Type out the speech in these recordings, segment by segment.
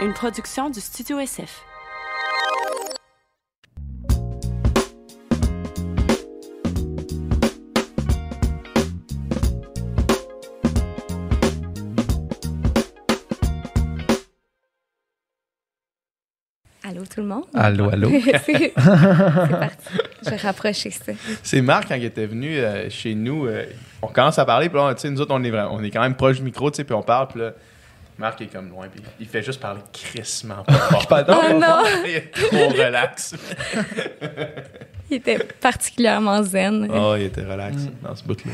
une production du Studio SF. Allô tout le monde? Allô, allô? c'est c'est parti. Je vais rapprocher ça. C'est Marc, quand il était venu euh, chez nous, euh, on commence à parler, puis là, tu sais, nous autres, on est, vraiment- on est quand même proche du micro, tu sais, puis on parle, puis là, Marc est comme loin, puis il fait juste parler crissement pas fort. Oh non! Il est trop relax. Il était particulièrement zen. Oh, il était relax dans ce bout-là.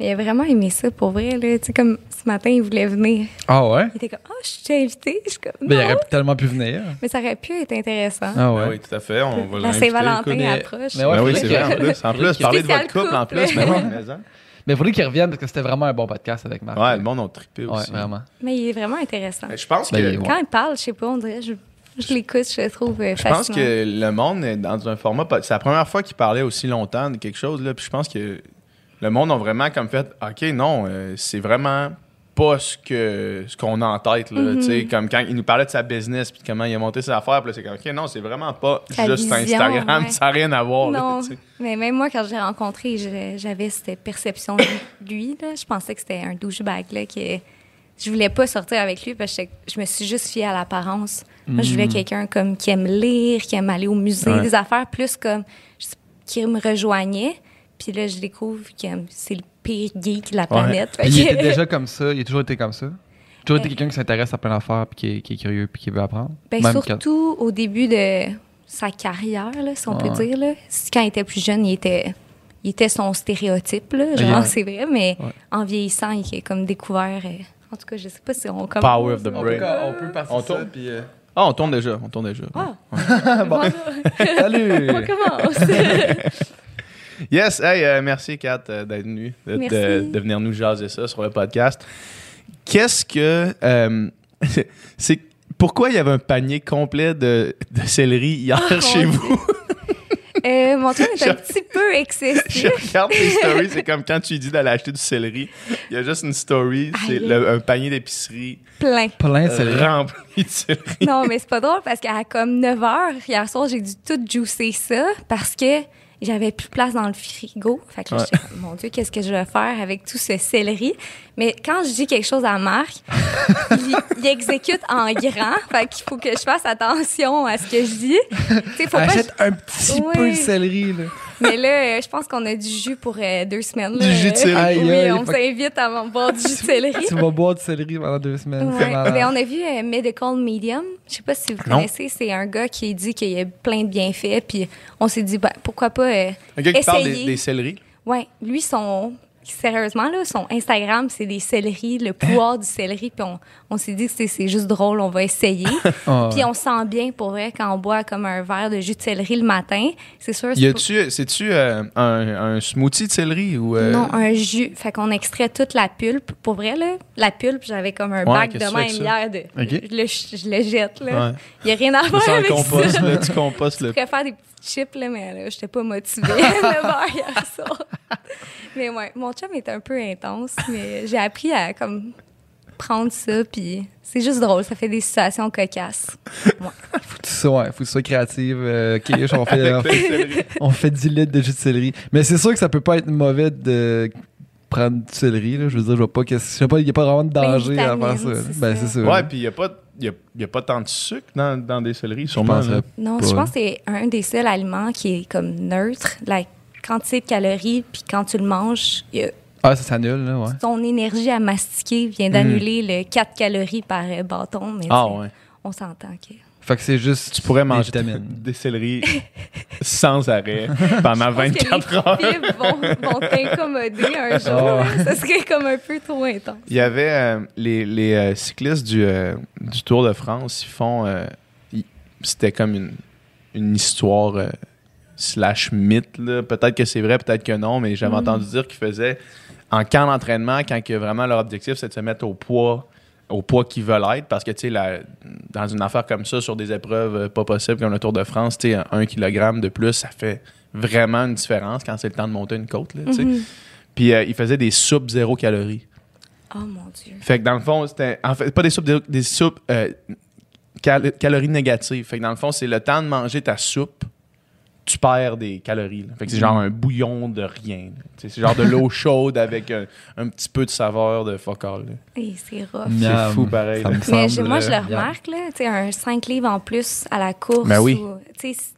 Il a vraiment aimé ça pour vrai. Là. Tu sais, comme ce matin, il voulait venir. Ah ouais? Il était comme, oh, je suis invité. Je suis comme, Ben, il aurait tellement pu venir. Mais ça aurait pu être intéressant. Ah Ah ouais. oui, tout à fait, on va. Saint-Valentin mais- approche. mais ouais, Ben oui, c'est vrai, en plus. En plus, parler de votre couple, en plus, mais oui, mais hein. Mais il faudrait qu'il revienne parce que c'était vraiment un bon podcast avec Marc. Ouais, le monde a trippé Ouais, aussi. vraiment. Mais il est vraiment intéressant. Mais Je pense que... Ben, bon. Quand il parle, je sais pas, on dirait, je, je l'écoute, je le trouve euh, Je pense fascinant. que le monde est dans un format. C'est la première fois qu'il parlait aussi longtemps de quelque chose, là. Puis je pense que le monde a vraiment comme fait OK, non, euh, c'est vraiment pas ce que ce qu'on a en tête, là. Mhm. Tu sais, comme quand il nous parlait de sa business, puis comment il a monté ses affaires, puis c'est comme OK, non, c'est vraiment pas Sa juste vision, Instagram, ouais. ça n'a rien à voir, Non, mais même moi, quand je l'ai rencontré, j'avais cette perception de lui. Là. Je pensais que c'était un douchebag. Là, que je voulais pas sortir avec lui parce que je me suis juste fiée à l'apparence. Moi, je voulais quelqu'un comme qui aime lire, qui aime aller au musée, Ouais. des affaires plus comme qui me rejoignait. Puis là, je découvre que c'est le pire geek de la planète. Il était déjà comme ça. Il a toujours été comme ça. Toujours été Ben- quelqu'un qui s'intéresse à plein d'affaires, puis qui est, qui est curieux, puis qui veut apprendre. Ben, Même quand- surtout au début de sa carrière, là, si on peut Ouais. dire. Là. Quand il était plus jeune, il était, il était son stéréotype. Là, genre, Ouais. c'est vrai, mais Ouais. en vieillissant, il a comme découvert. euh, en tout cas, je sais pas si on commence. Power of the On brain. peut, on peut passer On ça, tourne? puis... euh, Ah, on tourne déjà, on tourne déjà. Ah, Bon. Salut! on commence. Yes, hey, euh, merci Kat euh, d'être venue, de, Merci. de- de venir nous jaser ça sur le podcast. Qu'est-ce que euh, c'est pourquoi il y avait un panier complet de, de céleri hier Oh, chez vous? Euh, mon tour est Je- un petit peu Je excessif. regarde tes stories, c'est comme quand tu dis d'aller acheter du céleri, il y a juste une story, c'est un panier d'épicerie Plein. Plein, c'est euh, rempli de céleri. Non, mais c'est pas drôle parce qu'à comme 9 h, hier soir, j'ai dû tout juicer ça parce que j'avais plus de place dans le frigo. Fait que là, Ouais. j'étais comme, mon Dieu, qu'est-ce que je vais faire avec tout ce céleri? Mais quand je dis quelque chose à Marc, il, il exécute en grand. Fait qu'il faut que je fasse attention à ce que je dis. Tu sais, faut pas. Achète un petit Oui. peu de céleri, là. Mais là, euh, je pense qu'on a du jus pour euh, deux semaines. Du là. jus de céleri. Aïe, Oui, aïe, on s'invite à m'en boire du jus de céleri. Tu vas boire du céleri pendant deux semaines. Ouais. Mais on a vu euh, Medical Medium. Je sais pas si vous Non. connaissez. C'est un gars qui dit qu'il y a plein de bienfaits. Puis on s'est dit, ben, pourquoi pas euh, Un gars qui parle des, des céleris. Ouais, lui, son. Sérieusement, là, son Instagram, c'est des céleris, le pouvoir du céleri. Puis on, on s'est dit que c'est- juste drôle, on va essayer. Ah, Puis on sent bien, pour vrai, quand on boit comme un verre de jus de céleri le matin. C'est sûr, Y a-tu, c'est-tu euh, un, un smoothie de céleri ou euh, Non, un jus. Fait qu'on extrait toute la pulpe. Pour vrai, là, la pulpe, j'avais comme un Ouais, bac de même hier. De, je, le, je le jette, là. Ouais. Il n'y a rien à en avec compost, ça. là, tu compostes le des petites chips, là, mais là, j'étais pas motivée à le faire hier soir. Mais ouais, mon chum est un peu intense, mais j'ai appris à comme prendre ça, puis c'est juste drôle, ça fait des situations cocasses. faut que tu sois, ouais, faut que tu sois créative. euh, ok, on, fait, on, fait, céleri. on fait 10 litres de jus de céleri. Mais c'est sûr que ça peut pas être mauvais de prendre du céleri. Là. Je veux dire, je vois pas, que- je sais pas, il n'y a pas vraiment de de danger à faire ça. Ben, c'est ça. Ouais, puis il n'y a, pas- y a, y a pas tant de sucre dans, dans des céleris, je sûrement. pense. là. Non, Pas. je pense que c'est un des seuls aliments qui est comme neutre. La quantité de calories, puis quand tu le manges, il y a- Ah, ça s'annule, là, ouais. ton énergie à mastiquer vient d'annuler le 4 calories par bâton. Mais Hmm. Ah ouais. on s'entend que... Fait que c'est juste. Tu pourrais des manger des céleris sans arrêt pendant Je pense que 24 les heures. fibres vont, vont t'incommoder un jour. Oh. Ça serait comme un peu trop intense. Il y avait euh, les, les, euh, cyclistes du, euh, du Tour de France, ils font. euh, C'était comme une, une histoire euh, slash mythe. là. Peut-être que c'est vrai, peut-être que non, mais j'avais entendu dire qu'ils faisaient en camp d'entraînement, quand que vraiment leur objectif, c'est de se mettre au poids au poids qu'ils veulent être parce que tu sais dans une affaire comme ça sur des épreuves euh, pas possibles comme le Tour de France tu sais un, kilogramme de plus ça fait vraiment une différence quand c'est le temps de monter une côte là. Mhm. puis euh, ils faisaient des soupes zéro calories Oh mon Dieu. Fait que dans le fond, c'était. En fait, pas des soupes, des, des soupes euh, cal- calories négatives. Fait que dans le fond, c'est le temps de manger ta soupe, tu perds des calories. là. Fait que c'est genre un bouillon de rien. C'est genre de l'eau chaude avec un, un petit peu de saveur de. Hey, c'est rough. Miam. fou, pareil, Mais je- moi, je le euh, remarque, là, un 5 livres en plus à la course. Ben oui.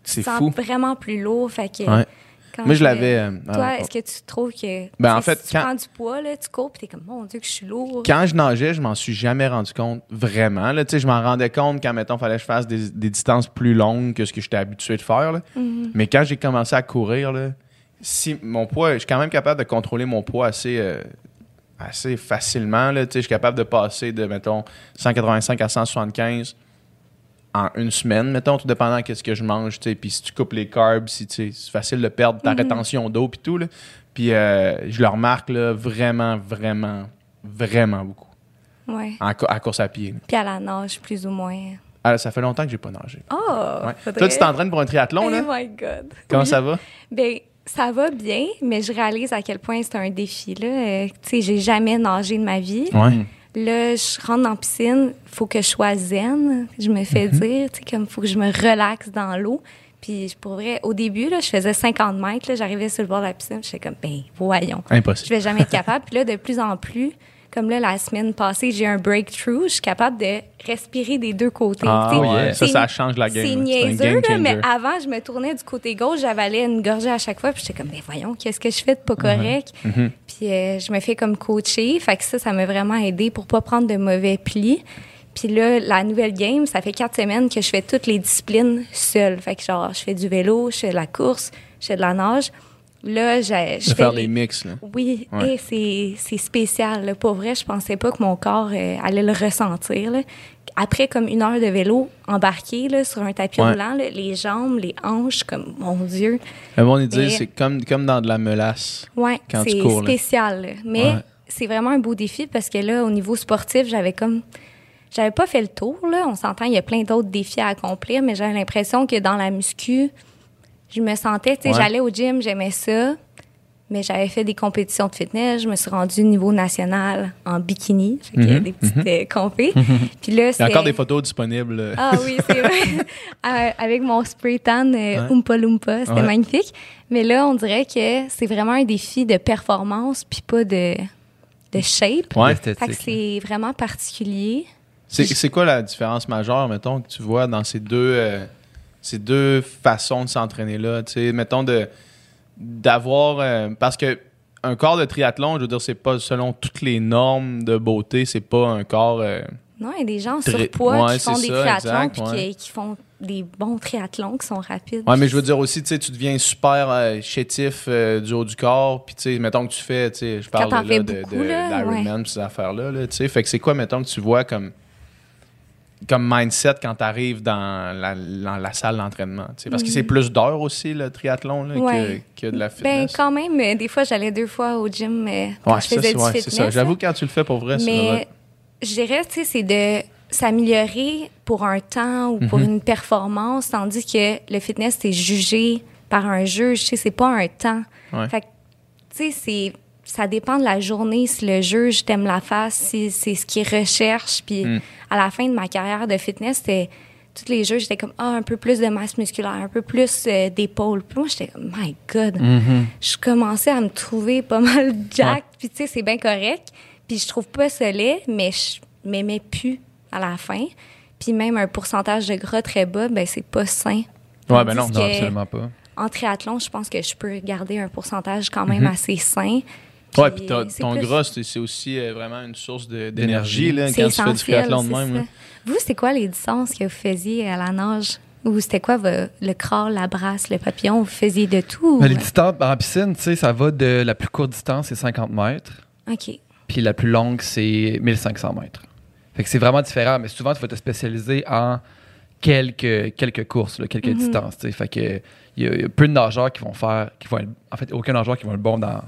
C'est fou. vraiment plus lourd. Fait que, Ouais. Quand Moi, je l'avais. euh, Toi, euh, est-ce que tu trouves que. Ben, en fait, si tu quand- prends du poids, là, tu cours, puis t'es comme, mon Dieu, que je suis lourd. quand je nageais, je m'en suis jamais rendu compte vraiment. Là, je m'en rendais compte quand, mettons, fallait que je fasse des, des distances plus longues que ce que j'étais habitué de faire. là. Mhm. Mais quand j'ai commencé à courir, là, si mon poids, je suis quand même capable de contrôler mon poids assez, euh, assez facilement. Là, je suis capable de passer de, mettons, 185 à 175 en une semaine, mettons, tout dépendant de ce que je mange. tu sais. Puis si tu coupes les carbs, si, c'est facile de perdre ta Mhm. rétention d'eau puis tout. Là. Puis euh, je le remarque là, vraiment, vraiment, vraiment beaucoup Ouais. en à course à pied. Puis à la nage, plus ou moins. Ah, ça fait longtemps que j'ai pas nagé. Oh! Ouais. faudrait- Toi, tu t'entraînes pour un triathlon, Oh là? my God. Comment Oui. ça va? Ben, ça va bien, mais je réalise à quel point c'est un défi. Là. Euh, tu sais, j'ai jamais nagé de ma vie. Ouais. Là, je rentre dans la piscine, faut que je sois zen, je me fais dire, tu sais, comme faut que je me relaxe dans l'eau. Puis pour vrai, au début, là, je faisais 50 mètres, là, j'arrivais sur le bord de la piscine, j'étais comme, ben voyons, je Impossible. vais jamais être capable. Puis là, de plus en plus, comme là, la semaine passée, j'ai un breakthrough, je suis capable de respirer des deux côtés. Ah, ouais. Ça, ça change la game. C'est niaiseux, game mais avant, je me tournais du côté gauche, j'avalais une gorgée à chaque fois, puis j'étais comme, mais voyons, qu'est-ce que je fais de pas correct? Mhm. Puis euh, je me fais comme coacher, fait que ça, ça m'a vraiment aidé pour pas prendre de mauvais plis. Puis là, la nouvelle game, ça fait quatre semaines que je fais toutes les disciplines seule. Fait que genre, je fais du vélo, je fais de la course, je fais de la nage. Là, j'ai- je De faire les- des mix, là. oui, Ouais. et c'est, spécial. Là. Pour vrai, je pensais pas que mon corps euh, allait le ressentir. là. Après comme une heure de vélo, embarqué là, sur un tapis Ouais. roulant, là, les jambes, les hanches, comme mon Dieu. Le monde, c'est comme, comme dans de la melasse. Tu c'est spécial. là. Mais Ouais. c'est vraiment un beau défi parce que là, au niveau sportif, j'avais comme. J'avais pas fait le tour, là. On s'entend, il y a plein d'autres défis à accomplir, mais j'avais l'impression que dans la muscu, je me sentais, tu sais, Ouais. j'allais au gym, j'aimais ça, mais j'avais fait des compétitions de fitness. Je me suis rendue au niveau national en bikini. Fait qu'il y a Mhm, des petites compés. Puis là, Il y a c'est. encore des photos disponibles. Ah oui, c'est vrai. Euh, Avec mon spray tan euh, Ouais. Oompa Loompa, c'était Ouais. magnifique. Mais là, on dirait que c'est vraiment un défi de performance puis pas de, de shape. Ouais. Fait que Esthétique. c'est vraiment particulier. C'est c'est quoi la différence majeure, mettons, que tu vois dans ces deux, euh, ces deux façons de s'entraîner-là? Tu sais, mettons, de d'avoir... euh, parce que un corps de triathlon, je veux dire, c'est pas selon toutes les normes de beauté, c'est pas un corps... euh, Non, il y a des gens surpoids ouais, qui font des ça, triathlons exact, ouais. qui, qui font des bons triathlons qui sont rapides. Ouais, mais je veux dire aussi, tu sais, tu deviens super euh, chétif euh, du haut du corps, puis tu sais, mettons que tu fais, tu sais, je parle là, de, beaucoup, de, là, pis ces affaires-là, là, tu sais. Fait que c'est quoi, mettons, que tu vois comme, comme mindset quand tu arrives dans la, dans la salle d'entraînement, parce que c'est plus d'heures aussi, le triathlon, là, Mm. Ouais. que, que de la Ben, fitness. quand même, euh, des fois, j'allais deux fois au gym euh, quand ouais, je ça, faisais du ouais, fitness. c'est ça. J'avoue, quand tu le fais pour vrai, c'est Mais je dirais, tu sais, c'est de s'améliorer pour un temps ou Mhm. pour une performance, tandis que le fitness, c'est jugé par un juge, tu sais, c'est pas un temps. Fait que, tu sais, c'est ça dépend de la journée si le juge t'aime la face, si c'est ce qu'il recherche. Puis Mm. à la fin de ma carrière de fitness, c'était tous les juges j'étais comme ah un peu plus de masse musculaire, un peu plus euh, d'épaules. Puis moi j'étais comme my god. Mhm. Je commençais à me trouver pas mal jack, puis tu sais c'est bien correct. Puis je trouve pas ça laid, mais je m'aimais plus à la fin. Puis même un pourcentage de gras très bas, ben c'est pas sain. Ouais, ben non, absolument pas. En triathlon, je pense que je peux garder un pourcentage quand même assez sain. Ouais, puis ton plus- gras, c'est, aussi euh, vraiment une source de- D'énergie. quand tu fais du triathlon de même. là. Vous, c'est quoi les distances que vous faisiez à la nage? Ou c'était quoi le crawl, la brasse, le papillon? Vous faisiez de tout? Ou- les distances en piscine, tu sais, ça va de la plus courte distance, c'est 50 mètres, OK. puis la plus longue, c'est 1500 mètres. Fait que c'est vraiment différent, mais souvent, tu vas te spécialiser en quelques, quelques courses, là, quelques Mhm. distances. tu sais. Fait que il y, a- il y a peu de nageurs qui vont faire, qui vont être- en fait, aucun nageur qui va être bon dans,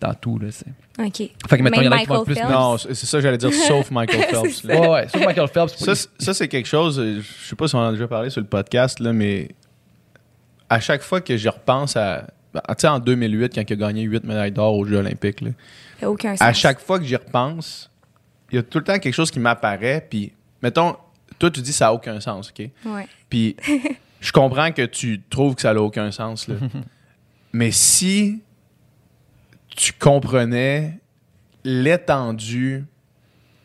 dans tout. Là, c'est- OK. fait que mettons, il y en a qui vont plus. Non, c'est ça que j'allais dire, sauf Michael Phelps. là. Ouais, ouais, sauf Michael Phelps. Ça, c'est- ça, c'est quelque chose, euh, je sais pas si on en a déjà parlé sur le podcast, là, mais à chaque fois que j'y repense à. ben, Tu sais, en 2008, quand il a gagné 8 médailles d'or aux Jeux Olympiques, là, Ça fait aucun sens. à chaque fois que j'y repense, il y a tout le temps quelque chose qui m'apparaît, puis mettons, toi, tu dis ça n'a aucun sens, OK? Ouais. Puis je comprends que tu trouves que ça n'a aucun sens, là. Mais si tu comprenais l'étendue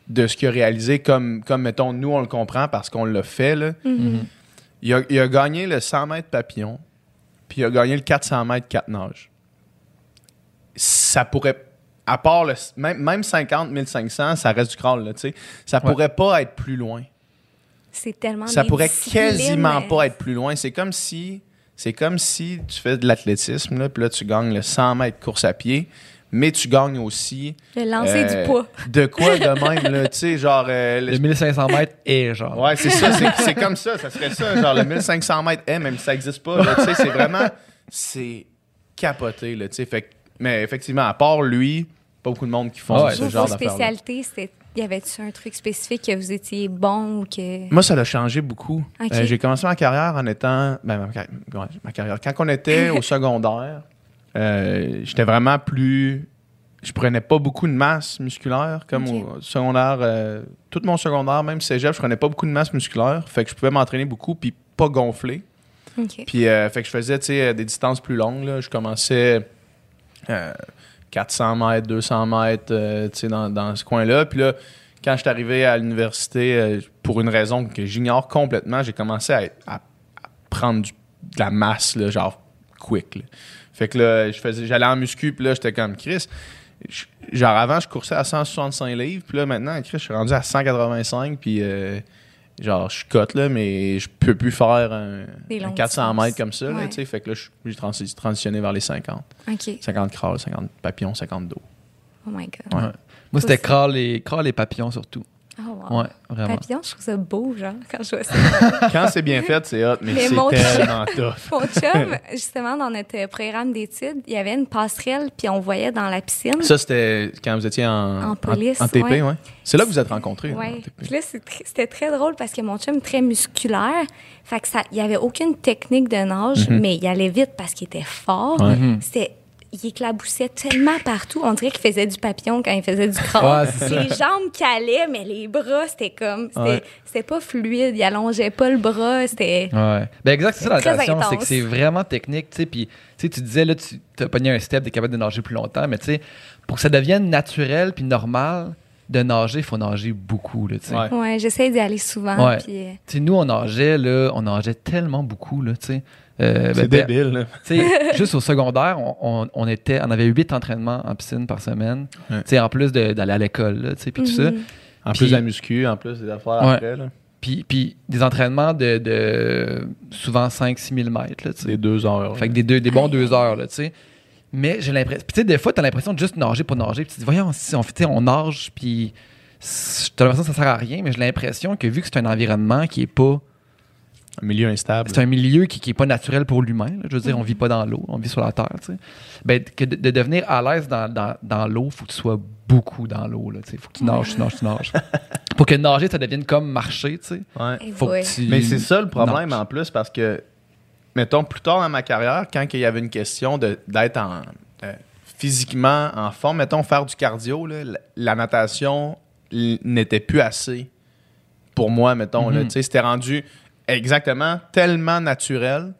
de ce qu'il a réalisé, comme, comme, mettons, nous, on le comprend parce qu'on l'a fait, là. Mhm. Il, a, il a gagné le 100 mètres papillon, puis il a gagné le 400 mètres 4 nages. Ça pourrait, à part le, même, même 50, 1500, ça reste du crawl, là, tu sais. Ça Ouais. pourrait pas être plus loin. C'est tellement Ça pourrait quasiment pas être plus loin. C'est comme si c'est comme si tu fais de l'athlétisme, là, puis là, tu gagnes le 100 mètres course à pied, mais tu gagnes aussi Le lancer euh, du poids. de quoi de même, là, tu sais, genre... euh, le- Le 1500 mètres est genre. Ouais, c'est ça, c'est, c'est comme ça, ça serait ça, genre le 1500 mètres, eh, même si ça n'existe pas, là, tu sais, c'est vraiment, c'est capoté, là, tu sais, fait que- mais effectivement, à part lui, pas beaucoup de monde qui font Ah ouais, ce genre d'affaires spécialités, c'était. Y avait-tu un truc spécifique que vous étiez bon ou que. Moi, ça l'a changé beaucoup. Euh, j'ai commencé ma carrière en étant. Ben, ma, car- ouais, ma carrière. Quand on était au secondaire, euh, j'étais vraiment plus. Je prenais pas beaucoup de masse musculaire. Comme au secondaire, euh, tout mon secondaire, même cégep, je prenais pas beaucoup de masse musculaire. Fait que je pouvais m'entraîner beaucoup puis pas gonfler. OK. Puis, euh, fait que je faisais, des distances plus longues. là. Je commençais 400 mètres, 200 mètres, euh, tu sais, dans, dans ce coin-là. Puis là, quand je suis arrivé à l'université, euh, pour une raison que j'ignore complètement, j'ai commencé à, prendre du- de la masse, là, genre quick. Fait que là, j'allais en muscu, puis là, j'étais comme Chris. genre avant, je coursais à 165 livres, puis là, maintenant, Chris, je suis rendu à 185, puis euh, genre, je cote, là, mais je peux plus faire un, Des un longues 400 distances. mètres comme ça, là, Ouais. tu sais. Fait que là, je- j'ai transi- transitionné vers les 50. OK. 50 crawls, 50 papillons, 50 dos. Oh my God. Ouais. Moi, c'était crawl et, crawl et papillons surtout. Oh, wow. Ouais, vraiment. Papillon, je trouve ça beau, genre, quand je vois ça. Quand c'est bien fait, c'est hot, mais, Mais c'est mon- tellement tough. Mon chum, justement, dans notre programme d'études, il y avait une passerelle, puis on voyait dans la piscine. Ça, c'était quand vous étiez en, En police, en, TP, ouais. ouais. C'est là que vous êtes rencontrés. Ouais. TP. Puis là, c'était très drôle parce que mon chum très musculaire. Fait que ça, il y avait aucune technique de nage, mais il allait vite parce qu'il était fort. Mhm. Ouais. Mhm. C'était, il éclaboussait tellement partout. On dirait qu'il faisait du papillon quand il faisait du crawl. Ouais, les jambes calaient, mais les bras, c'était comme, c'était, Ouais. c'était pas fluide. Il allongeait pas le bras. C'était, Ouais. Ben exact, c'est ça la natation, c'est que c'est vraiment technique, tu sais, puis tu sais, tu disais là tu as pogné un step, tu es capable de nager plus longtemps, mais tu sais pour que ça devienne naturel puis normal de nager, il faut nager beaucoup là, tu sais. Ouais. ouais, j'essaie d'y aller souvent. Ouais. Euh, Tu sais, nous on nageait là, on nageait tellement beaucoup là, tu sais. Euh, C'est ben, débile. là. Tu sais, juste au secondaire, on, on- on était, on avait huit entraînements en piscine par semaine. Ouais. Tu sais, en plus d'aller à l'école, là, tu sais, puis tout ça. mhm. En plus de la muscu, en plus des affaires Ouais. après, là. Puis, puis des entraînements de, de souvent 5-6 000 mètres, là. Des deux heures. Fait que des, deux, des bons deux heures, là, tu sais. Mais j'ai l'impression. Puis, tu sais, des fois, t'as l'impression de juste nager pour nager. Puis, tu te dis, voyons, si on, fait, tu sais, on nage, puis t'as l'impression que ça sert à rien. Mais j'ai l'impression que vu que c'est un environnement qui est pas. Un milieu instable. C'est un milieu qui, qui est pas naturel pour l'humain. là. Je veux dire, on vit pas dans l'eau, on vit sur la terre, tu sais. Ben, que de, de devenir à l'aise dans, dans, dans l'eau, faut que tu sois beaucoup dans l'eau, là, tu sais. Faut que tu nages, tu nages, tu nages. pour que nager, ça devienne comme marcher, tu sais. Ouais. Et Faut que tu. Mais c'est ça le problème nages. en plus parce que, mettons, plus tard dans ma carrière, quand il y avait une question de- d'être en, euh, physiquement en forme, mettons, faire du cardio, là, la, la natation n'était plus assez pour moi, mettons. là. Tu sais, C'était rendu exactement tellement naturel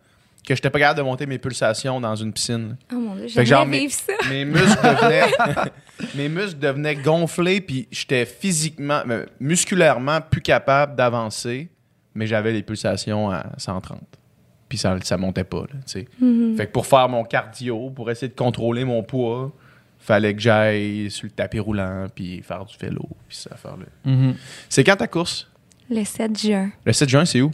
que je n'étais pas capable de monter mes pulsations dans une piscine. Oh mon Dieu, mes, vivre ça. mes muscles devenaient mes muscles devenaient gonflés puis j'étais physiquement musculairement plus capable d'avancer mais j'avais les pulsations à 130 puis ça ça montait pas là, tu sais. Mhm. fait que pour faire mon cardio pour essayer de contrôler mon poids fallait que j'aille sur le tapis roulant puis faire du vélo puis ça faire là Mhm. c'est quand ta course? Le 7 juin, le 7 juin c'est où?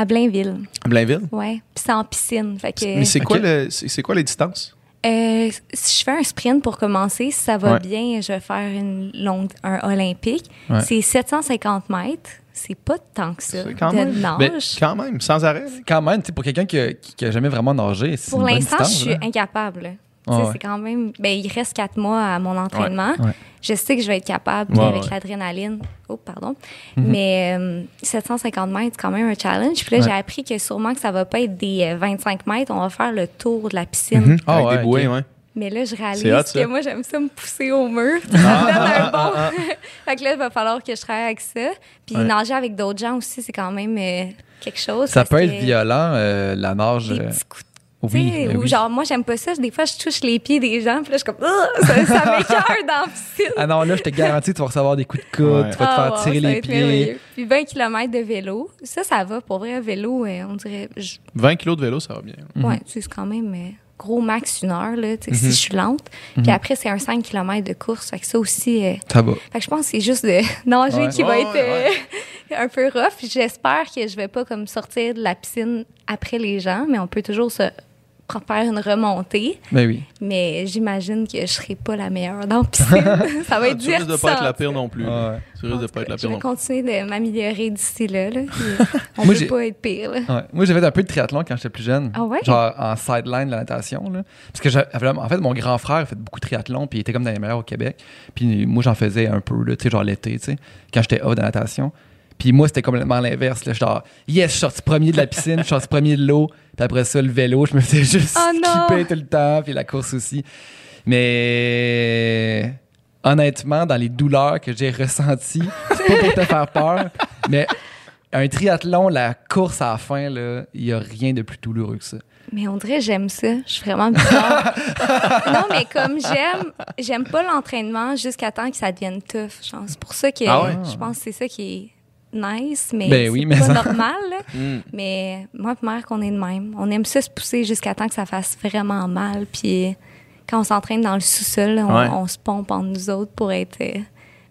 À Blainville. à Blainville? Ouais. Puis c'est en piscine. Fait que. mais c'est quoi le c'est quoi les distances? Euh, si je fais un sprint pour commencer, si ça va Ouais. bien, je vais faire une longue, un olympique. Ouais. C'est 750 mètres. C'est pas tant que ça C'est quand de même. nage. Ben, quand même sans arrêt. Quand même, pour quelqu'un qui, a- qui, qui a jamais vraiment nagé, c'est pour l'instant, je suis là. incapable. Ouais. C'est quand même. Ben, il reste quatre mois à mon entraînement. Ouais. Je sais que je vais être capable avec ouais. l'adrénaline. Oh, pardon. Mhm. Mais euh, 750 mètres, c'est quand même un challenge. Puis là, Ouais. j'ai appris que sûrement que ça va pas être des euh, 25 mètres. On va faire le tour de la piscine. Mhm. Ah avec ouais, des bouées ouais Mais là, je réalise hot, que moi, j'aime ça me pousser au mur. Donne un bon. fait que là, il va falloir que je travaille avec ça. Puis Ouais. nager avec d'autres gens aussi, c'est quand même euh, quelque chose. Ça peut être que violent, euh, la nage. Des euh, petits coups de oui, ben ou oui. genre, moi, j'aime pas ça. Des fois, je touche les pieds des gens, puis là, je suis comme, ça, ça m'écœure dans la piscine. Ah non, là, je te garantis, tu vas recevoir des coups de coude, Ouais. tu vas te Ah, faire wow, tirer les pieds. Puis 20 km de vélo, ça, ça va. Pour vrai, vélo, euh, on dirait, je- 20 kilos de vélo, ça va bien. Mhm. ouais, tu sais, c'est quand même euh, gros max une heure, là, tu sais, Mhm. si je suis lente. Puis après, c'est un 5 km de course. Fait que ça aussi, euh, Ça va. fait que je pense que c'est juste de nager Ouais. qui va Ouais, être ouais, euh, un peu rough. Puis J'espère que je vais pas comme sortir de la piscine après les gens, mais on peut toujours se faire une remontée. Ben oui. Mais j'imagine que je serai pas la meilleure dans la piscine. ça va être tu risques de pas être la pire non plus. Ouais. Tu risques de pas être la Je pire vais non plus. continuer de m'améliorer d'ici là. on Moi, peut pas être pire. là. Ouais. Moi, j'avais un peu de triathlon quand j'étais plus jeune. Ah ouais? Genre en sideline de la natation. Là. Parce que, en fait, mon grand frère a fait beaucoup de triathlon, puis il était comme dans les meilleurs au Québec. Puis moi, j'en faisais un peu, là, tu sais, genre l'été, tu sais, quand j'étais off de natation. Puis moi, c'était complètement l'inverse. Genre, yes, je suis sorti premier de la piscine, je suis sorti premier de l'eau. Puis après ça, le vélo, je me faisais juste Oh non! skipper tout le temps, puis la course aussi. Mais honnêtement, dans les douleurs que j'ai ressenties, c'est pas pour te faire peur, mais un triathlon, la course à la fin, là, il n'y a rien de plus douloureux que ça. Mais on dirait que j'aime ça. Je suis vraiment bizarre. non, mais comme j'aime, j'aime pas l'entraînement jusqu'à temps que ça devienne tough. C'est pour ça que Ah ouais? je pense que c'est ça qui est nice, mais Ben c'est oui, pas ça- normal. là. Mm. Mais moi et mère, qu'on est de même. On aime ça se pousser jusqu'à temps que ça fasse vraiment mal. Puis quand on s'entraîne dans le sous-sol, on, Ouais. on se pompe entre nous autres pour être... euh,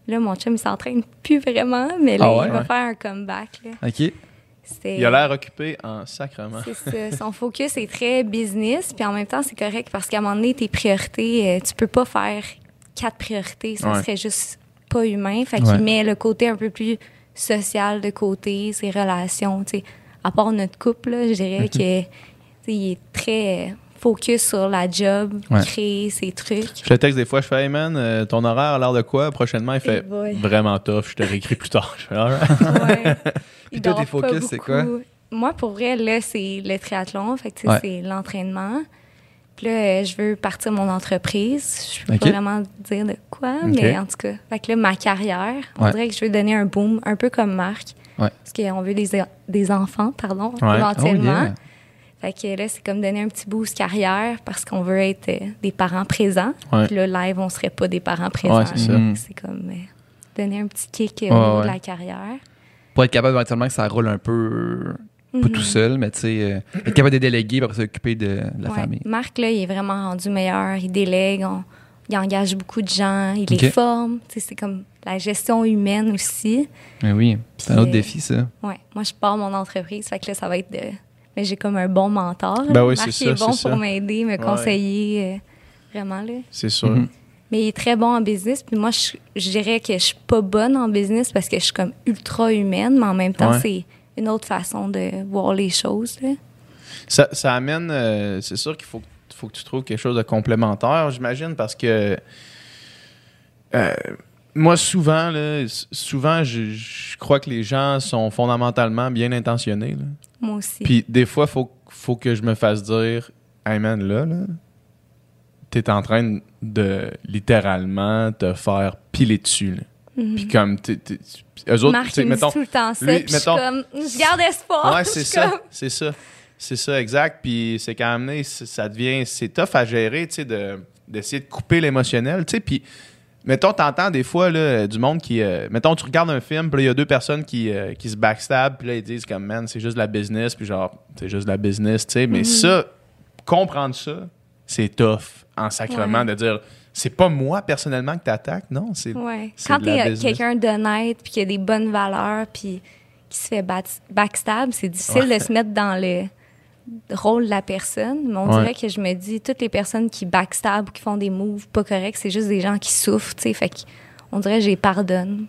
Là, mon chum, il s'entraîne plus vraiment, mais là, Ah ouais? il va Ouais. faire un comeback. Là. OK? C'est- Il a l'air occupé en sacrement. c'est ça. Son focus est très business, puis en même temps, c'est correct parce qu'à un moment donné, tes priorités, euh, tu peux pas faire quatre priorités. Ça Ouais. serait juste pas humain. Fait Ouais. qu'il met le côté un peu plus social de côté, ses relations. tu sais. À part notre couple, là, je dirais que tu sais, il est très focus sur la job, Ouais. créer ses trucs. Je le texte des fois, je fais Hey man, euh, ton horaire a l'air de quoi? Prochainement Il fait Eh vraiment tough, je te réécris plus tard. Je fais Alright. Ouais. Puis Il toi, tes pas focus, c'est quoi? beaucoup. Moi, pour vrai, là, c'est le triathlon. Fait que, Ouais. c'est l'entraînement. Puis là, euh, je veux partir mon entreprise. Je peux pas vraiment dire de quoi, mais en tout cas. Fait que là, ma carrière, on Ouais. dirait que je veux donner un boom, un peu comme Marc. Ouais. Parce qu'on veut des, des enfants, pardon, Ouais. éventuellement. Oh, yeah. Fait que là, c'est comme donner un petit boost carrière parce qu'on veut être euh, des parents présents. Puis là, live, on serait pas des parents présents. C'est comme euh, donner un petit kick au niveau de la carrière. Pour être capable éventuellement que ça roule un peu, pas Mhm. tout seul, mais tu sais, euh, être capable de déléguer pour s'occuper de, de la Ouais. famille. Marc, là, il est vraiment rendu meilleur. Il délègue, on- il engage beaucoup de gens, il les forme. Tu sais, C'est comme la gestion humaine aussi. Mais oui, c'est un autre euh, défi, ça. Ouais. Moi, je pars mon entreprise. Fait que là, ça va être de. Mais j'ai comme un bon mentor. Ben oui, Marc, c'est il est ça, bon c'est pour ça. m'aider, me conseiller. euh, vraiment, là. C'est sûr. Mhm. Mais il est très bon en business. Puis moi, je, je dirais que je suis pas bonne en business parce que je suis comme ultra humaine, mais en même temps, Ouais. c'est une autre façon de voir les choses. là. Ça, ça amène. euh, c'est sûr qu'il faut, faut que tu trouves quelque chose de complémentaire, j'imagine, parce que. euh, moi, souvent, là, souvent, je, je crois que les gens sont fondamentalement bien intentionnés. là. Moi aussi. Puis des fois, il faut, faut que je me fasse dire Hey man, là, là t'es en train de littéralement te faire piler dessus. là. Mhm. Puis comme, t'es- eux autres, Marc, il me dit mettons. tout le temps ça. lui, puis je suis mettons- comme, je garde espoir. Ouais, Je c'est suis ça. comme- C'est ça. C'est ça, exact. Puis c'est quand même, ça devient, c'est tough à gérer, tu sais, de, d'essayer de couper l'émotionnel, tu sais. Puis, mettons, t'entends des fois, là, du monde qui, euh, mettons, tu regardes un film, puis là, il y a deux personnes qui, euh, qui se backstab, puis là, ils disent comme, man, c'est juste de la business, puis genre, c'est juste de la business, tu sais. Mais ça, comprendre ça, c'est tough en sacrement Ouais. de dire, c'est pas moi personnellement que t'attaques, non, c'est. Ouais. c'est Quand t'es quelqu'un d'honnête, puis qui a des bonnes valeurs, puis qui se fait backstab, c'est difficile de se mettre dans le rôle de la personne. Mais on Ouais. dirait que je me dis, toutes les personnes qui backstab ou qui font des moves pas corrects, c'est juste des gens qui souffrent, tu sais. Fait qu'on dirait les pardonne.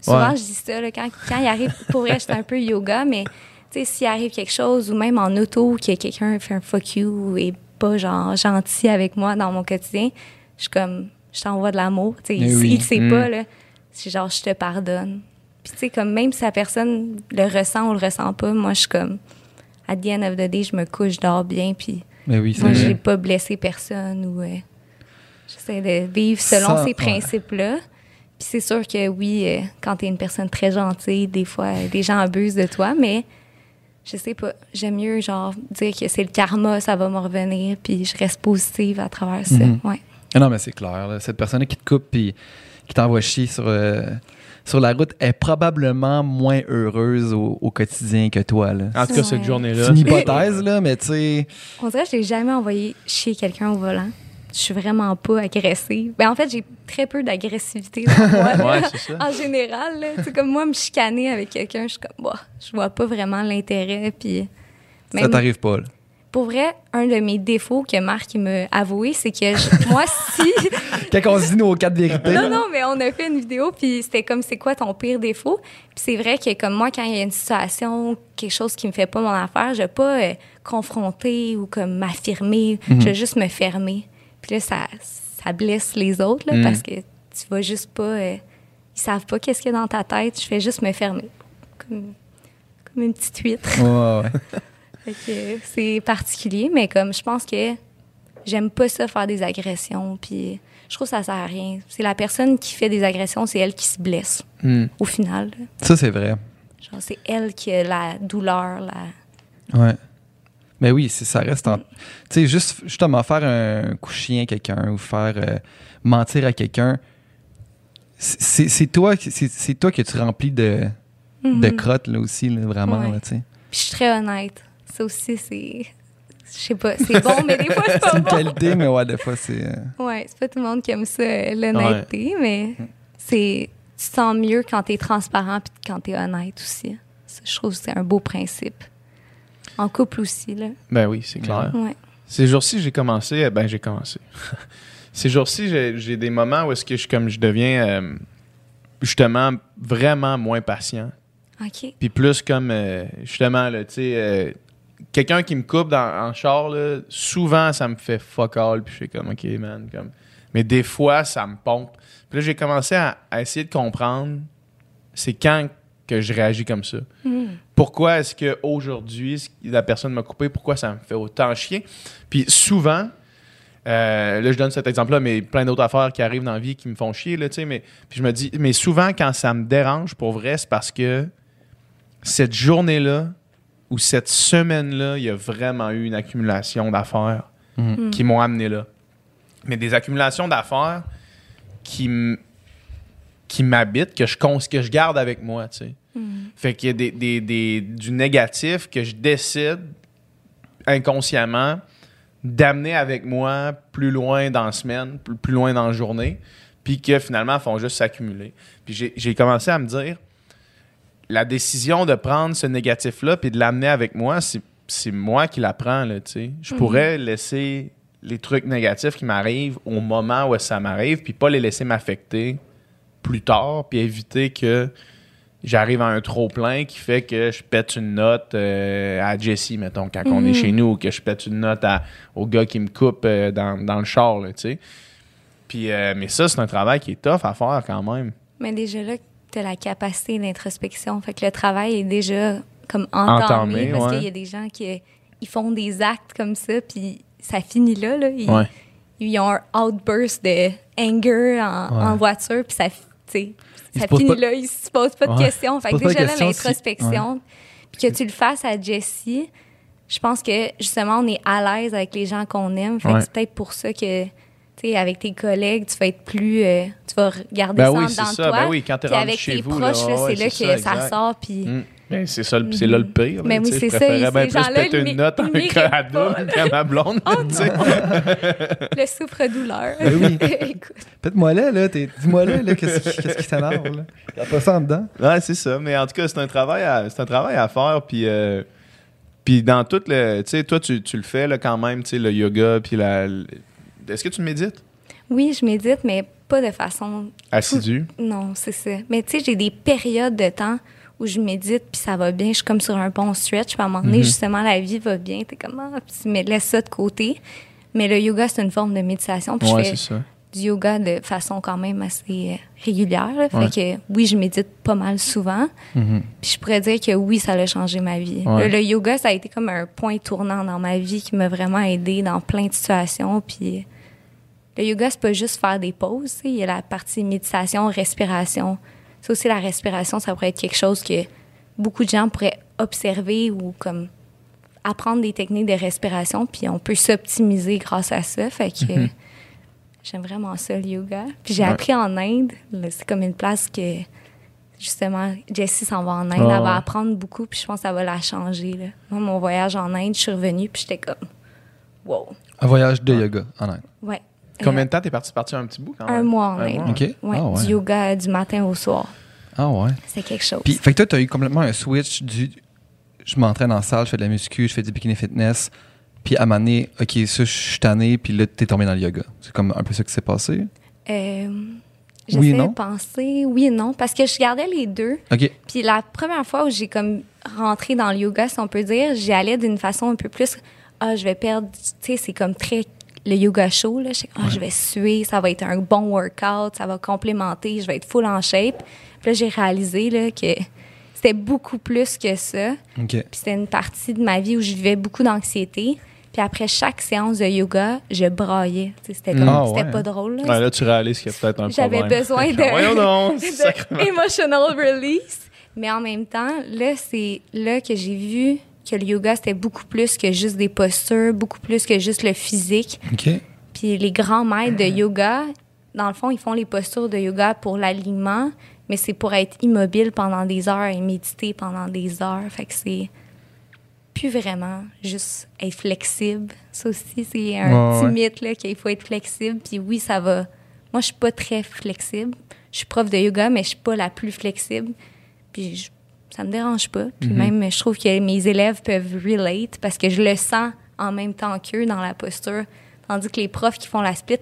Souvent, Ouais. je dis ça, là, quand, quand il arrive, pour vrai, j'étais un peu yoga, mais tu sais, s'il arrive quelque chose, ou même en auto, que quelqu'un fait un fuck you et pas genre gentil avec moi dans mon quotidien, je suis comme, je t'envoie de l'amour. Tu sais, Mais il, oui. il sait Mm. pas, là. C'est genre, je te pardonne. Puis tu sais, comme même si la personne le ressent ou le ressent pas, moi, je suis comme, at the end of the day, je me couche, je dors bien, puis Mais oui, c'est moi, j'ai pas blessé personne ou. euh, J'essaie de vivre selon ces ouais. principes-là. Puis c'est sûr que oui, euh, quand t'es une personne très gentille, des fois, euh, des gens abusent de toi, mais je sais pas. J'aime mieux, genre, dire que c'est le karma, ça va me revenir, puis je reste positive à travers ça. Mhm. Ouais. Ah non, mais c'est clair. là. Cette personne qui te coupe puis qui t'envoie chier sur, euh, sur la route est probablement moins heureuse au, au quotidien que toi. Là. En tout cas, Ouais. cette journée-là. C'est une hypothèse, là, mais tu sais. On dirait que je n'ai jamais envoyé chier quelqu'un au volant. Je suis vraiment pas agressive. Ben, en fait, j'ai très peu d'agressivité dans moi. là. Ouais, c'est ça. En général, là, comme moi, me chicaner avec quelqu'un, je suis comme, bah, je vois pas vraiment l'intérêt. Puis, Ça t'arrive pas. là. Pour vrai, un de mes défauts que Marc m'a avoué, c'est que je- moi, si. Quand on se dit nos quatre vérités. non, non, mais on a fait une vidéo, puis c'était comme, c'est quoi ton pire défaut? Puis c'est vrai que, comme moi, quand il y a une situation, quelque chose qui me fait pas mon affaire, je vais pas euh, confronter ou comme m'affirmer. Je vais juste me fermer. Puis là, ça, ça blesse les autres, là, Mhm. parce que tu vas juste pas. euh, ils savent pas qu'est-ce qu'il y a dans ta tête. Je vais juste me fermer. Comme, comme une petite huître. c'est particulier, mais comme je pense que j'aime pas ça faire des agressions, puis je trouve que ça sert à rien. C'est la personne qui fait des agressions, c'est elle qui se blesse Hmm. au final. là. Ça, c'est vrai. Genre c'est elle qui a la douleur, la. Ouais. Mais oui, c'est- ça reste en. Tu sais, juste, justement, faire un coup chien à quelqu'un ou faire euh, mentir à quelqu'un, c'est- toi, c'est toi que tu remplis de, de Mhm. crottes, là aussi, là, vraiment, Ouais. là, tu sais. Puis je suis très honnête. Ça aussi c'est, je sais pas, c'est bon, mais des fois c'est C'est pas une bon. qualité, mais ouais, des fois, c'est. euh, Ouais, c'est pas tout le monde qui aime ça, euh, l'honnêteté, mais c'est tu te sens mieux quand t'es transparent puis quand t'es honnête aussi. Ça, je trouve que c'est un beau principe. En couple aussi là. Ben oui, c'est clair. Ouais. Ces jours-ci, j'ai commencé. euh, Ben, j'ai commencé. Ces jours-ci, j'ai j'ai des moments où est-ce que je, comme je deviens euh, justement vraiment moins patient. OK. Puis plus comme euh, justement, là, tu sais, euh, quelqu'un qui me coupe dans, en char, là, souvent ça me fait fuck all. Puis je suis comme, ok, man. Comme... Mais des fois, ça me pompe. Puis là, j'ai commencé à, à essayer de comprendre c'est quand que je réagis comme ça. Hmm. Pourquoi est-ce qu'aujourd'hui, la personne m'a coupé, pourquoi ça me fait autant chier? Puis souvent, euh, là, je donne cet exemple-là, mais plein d'autres affaires qui arrivent dans la vie qui me font chier, là, tu sais, mais puis je me dis, mais souvent, quand ça me dérange, pour vrai, c'est parce que cette journée-là ou cette semaine-là, il y a vraiment eu une accumulation d'affaires Mhm. qui m'ont amené là. Mais des accumulations d'affaires qui m- qui m'habitent, que je, cons- que je garde avec moi, tu sais. Fait qu'il y a des, des- des- du négatif que je décide inconsciemment d'amener avec moi plus loin dans la semaine, plus, plus loin dans la journée, puis que finalement font juste s'accumuler. Puis j'ai- j'ai commencé à me dire, la décision de prendre ce négatif-là puis de l'amener avec moi, c'est moi qui la prends, là, tu sais. Je pourrais laisser les trucs négatifs qui m'arrivent au moment où ça m'arrive, puis pas les laisser m'affecter plus tard, puis éviter que j'arrive à un trop-plein qui fait que je pète une note euh, à Jessie, mettons, quand on est chez nous, ou que je pète une note à- au gars qui me coupe euh, dans, dans le char, là, tu sais. Puis, euh, mais ça, c'est un travail qui est tough à faire quand même. Mais déjà là, tu as la capacité d'introspection. Fait que le travail est déjà comme entamé, Entamé, parce ouais. qu'il y a des gens qui ils font des actes comme ça, puis ça finit là. là. Ils, Ouais. ils ont un outburst de anger en, Ouais. en voiture, puis ça, ça finit là. Ils se posent pas de questions. Fait que déjà là, si- l'introspection, puis que tu le fasses à Jessie, je pense que justement, on est à l'aise avec les gens qu'on aime. Fait que c'est peut-être pour ça que tu sais, avec tes collègues, tu vas être plus. euh, tu vas regarder Ben ça oui, en c'est dedans de ça. toi. Ben oui, quand t'es rendu avec chez tes vous, proches, là, ouais, c'est là que ça, ça, sort. Puis. Mm. Ben, c'est ça, le- c'est là le pire. Mais oui, c'est Je ça, préférais ils- bien plus péter une note pas, là. qu'à ma blonde. Oh tu sais. Le souffre-douleur. Ben oui. Écoute. Pète-moi là, là. Dis-moi là, là, qu'est-ce qui qu'est-ce qui t'énerve, là? Y'a pas ça en dedans? Ouais, c'est ça. Mais en tout cas, c'est un travail à, c'est un travail à faire. Puis, euh, puis dans tout le. Tu sais, toi, tu, tu le fais là, quand même, tu sais, le yoga. Puis la. Est-ce que tu médites? Oui, je médite, mais pas de façon. Assidu. Non, c'est ça. Mais tu sais, j'ai des périodes de temps où je médite, puis ça va bien. Je suis comme sur un bon stretch. Puis à un moment donné, justement, la vie va bien. T'es comme, ah, puis tu me laisses ça de côté. Mais le yoga, c'est une forme de méditation. Puis Ouais, je fais ça. du yoga de façon quand même assez euh, régulière. là. Fait Ouais. que oui, je médite pas mal souvent. Mhm. Puis je pourrais dire que oui, ça a changé ma vie. Ouais. Le, le yoga, ça a été comme un point tournant dans ma vie qui m'a vraiment aidé dans plein de situations. Puis le yoga, c'est pas juste faire des pauses. Il y a la partie méditation, respiration. Ça aussi, la respiration, ça pourrait être quelque chose que beaucoup de gens pourraient observer ou comme apprendre des techniques de respiration, puis on peut s'optimiser grâce à ça. Fait que j'aime vraiment ça, le yoga. Puis j'ai Ouais. appris en Inde. C'est comme une place que, justement, Jessie s'en va en Inde. Elle va apprendre beaucoup, puis je pense que ça va la changer. Là. Moi, mon voyage en Inde, je suis revenue, puis j'étais comme, wow. Un voyage de yoga en Inde. Ouais. Combien Euh, de temps t'es parti? Partir un petit bout quand Un même? mois en Un Inde. mois? OK. Ouais, Ah ouais. Du yoga du matin au soir. Ah ouais. C'est quelque chose. Puis, fait que toi, tu as eu complètement un switch du. Je m'entraîne en salle, je fais de la muscu, je fais du bikini fitness. Puis à un moment donné, OK, ça, je suis tanné, puis là, t'es tombé dans le yoga. C'est comme un peu ça qui s'est passé? Euh, Oui et J'essaie non? de penser oui et non, parce que je gardais les deux. OK. Puis la première fois où j'ai comme rentré dans le yoga, si on peut dire, j'y allais d'une façon un peu plus ah, je vais perdre, tu sais, c'est comme très le yoga chaud là, je sais, ah, je vais suer, ça va être un bon workout, ça va complémenter, je vais être full en shape. Puis là j'ai réalisé là que c'était beaucoup plus que ça. Puis c'était une partie de ma vie où je vivais beaucoup d'anxiété. Puis après chaque séance de yoga, je braillais. C'était comme, Ah, c'était ouais. pas drôle. là. Ouais, là, tu réalises qu'il y a peut-être un J'avais besoin de, Voyons donc, de sacrément. emotional release. Mais en même temps, là, c'est là que j'ai vu que le yoga, c'était beaucoup plus que juste des postures, beaucoup plus que juste le physique. Puis les grands maîtres de yoga, dans le fond, ils font les postures de yoga pour l'alignement, mais c'est pour être immobile pendant des heures et méditer pendant des heures. Fait que c'est plus vraiment juste être flexible. Ça aussi, c'est un petit ouais. mythe là, qu'il faut être flexible. Puis oui, ça va. Moi, je suis pas très flexible. Je suis prof de yoga, mais je suis pas la plus flexible. Puis je- ça me dérange pas. Puis même, je trouve que mes élèves peuvent relate parce que je le sens en même temps qu'eux dans la posture. Tandis que les profs qui font la split,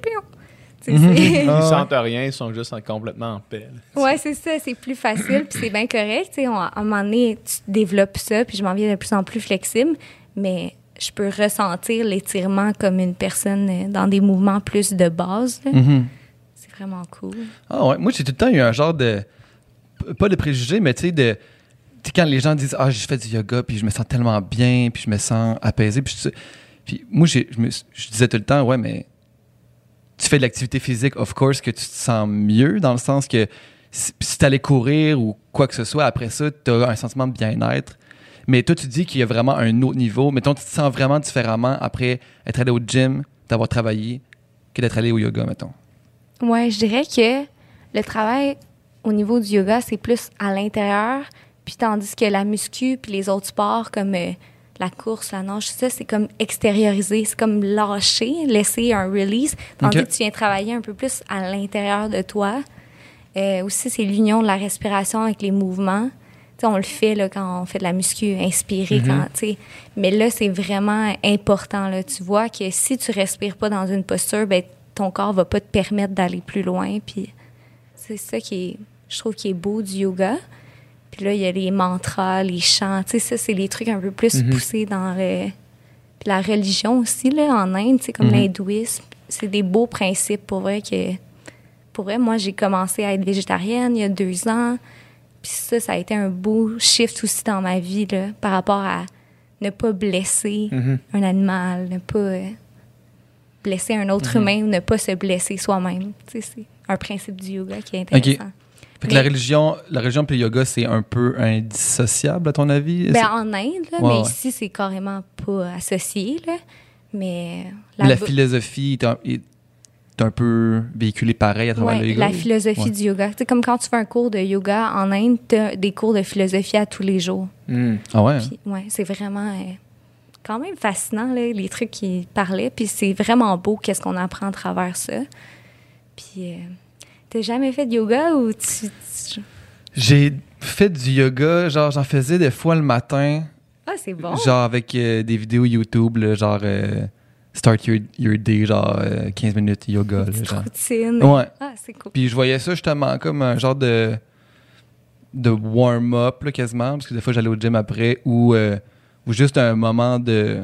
sais, c'est- Ils Ah sentent rien, ils sont juste en- complètement en paix. là. Ouais, c'est ça, c'est plus facile, puis c'est bien correct. tu sais, on- à un moment donné, tu développes ça, puis je m'en viens de plus en plus flexible, mais je peux ressentir l'étirement comme une personne euh, dans des mouvements plus de base. Mhm. C'est vraiment cool. Ah ouais. Moi, j'ai tout le temps eu un genre de. Pas de préjugés, mais tu sais, de. Quand les gens disent Ah, j'ai fait du yoga, puis je me sens tellement bien, puis je me sens apaisé, puis, puis moi, je disais tout le temps Ouais, mais tu fais de l'activité physique, of course, que tu te sens mieux, dans le sens que si, si tu allais courir ou quoi que ce soit, après ça, tu as un sentiment de bien-être. Mais toi, tu dis qu'il y a vraiment un autre niveau. Mettons, tu te sens vraiment différemment après être allé au gym, d'avoir travaillé, que d'être allé au yoga, mettons. Ouais, je dirais que le travail au niveau du yoga, c'est plus à l'intérieur, puis tandis que la muscu puis les autres sports comme euh, la course, la nage, ça, c'est comme extérioriser, c'est comme lâcher, laisser un release, tandis que tu viens travailler un peu plus à l'intérieur de toi. Euh, aussi, c'est l'union de la respiration avec les mouvements. Tu sais, on le fait là, quand on fait de la muscu, inspirer. quand, tu sais. Mais là, c'est vraiment important. Là. Tu vois que si tu respires pas dans une posture, ben, ton corps va pas te permettre d'aller plus loin. Puis c'est ça qui est, je trouve, qui est beau du yoga. Puis là, il y a les mantras, les chants. Tu sais, ça, c'est les trucs un peu plus poussés dans le... Puis la religion aussi, là, en Inde, tu sais, comme Mhm. l'hindouisme. C'est des beaux principes, pour vrai, que... Pour vrai, moi, j'ai commencé à être végétarienne il y a deux ans. Puis ça, ça a été un beau shift aussi dans ma vie, là, par rapport à ne pas blesser Mhm. un animal, ne pas euh, blesser un autre Mhm. humain ou ne pas se blesser soi-même. Tu sais, c'est un principe du yoga qui est intéressant. Fait que la religion, la religion puis le yoga, c'est un peu indissociable, à ton avis? Ben, en Inde, là, Ouais, mais ouais. ici, c'est carrément pas associé. Là. Mais la philosophie est un, est un peu véhiculée pareil à travers Ouais, le yoga? la philosophie Ouais. du yoga. C'est comme quand tu fais un cours de yoga en Inde, tu as des cours de philosophie à tous les jours. Hmm. Ah ouais? Puis, ouais, c'est vraiment euh, quand même fascinant, là, les trucs qu'il parlait. Puis c'est vraiment beau qu'est-ce qu'on apprend à travers ça. Puis, euh, t'as jamais fait de yoga ou tu... tu- J'ai fait du yoga, genre j'en faisais des fois le matin, Ah, c'est bon. genre avec euh, des vidéos YouTube, là, genre euh, Start your, your Day, genre euh, 15 minutes yoga. là, Petite genre. routine. Ouais. Ah, c'est cool. Puis je voyais ça justement comme un genre de, de warm-up là, quasiment, parce que des fois j'allais au gym après, ou, euh, ou juste un moment de.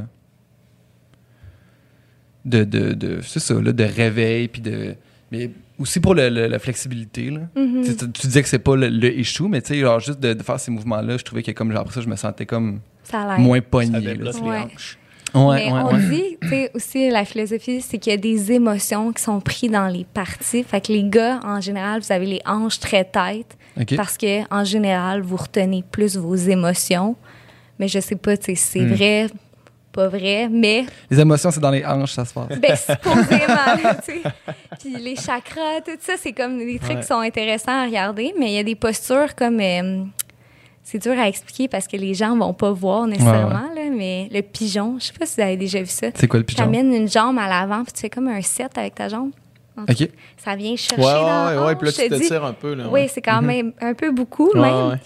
de, de, de c'est ça, là, de réveil, puis de. Mais aussi pour le- le- la flexibilité. Là. Mhm. Tu sais, Tu, tu disais que c'est pas le, le issue, mais tu sais, genre juste de, de faire ces mouvements-là, je trouvais que comme genre, après ça, je me sentais comme Ça moins Ça pogné. là. débloque les Ouais. hanches. Ouais, Mais ouais, on ouais. dit, tu sais, aussi, la philosophie, c'est qu'il y a des émotions qui sont prises dans les parties. Fait que les gars, en général, vous avez les hanches très têtes parce que, en général, vous retenez plus vos émotions. Mais je sais pas, tu sais, si c'est Hmm. vrai, pas vrai, mais Les émotions, c'est dans les hanches, ça se passe. ben, supposément, tu sais. Puis les chakras, tout ça, c'est comme des trucs Ouais. qui sont intéressants à regarder, mais il y a des postures comme. euh, c'est dur à expliquer parce que les gens vont pas voir nécessairement, là, mais le pigeon, je sais pas si vous avez déjà vu ça. C'est quoi le Tu pigeon? amènes une jambe à l'avant, puis tu fais comme un set avec ta jambe. OK. Ça vient chercher Ouais, dans ouais, la ouais. Puis là, tu te un peu. Là, Oui, ouais. c'est quand même un peu beaucoup, Ouais, même.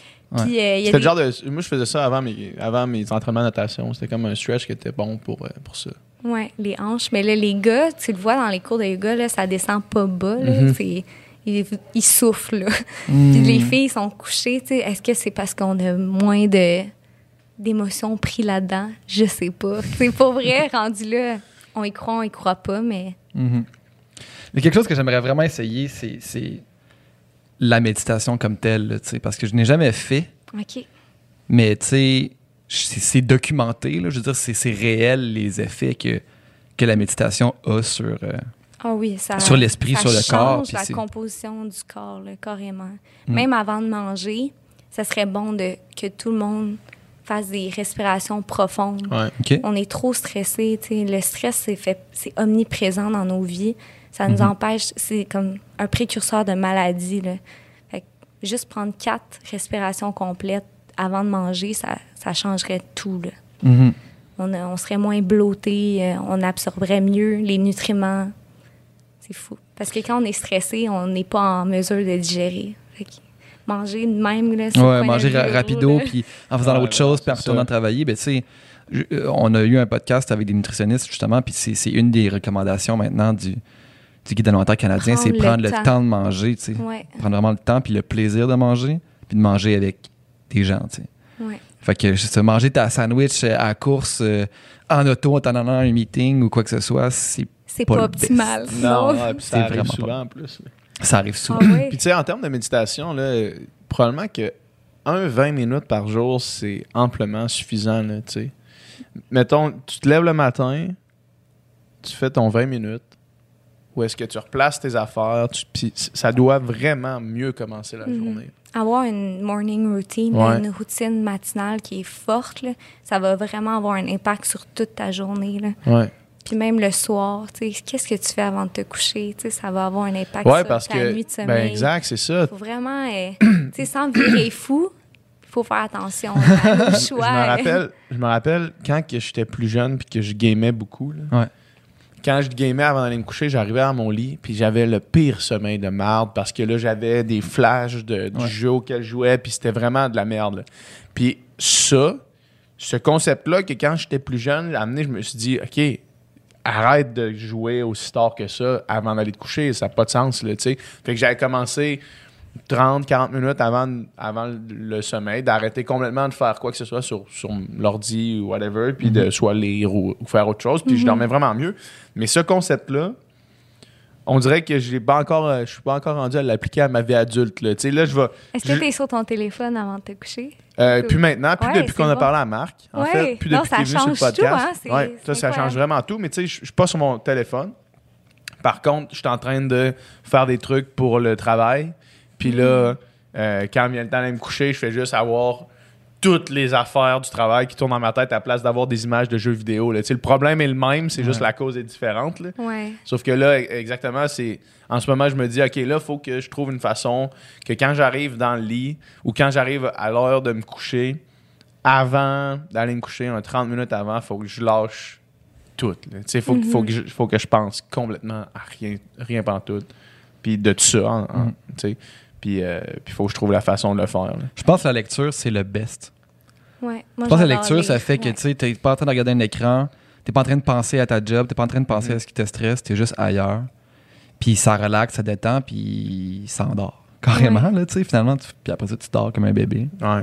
Puis, euh, il y a C'était des- le genre de. Moi, je faisais ça avant mes, avant mes entraînements de natation. C'était comme un stretch qui était bon pour, euh, pour ça. Ouais, les hanches. Mais là, les gars, tu le vois dans les cours de yoga, là, ça descend pas bas. Là, Mhm. C'est- ils, ils soufflent. Là. Hmm. Puis les filles sont couchées. Est-ce que c'est parce qu'on a moins de d'émotions pris là-dedans? Je sais pas. C'est pas vrai, rendu là. On y croit, on y croit pas, mais Mhm. Mais quelque chose que j'aimerais vraiment essayer, c'est, c'est la méditation comme telle, là, tu sais, parce que je n'ai jamais fait, OK. mais tu sais, c'est, documenté, là, je veux dire, c'est, c'est réel les effets que, que la méditation a sur... euh, Ah oui, ça. Sur l'esprit, ça sur le corps, change puis la composition du corps, là, carrément. Mm. Même avant de manger, ça serait bon de, que tout le monde fasse des respirations profondes. Ouais. On est trop stressé. tu sais. Le stress, c'est, fait, c'est omniprésent dans nos vies. Ça nous Mhm. empêche, c'est comme un précurseur de maladie. Là. Fait que juste prendre quatre respirations complètes avant de manger, ça, ça changerait tout. Là. Mhm. On, serait moins bloaté, euh, on absorberait mieux les nutriments. C'est fou. Parce que quand on est stressé, on n'est pas en mesure de digérer. Fait que manger de même, là, Ouais, manger ra- rapido, puis en faisant Ouais, autre chose, puis en retournant travailler, ben tu sais, je- euh, on a eu un podcast avec des nutritionnistes, justement, puis c'est, c'est une des recommandations maintenant du, du guide alimentaire canadien, Prendre c'est prendre le temps. temps de manger, tu sais. Ouais, Prendre vraiment le temps, puis le plaisir de manger, puis de manger avec des gens, tu sais. ouais. Fait que sais, manger ta sandwich euh, à la course euh, en auto en t'en allant à un meeting ou quoi que ce soit, c'est C'est Pas optimal. best. Non, Non. ouais, puis C'est ça arrive vraiment souvent pas. en plus. ça arrive souvent. Ah ouais? Puis tu sais, en termes de méditation, là, probablement que un 20 minutes par jour, c'est amplement suffisant. Là, tu sais. Mettons, tu te lèves le matin, tu fais ton 20 minutes, ou est-ce que tu replaces tes affaires, tu- puis ça doit vraiment mieux commencer la Mhm. journée. Avoir une morning routine, Ouais. une routine matinale qui est forte, là, ça va vraiment avoir un impact sur toute ta journée. Là. Ouais. Puis même le soir, tu sais, qu'est-ce que tu fais avant de te coucher? Tu sais, ça va avoir un impact Ouais, sur parce ta que. nuit de sommeil. Ben, exact, c'est ça. faut vraiment, euh, sans virer fou, il faut faire attention à nos Je choix. me rappelle, je me rappelle quand que j'étais plus jeune puis que je gamais beaucoup. là. Quand je gamais avant d'aller me coucher, j'arrivais à mon lit puis j'avais le pire sommeil de merde parce que là j'avais des flashs de- du Ouais. jeu auquel je jouais puis c'était vraiment de la merde. là. Puis ça, ce concept-là que quand j'étais plus jeune, à amené, je me suis dit ok. Arrête de jouer aussi tard que ça avant d'aller te coucher, ça n'a pas de sens. Là, tu sais. fait que j'avais commencé 30, 40 minutes avant, avant le sommeil, d'arrêter complètement de faire quoi que ce soit sur, sur l'ordi ou whatever, puis de soit lire ou, ou faire autre chose, puis je dormais vraiment mieux. Mais ce concept-là, on dirait que je pas encore, je suis pas encore rendu à l'appliquer à ma vie adulte. Là, là je vais. Est-ce que tu es sur ton téléphone avant de te coucher? euh, plus maintenant, Ouais, depuis qu'on a parlé à Marc. En Ouais. fait, Non, depuis ça qu'il est venu sur le change tout, podcast. hein, Ouais, ça, ça change vraiment tout. Mais tu sais, je je suis pas sur mon téléphone. Par contre, je suis en train de faire des trucs pour le travail. Puis là, euh, quand vient le temps d'aller me coucher, je fais juste avoir toutes les affaires du travail qui tournent dans ma tête à la place d'avoir des images de jeux vidéo. là. Tu sais, le problème est le même, c'est juste Ouais. la cause est différente. là. Ouais. Sauf que là, e- exactement, c'est. En ce moment, je me dis, OK, là, il faut que je trouve une façon que quand j'arrive dans le lit ou quand j'arrive à l'heure de me coucher, avant d'aller me coucher, un 30 minutes avant, il faut que je lâche tout. Il faut, faut, que je, faut que je pense complètement à rien, rien pantoute. Puis de tout ça, Mhm. Tu. Puis il faut que je trouve la façon de le faire. là. Je pense que la lecture, c'est le best. Ouais. Je pense que la j'adore lecture, ça fait que Ouais. tu sais, t'es pas en train de regarder un écran, t'es pas en train de penser à ta job, t'es pas en train de penser Mhm. à ce qui te stresse, t'es juste ailleurs. Puis ça relaxe, ça détend, puis ça endort. Carrément, Ouais. là, tu sais, finalement. tu- Puis après ça, tu dors comme un bébé. Ouais.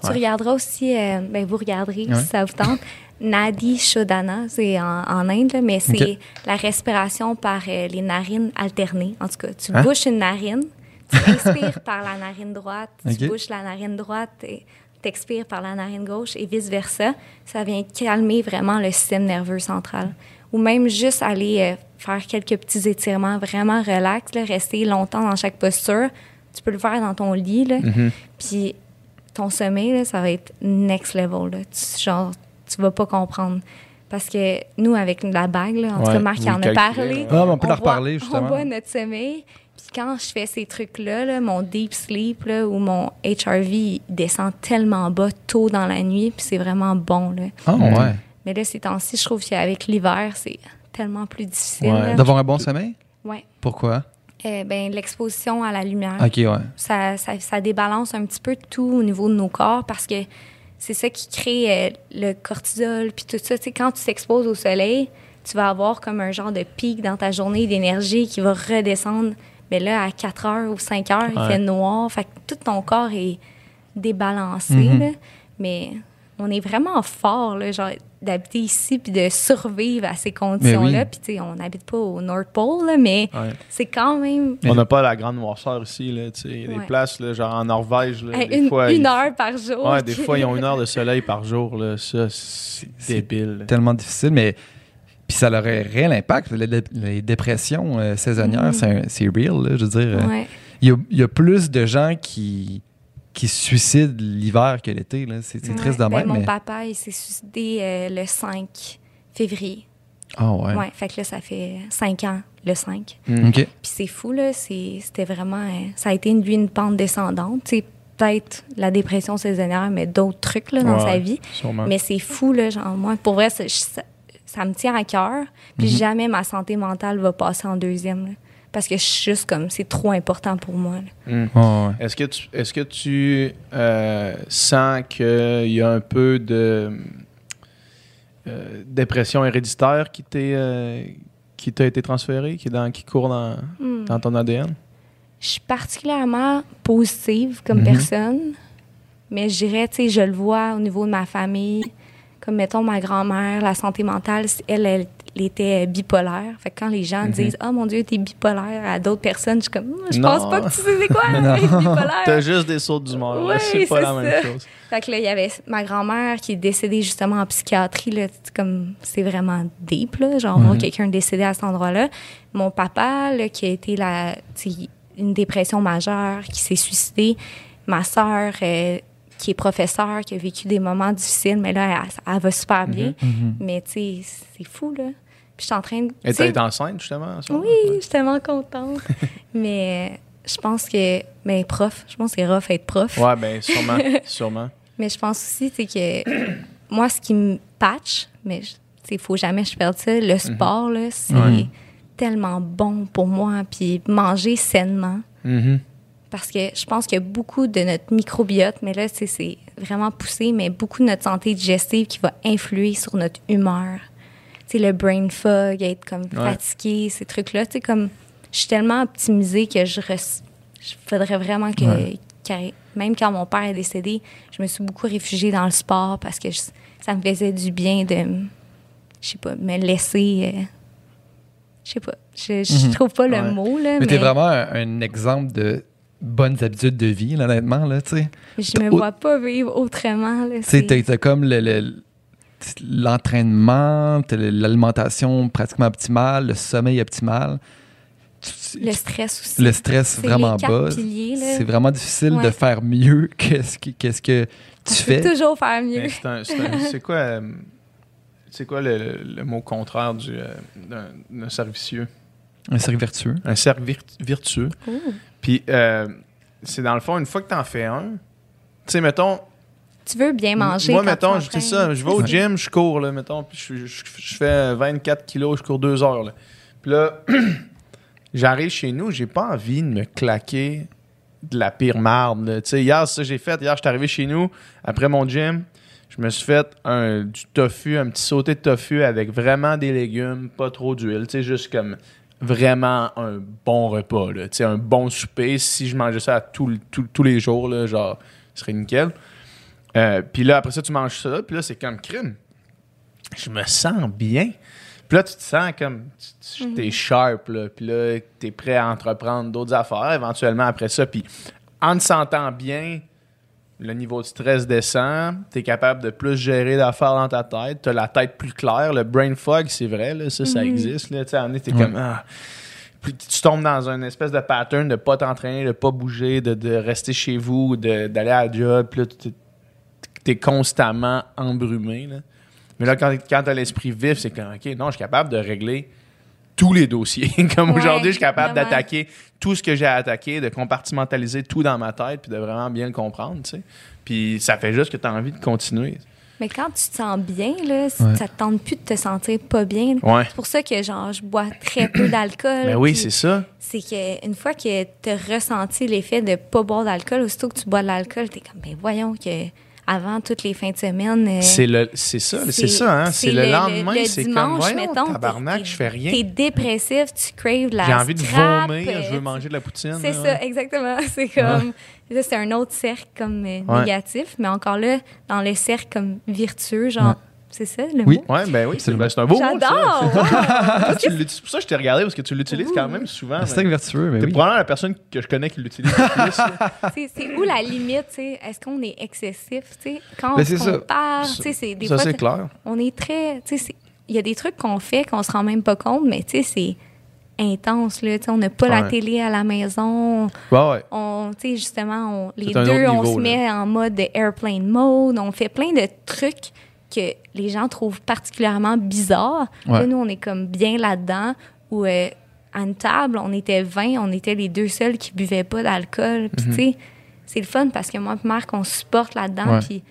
Tu Ouais. regarderas aussi, euh, ben vous regarderez Ouais. si ça vous tente, Nadi Shodhana, c'est en, en Inde, là, mais c'est Ok. la respiration par euh, les narines alternées. En tout cas, tu Hein? bouches une narine, tu inspires par la narine droite, tu bouches la narine droite, et t'expires par la narine gauche et vice-versa, ça vient calmer vraiment le système nerveux central. Ou même juste aller euh, faire quelques petits étirements vraiment relax, là, rester longtemps dans chaque posture. Tu peux le faire dans ton lit, là. Mhm. Puis ton sommeil, là, ça va être next level. Là. Tu, genre, tu vas pas comprendre. Parce que nous, avec la bague, là, en tout Ouais, cas, Marc en a parlé. mais on peut en reparler, justement. On voit notre sommeil. Puis quand je fais ces trucs-là, là, mon deep sleep là, ou mon HRV il descend tellement bas tôt dans la nuit, puis c'est vraiment bon. Là. Ah, ouais. Mais là, ces temps-ci, je trouve qu'avec l'hiver, c'est tellement plus difficile. Ouais. D'avoir un bon sommeil? Ouais. Pourquoi? Euh, ben, l'exposition à la lumière Ok, ouais. ça, ça, ça débalance un petit peu tout au niveau de nos corps parce que c'est ça qui crée euh, le cortisol puis tout ça. Tu sais, quand tu t'exposes au soleil, tu vas avoir comme un genre de pic dans ta journée d'énergie qui va redescendre. Mais là, à 4 heures ou 5 heures, il fait noir. Fait que tout ton corps est débalancé. Mhm. là. Mais on est vraiment fort, là, genre, d'habiter ici puis de survivre à ces conditions-là. oui. Puis, tu sais, on n'habite pas au North Pole, là, mais Ouais. c'est quand même On n'a pas la grande noirceur ici. Là, tu sais. Il y a des Ouais. places, là, genre en Norvège. Là, des une, fois, une ils- heure par jour. Ouais, des fois, ils ont une heure de soleil par jour. Là. Ça, c'est C'est- débile. Tellement difficile, mais. Puis ça aurait réel impact. Les, dé- les dépressions euh, saisonnières, Mhm. c'est un- c'est real, là, je veux dire. euh, Ouais. Il y, a, il y a plus de gens qui, qui se suicident l'hiver que l'été. là. C'est Ouais. triste de Ben, même. Mon mais... papa, il s'est suicidé euh, le 5 février. Ah ouais. Ouais. Fait que là, ça fait 5 ans, le 5. Mm. OK. Puis c'est fou, là. c'est- C'était vraiment. euh, ça a été une, lui une pente descendante. Tu sais, peut-être la dépression saisonnière, mais d'autres trucs là, dans Ouais, sa vie. Sûrement. Mais c'est fou, là. Genre, moi, pour vrai, je- ça, me tient à cœur. Puis Mhm. jamais ma santé mentale va passer en deuxième. là. parce que je suis juste comme. C'est trop important pour moi. Mm. Ouais, ouais. Est-ce que tu, est-ce que tu euh, sens qu'il y a un peu de euh, dépression héréditaire qui t'est euh, qui t'a été transférée, qui, est dans, qui court dans, Hmm. dans ton ADN? Je suis particulièrement positive comme Mhm. personne, mais je dirais, tu sais, je le vois au niveau de ma famille. Comme, mettons, ma grand-mère, la santé mentale, elle, elle, elle était bipolaire. Fait que quand les gens Mhm. disent « Oh mon Dieu, t'es bipolaire » à d'autres personnes, je suis comme « Je Non. pense pas que tu sais quoi, être bipolaire. » T'as juste des sauts d'humeur. Oui, c'est pas la même chose. Fait que là, il y avait ma grand-mère qui est décédée justement en psychiatrie. Là, c'est comme, c'est vraiment deep, là, genre, Mhm. quelqu'un décédé à cet endroit-là. Mon papa, là, qui a été la, une dépression majeure, qui s'est suicidé. Ma sœur, euh, qui est professeure, qui a vécu des moments difficiles, mais là, elle, elle va super bien. Mhm. Mais, tu sais, c'est fou, là. Puis je suis en train de. Et tu sais, t'es enceinte, justement? à ce oui, moment-là? je suis tellement contente. mais je pense que. Mais prof, je pense que c'est rough être prof. Ouais, ben sûrement. sûrement. Mais je pense aussi, c'est que moi, ce qui me patch, mais il faut jamais que je perde ça, le sport, là, c'est Ouais. tellement bon pour moi. Puis manger sainement. Parce que je pense qu'il y a beaucoup de notre microbiote, mais là, c'est vraiment poussé, mais beaucoup de notre santé digestive qui va influer sur notre humeur. Tu sais, le brain fog, être comme fatigué, ces trucs-là. Tu sais, comme, je suis tellement optimisée que je, res- je faudrait vraiment que, Ouais. même quand mon père est décédé, je me suis beaucoup réfugiée dans le sport parce que je- ça me faisait du bien de, je sais pas, me laisser, euh, je sais pas, je, je Mhm. trouve pas le Ouais. mot, là, Mais t'es vraiment un, un exemple de bonnes habitudes de vie, là, honnêtement, là, tu sais. je me vois pas vivre autrement, là. Tu sais, c'est- comme le- le- l'entraînement, l'alimentation pratiquement optimale, le sommeil optimal. Tu- Le stress aussi. le stress vraiment bas. C'est vraiment difficile de faire mieux que ce que, qu'est-ce que tu On fais. peut toujours faire mieux. Mais c'est quoi, euh, c'est quoi le, le- le mot contraire du, euh, d'un, d'un cercle vicieux? Un cercle vertueux. Un cercle vir- vertueux. Puis, euh, c'est dans le fond, une fois que t'en fais un, tu sais, mettons, Tu veux bien manger. moi, quand mettons, je- ça, je vais au gym, je cours, là, mettons, puis je, je- je fais 24 kilos, je cours deux heures, là. Puis là, j'arrive chez nous, j'ai pas envie de me claquer de la pire marde, là. Tu sais, hier, ça j'ai fait. Hier, je suis arrivé chez nous, après mon gym, je me suis fait un, du tofu, un petit sauté de tofu avec vraiment des légumes, pas trop d'huile, tu sais, juste comme vraiment un bon repas, là. Un bon souper. Si je mangeais ça à tout le- tout- tous les jours, là, genre, ce serait nickel. Euh, puis là, après ça, tu manges ça, puis là, c'est comme crime. Je me sens bien. Puis là, tu te sens comme. Tu, tu- T'es sharp, là. Puis là, t'es prêt à entreprendre d'autres affaires éventuellement après ça. Puis en te sentant bien, le niveau de stress descend, tu es capable de plus gérer d'affaires dans ta tête, tu as la tête plus claire, le brain fog, c'est vrai, là, ça, ça existe. Là, tu sais, à un moment donné, t'es Ouais. comme. Ah. Puis tu tombes dans une espèce de pattern de pas t'entraîner, de pas bouger, de, de rester chez vous, de- d'aller à la job, puis là, tu es constamment embrumé. Là. Mais là, quand, quand tu as l'esprit vif, c'est comme, OK, non, je suis capable de régler tous les dossiers. comme Ouais, aujourd'hui, je suis capable vraiment. d'attaquer tout ce que j'ai à attaquer, de compartimentaliser tout dans ma tête, puis de vraiment bien le comprendre, tu sais. Puis ça fait juste que tu as envie de continuer. Mais quand tu te sens bien, là, Ouais. ça te tente plus de te sentir pas bien. Ouais. C'est pour ça que genre je bois très peu d'alcool. Ben oui, c'est ça. C'est qu'une fois que tu as ressenti l'effet de pas boire d'alcool, aussitôt que tu bois de l'alcool, tu es comme, ben voyons que avant toutes les fins de semaine. euh, C'est le c'est ça, c'est ça, hein. C'est le, lendemain, le c'est comme, mettons, tabarnak, je fais rien. T'es dépressif, tu craves la J'ai envie de vomir, euh, je veux manger de la poutine. C'est ça, ouais. exactement. C'est comme. ça, C'est un autre cercle comme euh, Ouais. négatif, mais encore là, dans le cercle comme vertueux, genre. Ouais. C'est ça le Oui. mot? Ouais, ben oui, c'est ben, un beau mot. J'adore! C'est pour ça que je t'ai regardé, parce que tu l'utilises quand même souvent. C'est mais vertueux, mais T'es oui. probablement la personne que je connais qui l'utilise le plus. C'est où la limite, tu sais? Est-ce qu'on est excessif, tu sais? Quand Ben, on c'est se ça. compare, tu sais, c'est des ça, fois, c'est clair. on est très, tu sais, il y a des trucs qu'on fait qu'on se rend même pas compte, mais tu sais, c'est intense, là, on n'a pas la télé à la maison, Ouais, ouais. on, tu sais, justement, on- les deux, on se met en mode de airplane mode, on fait plein de trucs que les gens trouvent particulièrement. Ouais. Là, nous, on est comme bien là-dedans, où euh, à une table, on était 20, on était les deux seuls qui buvaient pas d'alcool. Puis, tu sais, c'est le fun parce que moi et Marc, on se supporte là-dedans, Mhm. Puis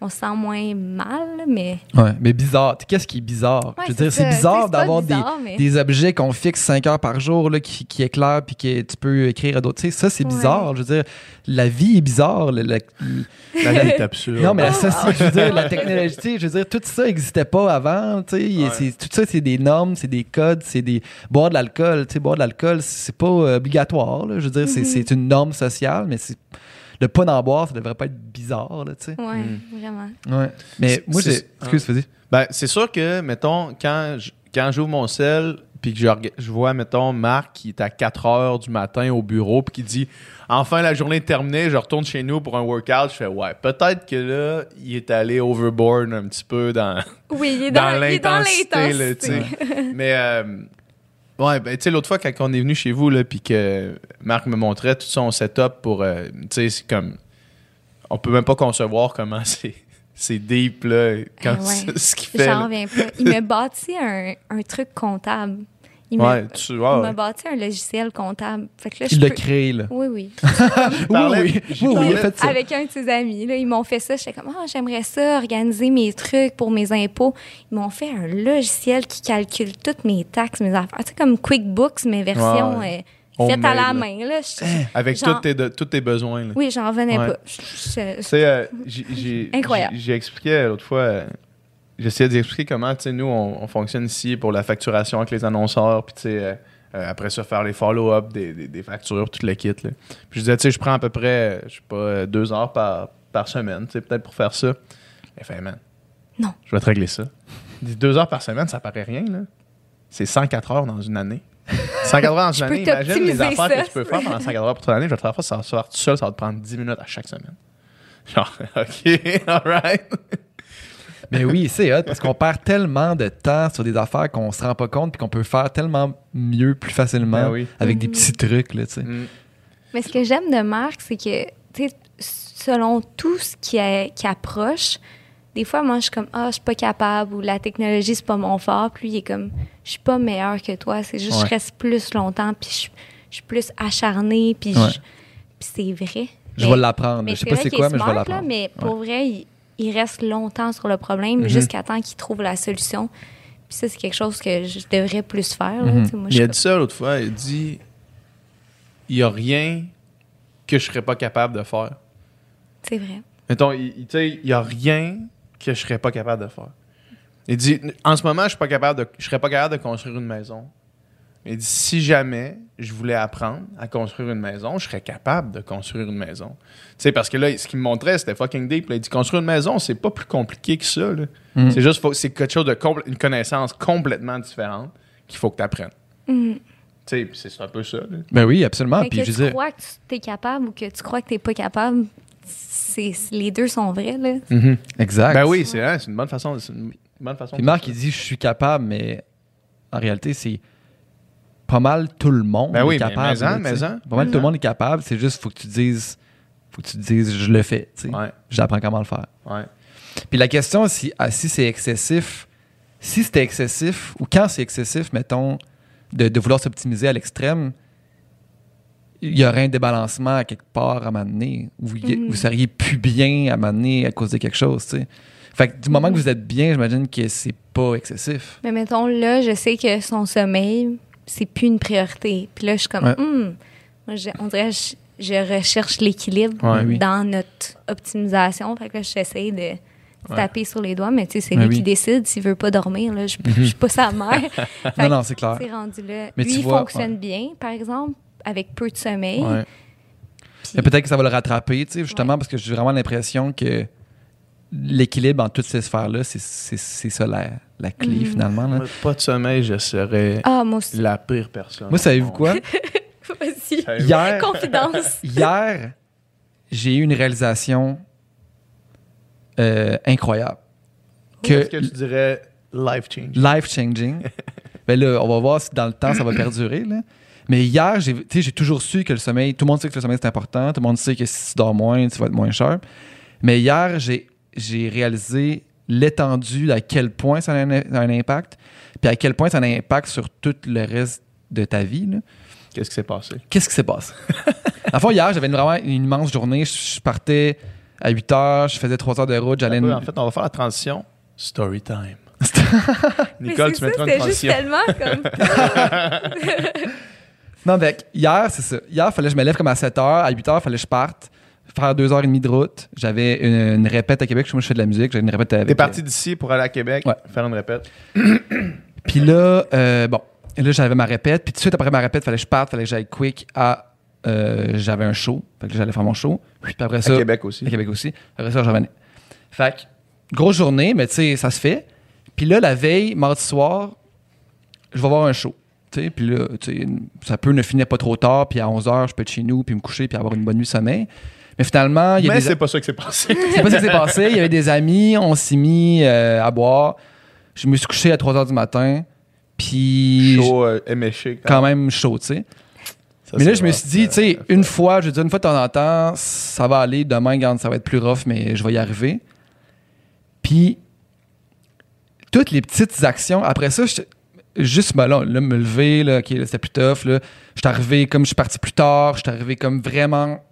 on se sent moins mal, mais... Ouais, mais bizarre. Tu sais, Qu'est-ce qui est bizarre? Ouais, je veux dire, c'est bizarre d'avoir des, mais- des objets qu'on fixe 5 heures par jour là, qui, qui éclairent puis que tu peux écrire à d'autres. Tu sais, ça, c'est Ouais. bizarre. Je veux dire, la vie est bizarre. le- le- La vie est absurde. Non, mais la société, je veux dire, la technologie, tu sais, je veux dire, tout ça n'existait pas avant, tu sais. Tout ça, c'est des normes, c'est des codes, c'est des. Boire de l'alcool, tu sais, boire de l'alcool, c'est pas euh, obligatoire, là. Je veux dire, Mm-hmm. c'est- c'est une norme sociale, mais c'est. Le pas d'en boire, ça devrait pas être bizarre, là, tu sais. Ouais, Mm. vraiment. Ouais. Mais moi, j'ai. c'est- Excuse, vas-y. Ben, c'est sûr que, mettons, quand j'ouvre mon sel, puis que je, je vois, mettons, Marc qui est à 4 heures du matin au bureau, puis qui dit Enfin, la journée est terminée, je retourne chez nous pour un workout. Je fais Ouais, peut-être que là, il est allé overboard un petit peu dans, Oui, il est dans dans, il est dans l'intensité. Mais, euh, ouais, ben, tu sais, l'autre fois, quand on est venu chez vous, là, puis que Marc me montrait tout son setup pour, euh, tu sais, c'est comme. On peut même pas concevoir comment c'est. C'est deep, là, quand Ah ouais. ce qu'il fait. J'en reviens pas. Il m'a bâti un, un truc comptable. Il m'a Ouais, bâti un logiciel comptable. Fait que là, Il je l'a peux- créé, là. Oui, oui. oui, oui, oui, fait ça. Avec un de ses amis. Là, ils m'ont fait ça. J'étais comme, ah, j'aimerais ça, organiser mes trucs pour mes impôts. Ils m'ont fait un logiciel qui calcule toutes mes taxes, mes affaires. Tu sais, comme QuickBooks, mais version Ouais, euh, faite à la là. main. Là. Je- Avec Genre- tous tes, de- tous tes besoins. là. Oui, j'en revenais Ouais. pas. Je- euh, j'ai expliqué l'autre fois, euh, j'essayais d'expliquer comment, tu sais, nous, on, on fonctionne ici pour la facturation avec les annonceurs, puis tu sais, euh, euh, après ça, faire les follow-up des, des- des factures, tout le kit. Là. Puis je disais, tu sais, je prends à peu près, je sais pas, euh, deux heures par, par semaine, tu sais, peut-être pour faire ça. Elle fait, man. Non. Je vais te régler ça. Deux heures par semaine, ça paraît rien, là. C'est 104 heures dans une année. 104 heures dans une année, imagine les affaires ça. que tu peux faire pendant 104 heures pour ton année. Je vais te faire ça, ça va se faire tout seul, ça va te prendre 10 minutes à chaque semaine. Genre, OK, alright. Mais oui, c'est hot parce qu'on perd tellement de temps sur des affaires qu'on se rend pas compte puis qu'on peut faire tellement mieux, plus facilement Ben oui. avec des petits trucs, là, tu sais. Mm. Mais ce que j'aime de Marc, c'est que, tu sais, selon tout ce qui, est- qui approche, des fois, moi, je suis comme, ah, je suis pas capable, ou la technologie, c'est pas mon fort. Puis lui, il est comme, je suis pas meilleur que toi, c'est juste, Ouais. je reste plus longtemps, puis je, je suis plus acharnée, puis Ouais. je- puis c'est vrai. Je Mais- vais l'apprendre. mais Je sais pas c'est quoi, mais je vais l'apprendre. mais pour Ouais. vrai, il, il reste longtemps sur le problème Mhm. jusqu'à temps qu'il trouve la solution. Puis ça, c'est quelque chose que je devrais plus faire. là. Mhm. Moi, Il a dit ça l'autre fois. Il a dit il n'y a rien que je serais pas capable de faire. C'est vrai. Mettons, il, il- tu sais, il n'y a rien que je serais pas capable de faire. Il dit en ce moment, je suis pas capable de, je serais pas capable de construire une maison. Il dit si jamais je voulais apprendre à construire une maison, je serais capable de construire une maison. Tu sais, parce que là, ce qu'il me montrait, c'était fucking deep. là. Il dit construire une maison, c'est pas plus compliqué que ça. Mhm. C'est juste, c'est quelque chose de compl- une connaissance complètement différente qu'il faut que tu apprennes. Mhm. Tu sais, c'est un peu ça. là. Ben oui, absolument. Mais Puis que je tu dire, crois que tu es capable ou que tu crois que tu n'es pas capable, c'est, les deux sont vrais, là. Mhm. Exact. Ben oui, c'est hein, c'est une bonne façon. C'est une bonne façon. Puis de Marc, faire il dit, je suis capable, mais en réalité, c'est pas mal tout le monde Ben oui, est mais- capable. tu sais. mais-en. Pas mal tout le monde est capable. C'est juste, faut que tu dises, faut que tu te dises, je le fais. tu sais. Ouais. J'apprends comment le faire. Ouais. Puis la question, si, ah, si c'est excessif, si c'était excessif, ou quand c'est excessif, mettons, de, de vouloir s'optimiser à l'extrême, il y aurait un débalancement à quelque part à m'amener. Vous, y- Mhm. vous seriez plus bien à m'amener à cause de quelque chose, tu sais. Fait que du moment que vous êtes bien, j'imagine que c'est pas excessif. Mais mettons, là, je sais que son sommeil, c'est plus une priorité. Puis là, je suis comme, Ouais. Hmm. Moi, je- on dirait je, je recherche l'équilibre Ouais, oui. dans notre optimisation. Fait que là, j'essaie de taper sur les doigts, mais tu sais, c'est lui oui. qui décide s'il veut pas dormir. Là. Je, je suis pas sa mère. Fait Non, non, c'est clair. c'est rendu là. Mais lui, tu il vois, fonctionne bien, par exemple, avec peu de sommeil. Puis- Mais peut-être que ça va le rattraper, tu sais, justement, parce que j'ai vraiment l'impression que l'équilibre en toutes ces sphères-là, c'est- ça la, clé, Mhm. finalement. là. Moi, Pas de sommeil, je serais Ah, moi aussi. la pire personne. Moi, savez-vous quoi? Vas-y. Hier, Confidence. Hier, j'ai eu une réalisation euh, incroyable. Qu'est-ce Que que tu dirais life change? life-changing. ben là, on va voir si dans le temps ça va perdurer. Là. Mais hier, j'ai tu sais, j'ai toujours su que le sommeil, tout le monde sait que le sommeil c'est important, tout le monde sait que si tu dors moins, tu vas être moins cher. Mais hier, j'ai j'ai réalisé l'étendue à quel point ça a un, un impact, puis à quel point ça a un impact sur tout le reste de ta vie. là. Qu'est-ce qui s'est passé? Qu'est-ce qui s'est passé? à fond, hier, j'avais une- vraiment une immense journée. Je, je partais à 8 heures, je faisais 3 heures de route, j'allais. Une- En fait, on va faire la transition. Story time. Nicole, tu mettras ça, une c'était juste transition. tellement comme. Non, mais hier, c'est ça. Hier, il fallait que je me lève comme à 7 heures. À 8 heures, il fallait que je parte. Faire 2 heures et demie de route. J'avais une, une répète à Québec. Moi, je fais de la musique. J'avais une répète avec. T'es parti d'ici pour aller à Québec, Ouais. faire une répète. Puis là, euh, bon. Là, j'avais ma répète. Puis tout de suite après ma répète, il fallait que je parte. Il fallait que j'aille quick à. euh, j'avais un show. Fait que j'allais faire mon show. Puis après ça. À Québec aussi. À Québec aussi. Après ça, je revenais. Fait que, grosse journée, mais tu sais, ça se fait. Puis là, la veille, mardi soir, je vais voir un show. Tu sais, puis là, tu sais, ça peut ne finir pas trop tard, puis à 11h, je peux être chez nous, puis me coucher, puis avoir une bonne nuit de sommeil. Mais finalement, il y a Mais des... c'est pas ça qui s'est passé. C'est pas qui s'est passé. Il y avait des amis, on s'est mis euh, à boire. Je me suis couché à 3h du matin, puis Chaud, euh, éméché. quand même chaud, tu sais. Ça, Mais là, je me suis dit, euh, tu sais, une fois, je dire, une fois de temps en temps, ça va aller. Demain, regarde, ça va être plus rough, mais je vais y arriver. Puis, toutes les petites actions, après ça, je- juste ben là, là, me lever, là, c'était plus tough. Là. Je suis arrivé comme je suis parti plus tard, je suis arrivé comme vraiment.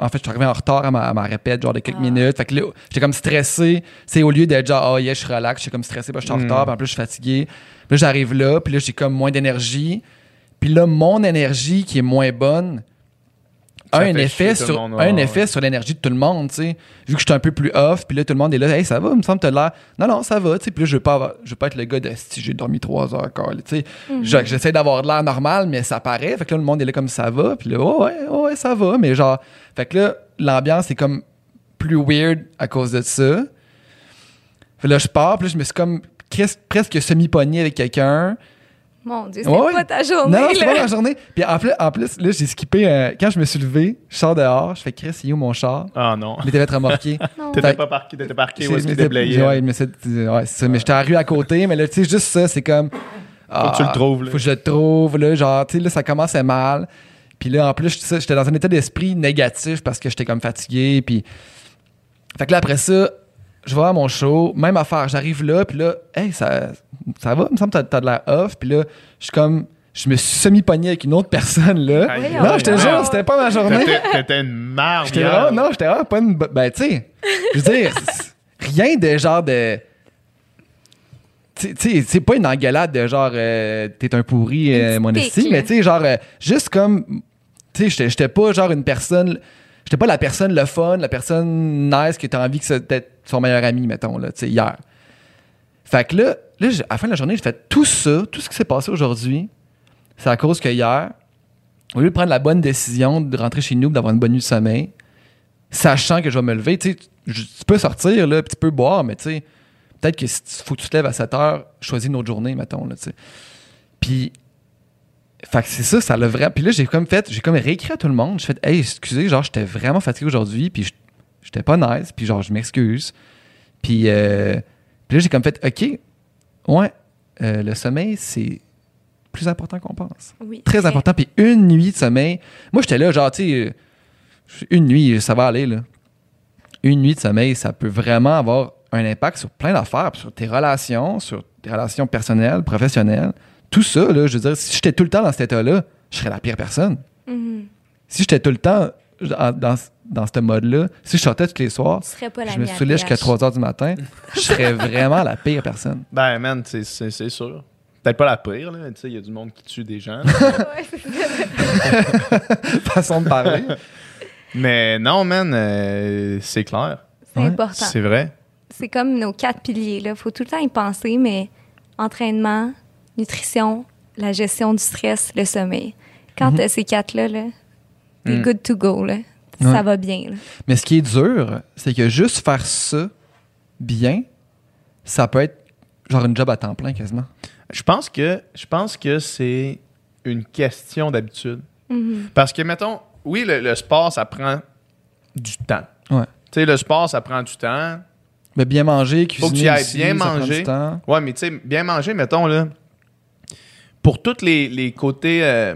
En fait, je suis arrivé en retard à ma, à ma répète, genre de quelques Ah. minutes. Fait que là, j'étais comme stressé. C'est au lieu d'être genre, oh yeah, je suis relax, j'étais comme stressé, parce que je suis en Mm. retard, puis en plus, je suis fatigué. Puis là, j'arrive là, puis là, j'ai comme moins d'énergie. Puis là, mon énergie qui est moins bonne a un effet, sur, monde, un ouais, effet ouais. sur l'énergie de tout le monde, tu sais. Vu que je suis un peu plus off, puis là, tout le monde est là, hey, ça va, il me semble que t'as l'air. Non, non, ça va, tu sais. Puis là, je veux pas, avoir- je veux pas être le gars de si j'ai dormi trois heures, tu sais. Je- J'essaie d'avoir de l'air normal, mais ça paraît. Fait que là, le monde est là comme ça va, puis là, oh, ouais, ouais, ça va, mais genre. Fait que là, l'ambiance est comme plus weird à cause de ça. Fait que là, je pars, puis là, je me suis comme presque, presque semi-pogné avec quelqu'un. Mon Dieu, c'est Ouais, pas ta journée. Non, c'est là. pas ma journée. Puis en plus, en plus là, j'ai skippé. euh, quand je me suis levé, je sors dehors, je fais Chris, il est où mon char? Ah non. Il était remorqué. Non. T'étais pas parqué, t'étais parqué où est-ce j'étais- déblayait? Ouais, mais c'est ouais, c'est ça. Mais j'étais à la rue à côté, mais là, tu sais, juste ça, c'est comme. Faut que tu le trouves, là. Faut que je le trouve, là. Genre, tu sais, là, ça commençait mal. Puis là, en plus, j'étais dans un état d'esprit négatif parce que j'étais comme fatigué. Puis. Fait que là, après ça, je vais à mon show, même affaire. J'arrive là, puis là, hey, ça, ça va, il me semble que t'as- t'as de l'air off. Puis là, je suis comme. Je me suis semi-pogné avec une autre personne, là. Aïe, non, je te jure, c'était pas ma journée. T'étais t'étais une marde. J'étais vraiment, non, j'étais vraiment pas une. Ben, tu sais, je veux dire, rien de genre de. Tu tu sais, c'est pas une engueulade de genre, euh, t'es un pourri, euh, mon petite esti, pique, mais là. tu sais, genre, euh, juste comme. Tu sais, j'étais- j'étais pas genre une personne. J'étais pas la personne le fun, la personne nice que t'as envie que peut-être son meilleur ami, mettons, là, tu sais, hier. Fait que là, là à la fin de la journée, j'ai fait tout ça, tout ce qui s'est passé aujourd'hui, c'est à cause que hier, au lieu de prendre la bonne décision de rentrer chez nous, d'avoir une bonne nuit de sommeil, sachant que je vais me lever, tu sais, tu peux sortir, là, tu peux boire, mais tu sais, peut-être que si faut que tu te lèves à 7 heures, choisis une autre journée, mettons, là, tu sais. Puis, fait que c'est ça, ça l'a vraiment. Puis là, j'ai comme fait, j'ai comme réécrit à tout le monde. J'ai fait, hey, excusez, genre, j'étais vraiment fatigué aujourd'hui, puis j'étais pas nice, puis genre, je m'excuse. Puis, euh, puis là, j'ai comme fait, OK, ouais, euh, le sommeil, c'est plus important qu'on pense. Oui. Très important. Puis une nuit de sommeil, moi, j'étais là, genre, tu sais, euh, une nuit, ça va aller, là. Une nuit de sommeil, ça peut vraiment avoir un impact sur plein d'affaires, sur tes relations, sur tes relations personnelles, professionnelles. Tout ça, là, je veux dire, si j'étais tout le temps dans cet état-là, je serais la pire personne. Mhm. Si j'étais tout le temps dans, dans, dans ce mode-là, si je sortais tous les soirs, je me mienne saoulais jusqu'à PH. 3 h du matin, je serais vraiment la pire personne. Ben, man, c'est- sûr. Peut-être pas la pire, là. Tu sais, il y a du monde qui tue des gens. Ouais, c'est ça. Façon de parler. Mais non, man, euh, c'est clair. C'est Ouais, important. C'est vrai. C'est comme nos quatre piliers. Il faut tout le temps y penser, mais entraînement, nutrition, la gestion du stress, le sommeil. Quand Mhm. tu as ces quatre-là, là, t'es Mm. good to go. Là. Ouais. Ça va bien. là. Mais ce qui est dur, c'est que juste faire ça bien, ça peut être genre une job à temps plein quasiment. Je pense que je pense que c'est une question d'habitude. Mhm. Parce que, mettons, oui, le, le sport, ça prend du temps. Ouais. Tu sais, le sport, ça prend du temps. Mais bien manger, cuisiner Faut que tu ailles aussi, bien ça prend manger. du temps. Ouais, mais tu sais, bien manger, mettons, là, pour tous les, les côtés euh,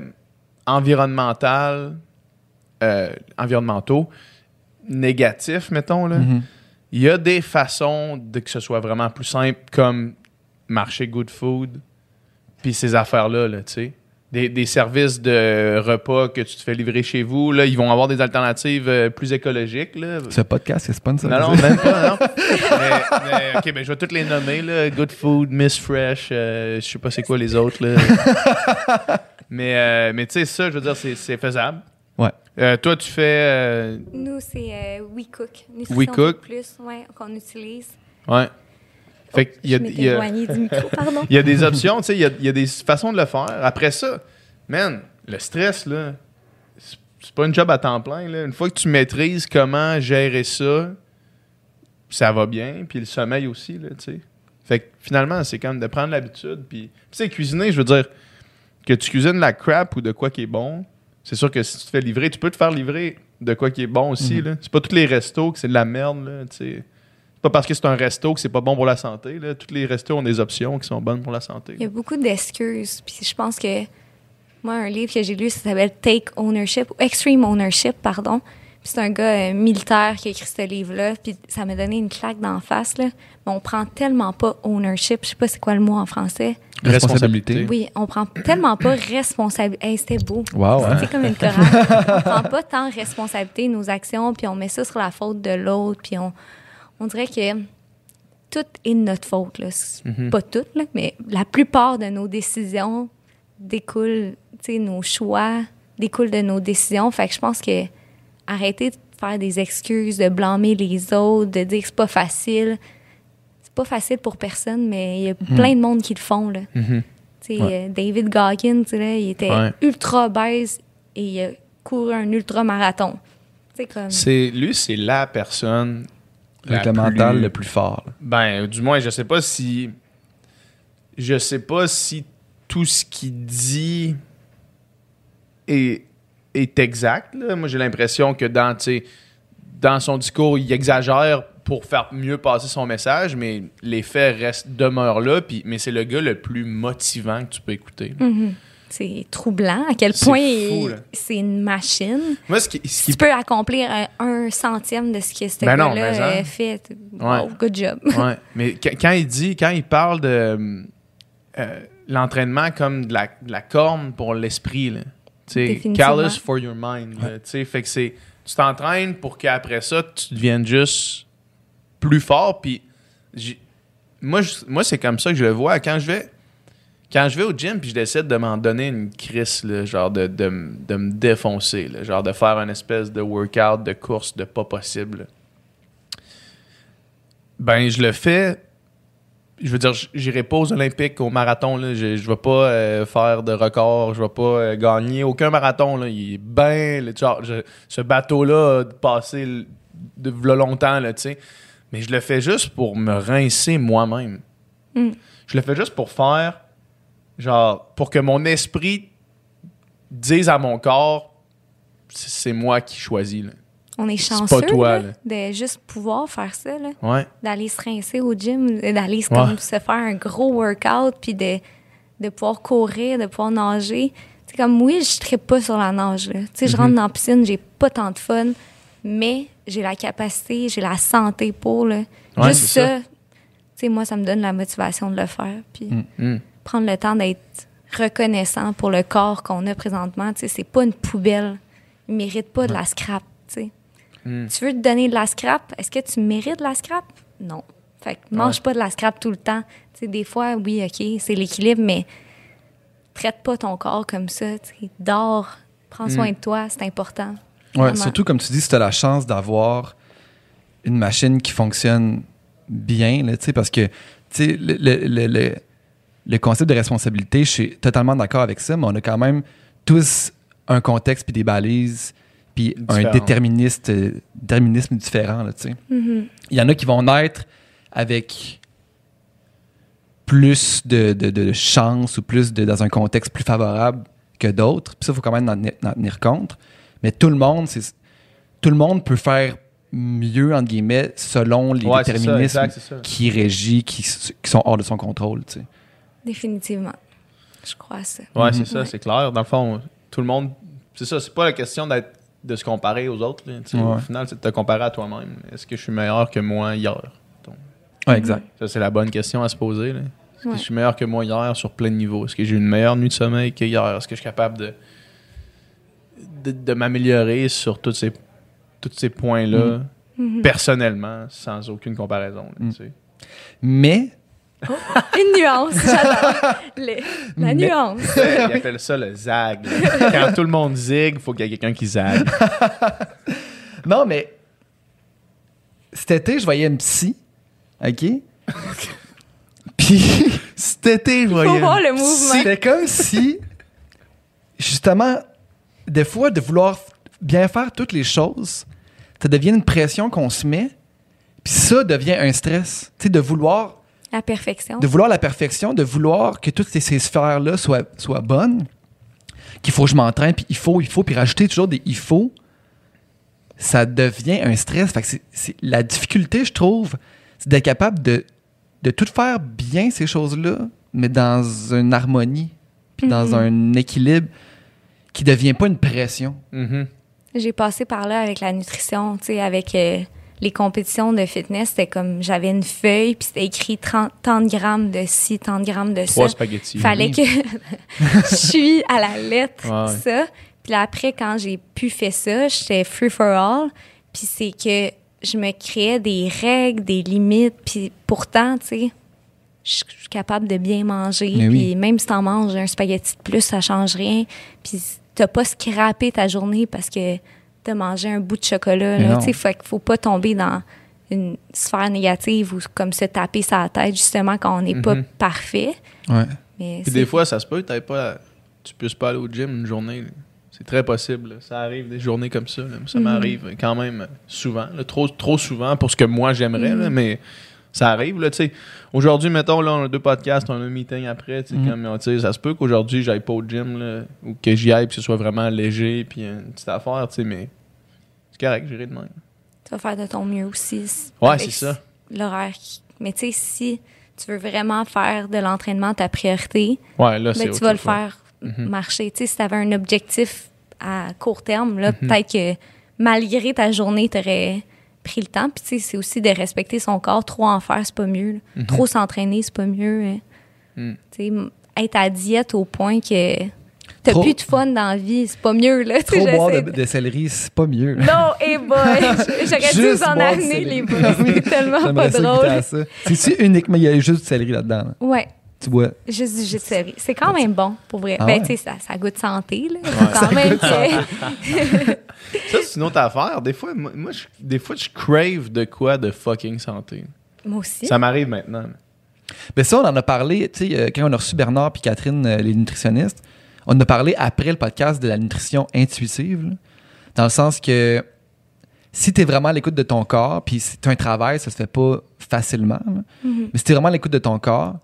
environnemental, euh, environnementaux, négatifs, mettons, là, Mhm. il y a des façons de que ce soit vraiment plus simple, comme marcher good food, puis ces affaires-là, là, tu sais. Des, des services de repas que tu te fais livrer chez vous, là, ils vont avoir des alternatives euh, plus écologiques, là. Ce podcast, c'est sponsor. Non, non, même pas, non. mais, mais, ok, ben, je vais toutes les nommer, là. Good Food, Miss Fresh, euh, je sais pas c'est quoi les autres, là. mais euh, mais tu sais, ça, je veux dire, c'est c'est faisable. Ouais. Euh, toi, tu fais. euh, Nous, c'est euh, WeCook. Nutrition We Cook. Plus, ouais, qu'on utilise. ouais. Fait qu'il y a, Je il y a- éloignée du micro, pardon. il y a des options, tu sais, il y a, il y a des façons de le faire. Après ça, man, le stress, là, c'est pas une job à temps plein, là. Une fois que tu maîtrises comment gérer ça, ça va bien. Puis le sommeil aussi, là, tu sais. Fait que finalement, c'est comme de prendre l'habitude. Puis, tu sais, cuisiner, je veux dire, que tu cuisines la crap ou de quoi qui est bon, c'est sûr que si tu te fais livrer, tu peux te faire livrer de quoi qui est bon aussi, Mhm. là. C'est pas tous les restos que c'est de la merde, là, tu sais. C'est pas parce que c'est un resto que c'est pas bon pour la santé, là. Tous les restos ont des options qui sont bonnes pour la santé. Il y a beaucoup d'excuses. Puis je pense que moi, un livre que j'ai lu, ça s'appelle Take Ownership, ou Extreme Ownership, pardon. Puis c'est un gars euh, militaire qui a écrit ce livre-là. Puis ça m'a donné une claque d'en face, là. Mais on prend tellement pas ownership. Je sais pas c'est quoi le mot en français. Responsabilité. Oui, on prend tellement pas responsabilité. Hey, c'était beau. Wow, hein? C'est comme une chorale. on prend pas tant responsabilité nos actions, puis on met ça sur la faute de l'autre, puis on, on dirait que tout est de notre faute. Là. C'est Mhm. Pas tout, là, mais la plupart de nos décisions découlent, tu sais, nos choix découlent de nos décisions. Fait que je pense que arrêter de faire des excuses, de blâmer les autres, de dire que c'est pas facile. C'est pas facile pour personne, mais il y a plein de monde qui le font. Là. Mhm. Ouais. euh, David Goggins, là, il était Ouais. ultra obèse et il a couru un ultra-marathon. Sais, comme... C'est lui, c'est la personne Avec le mental plus- le plus fort. là. Ben, du moins, je sais pas si. Je sais pas si tout ce qu'il dit est, est exact. là. Moi, j'ai l'impression que dans, tu sais, dans son discours, il exagère pour faire mieux passer son message, mais les faits restent, demeurent là. Puis, mais c'est le gars le plus motivant que tu peux écouter. C'est troublant à quel point c'est une machine. Moi, ce qui, ce qui tu peux accomplir un, un centième de ce que ce Ben gars-là hein. a fait, wow, Ouais. good job. Ouais, mais qu- quand il dit, quand il parle de euh, l'entraînement comme de la, de la corne pour l'esprit, callous for your mind. là. Sais, fait que c'est, tu t'entraînes pour qu'après ça, tu deviennes juste plus fort. Puis, moi, je- moi c'est comme ça que je le vois. Quand je vais, quand je vais au gym, puis je décide de m'en donner une crise, là, genre de, de, de me défoncer, là, genre de faire une espèce de workout, de course, de pas possible. là. Ben, je le fais. Je veux dire, j'irai pas aux Olympiques, au marathon. Là. Je, je vais pas euh, faire de record, je vais pas euh, gagner aucun marathon. Là. Il est bien. Ce bateau-là passé de v'là longtemps, tu sais. Mais je le fais juste pour me rincer moi-même. Mm. Je le fais juste pour faire, genre, pour que mon esprit dise à mon corps, c'est moi qui choisis. là. on est chanceux pas toi, là, de juste pouvoir faire ça, là. Ouais. d'aller se rincer au gym, d'aller se- Ouais. comme se faire un gros workout, puis de, de pouvoir courir, de pouvoir nager. C'est comme, oui, je ne pas sur la nage. là. Tu sais, je Mhm. rentre dans la piscine, j'ai pas tant de fun, mais j'ai la capacité, j'ai la santé pour. Là. Ouais, Juste ça, tu sais, moi, ça me donne la motivation de le faire. Puis Mm. Mm. Prendre le temps d'être reconnaissant pour le corps qu'on a présentement. Tu sais, c'est pas une poubelle. Il mérite pas de la scrap, tu sais. Mm. Tu veux te donner de la scrap? Est-ce que tu mérites de la scrap? Non. Fait que mange Ouais. pas de la scrap tout le temps. Tu sais, des fois, oui, OK, c'est l'équilibre, mais traite pas ton corps comme ça. tu sais. Dors, prends soin Mm. de toi, c'est important. Ouais, surtout comme tu dis, si tu as la chance d'avoir une machine qui fonctionne bien, là, tu sais, parce que tu sais, le, le, le, le- concept de responsabilité, je suis totalement d'accord avec ça, mais on a quand même tous un contexte puis des balises puis un déterministe, euh, déterminisme différent. Là, tu sais. Mhm. Il y en a qui vont naître avec plus de, de, de chance ou plus de, dans un contexte plus favorable que d'autres. Puis ça, il faut quand même en, tenir- en tenir compte. Mais tout le monde, c'est tout le monde peut faire mieux, entre guillemets, selon les Ouais, ça, déterminismes exact, qui régissent, qui, sont hors de son contrôle. tu sais. Définitivement. Je crois à ça. Ouais, Mhm. c'est ça, Ouais. c'est clair. Dans le fond, tout le monde. C'est ça, c'est pas la question d'être de se comparer aux autres. là. Au final, c'est de te comparer à toi-même. Est-ce que je suis meilleur que moi hier? Ouais, exact. Ça, c'est la bonne question à se poser. là. Est-ce que je suis meilleur que moi hier sur plein de niveaux? Est-ce que j'ai eu une meilleure nuit de sommeil que hier? Est-ce que je suis capable de, de, de m'améliorer sur tous ces, tous ces points-là, Mhm. personnellement, sans aucune comparaison? là, Mm. tu sais? Mais, Une nuance, j'adore. La Mais- nuance. Ils appellent ça le zag. Quand tout le monde zig, il faut qu'il y ait quelqu'un qui zag. non, mais cet été, je voyais une psy, OK? Puis, Cet été, je Faut voyais. voir le mouvement. C'était comme si, justement, des fois, de vouloir bien faire toutes les choses, ça devient une pression qu'on se met, puis ça devient un stress. Tu sais, de vouloir, La perfection. de vouloir la perfection, de vouloir que toutes ces, ces sphères-là soient, soient bonnes, qu'il faut que je m'entraîne, puis il faut, il faut, puis rajouter toujours des il faut, ça devient un stress. Fait que c'est- c'est- la difficulté, je trouve, c'est d'être capable de, de tout faire bien, ces choses-là, mais dans une harmonie, puis dans Mhm. un équilibre qui devient pas une pression. Mhm. J'ai passé par là avec la nutrition, tu sais, avec euh, les compétitions de fitness. C'était comme, j'avais une feuille, puis c'était écrit 30, tant de grammes de ci, tant de grammes de Trois ça. spaghettis. Fallait que je suis à la lettre, Ouais, ça. Puis là, après, quand j'ai pu faire ça, j'étais free for all. Puis c'est que je me créais des règles, des limites. Puis pourtant, tu sais, je suis capable de bien manger. Mais oui. Puis même si t'en manges un spaghetti de plus, ça change rien. Puis t'as pas scrappé ta journée parce que t'as mangé un bout de chocolat. Là, fait qu'il faut pas tomber dans une sphère négative ou comme se taper sa tête justement quand on n'est pas Mhm. parfait. Ouais. Mais Puis c'est- des fois, ça se peut, pas, tu puisses pas aller au gym une journée. C'est très possible. là. Ça arrive des journées comme ça. là. Ça Mhm. m'arrive quand même souvent. là. Trop, trop souvent pour ce que moi j'aimerais, là, Mhm. mais ça arrive. Là, tu sais. aujourd'hui, mettons, là, on a deux podcasts, on a un meeting après. tu sais, comme, tu sais, ça se peut qu'aujourd'hui, j'aille pas au gym là, ou que j'y aille puis que ce soit vraiment léger puis une petite affaire. tu sais, Mais c'est correct, j'irai de même. tu vas faire de ton mieux aussi. Ouais, c'est ça. L'horaire. qui- Mais tu sais, si tu veux vraiment faire de l'entraînement ta priorité, Ouais, là, ben, tu vas le faire Mhm. marcher. Tu sais, si tu avais un objectif à court terme, là, Mhm. peut-être que malgré ta journée, tu aurais pris le temps. Puis tu sais, c'est aussi de respecter son corps. Trop en faire, c'est pas mieux. Mhm. Trop s'entraîner, c'est pas mieux. hein. Mm. Tu sais, être à diète au point que t'as plus de fun dans la vie, c'est pas mieux. Là, Trop boire de, de- céleri, c'est pas mieux. non, et boy, j'aurais dû vous en amener les boys. C'est tellement pas drôle. C'est-tu uniquement, il y a juste du céleri là-dedans. là? Ouais, Tu bois. juste du jus de. C'est quand même bon, pour vrai. Ah ben, ouais? tu sais, ça, ça goûte santé, là. Quand même Ça, c'est une autre affaire. Des fois, moi, moi, je, des fois, je crave de quoi de fucking santé. Moi aussi. Ça m'arrive maintenant. Ben ça, on en a parlé, tu sais, euh, quand on a reçu Bernard puis Catherine, euh, les nutritionnistes, on en a parlé après le podcast de la nutrition intuitive, là. dans le sens que si tu es vraiment à l'écoute de ton corps, puis c'est un travail, ça se fait pas facilement, là. Mhm. mais si tu es vraiment à l'écoute de ton corps,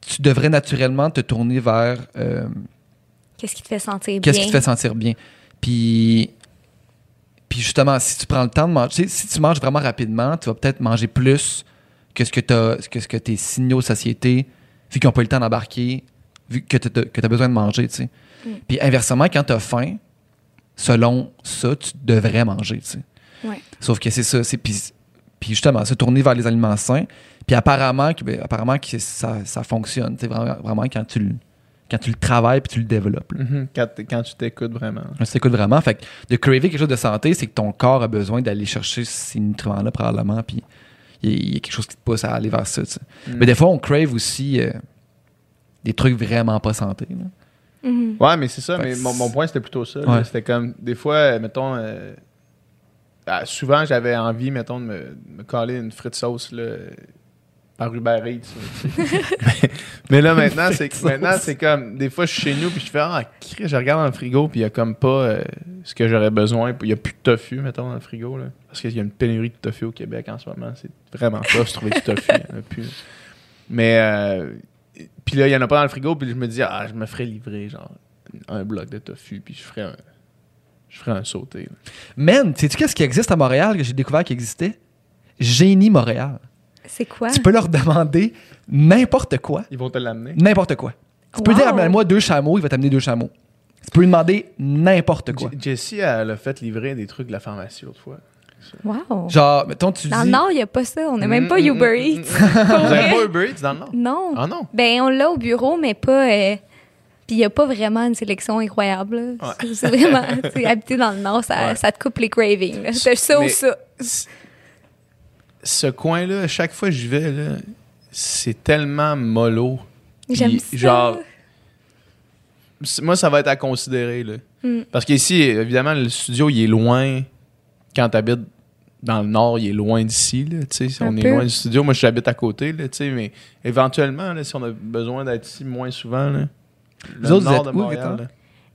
tu devrais naturellement te tourner vers euh, Qu'est-ce qui te fait sentir bien? qu'est-ce qui te fait sentir bien? Puis Puis justement, si tu prends le temps de manger, si tu manges vraiment rapidement, tu vas peut-être manger plus que ce que, t'as- que, ce que tes signaux de satiété, vu qu'ils n'ont pas eu le temps d'embarquer, vu que tu as besoin de manger, tu sais. Mm. Puis inversement, quand tu as faim, selon ça, tu devrais manger, tu sais. Ouais. Sauf que c'est ça, c'est puis, puis justement, se tourner vers les aliments sains. Puis apparemment, que, ben, apparemment que ça, ça fonctionne, tu sais, vraiment, vraiment quand tu le quand tu le travailles puis tu le développes. Mhm, quand, quand tu t'écoutes vraiment. Ça s'écoute vraiment. Fait que de craver quelque chose de santé, c'est que ton corps a besoin d'aller chercher ces nutriments-là probablement. Puis il y, a- il y a quelque chose qui te pousse à aller vers ça. tu. Mm. Mais des fois, on crave aussi euh, des trucs vraiment pas santé. là. Mhm. Ouais, mais c'est ça. Fait Mais mon, mon point, c'était plutôt ça. Ouais. C'était comme, des fois, mettons, euh, ah, souvent, j'avais envie, mettons, de me, de me coller une frite sauce là, par Uber Eats. mais, mais là, maintenant, c'est maintenant, c'est comme, des fois, je suis chez nous, puis je fais, ah, je regarde dans le frigo, puis il y a comme pas euh, ce que j'aurais besoin. Il y a plus de tofu, mettons, dans le frigo. Là, parce qu'il y a une pénurie de tofu au Québec en ce moment. C'est vraiment tough de trouver du tofu. Il y en a plus. Mais, euh, puis là, il y en a pas dans le frigo, puis je me dis, ah, je me ferais livrer, genre, un bloc de tofu, puis je ferais un, je ferais un sauté. là. Man, sais-tu qu'est-ce qui existe à Montréal que j'ai découvert qu'il existait? Génie Montréal. C'est quoi? Tu peux leur demander n'importe quoi. Ils vont te l'amener. N'importe quoi. Tu peux Wow. dire, amène-moi deux chameaux, il va t'amener deux chameaux. Tu peux lui demander n'importe quoi. J- Jessie, elle a fait livrer des trucs de la pharmacie l'autre fois. Wow. Genre, mettons, tu Dans dis. le Nord, il n'y a pas ça. On n'a même Mm, pas mm, Uber mm, Eats. Pour Vous avez vrai. pas Uber Eats dans le Nord? Non. Ah non? Ben, on l'a au bureau, mais pas. euh, Puis il n'y a pas vraiment une sélection incroyable. Ouais. C'est- vraiment. habiter dans le Nord, ça, Ouais. ça te coupe les cravings. C'est ça ou ça. Ce coin-là, chaque fois que j'y vais, c'est tellement mollo. J'aime ça. Genre, moi, ça va être à considérer. Là. Mm. Parce qu'ici, évidemment, le studio, il est loin. Quand tu habites dans le nord, il est loin d'ici. on est loin du studio. Moi, j'habite à côté. Là, mais éventuellement, là, si on a besoin d'être ici moins souvent, là, le Vous autres, vous nord êtes de où, Montréal,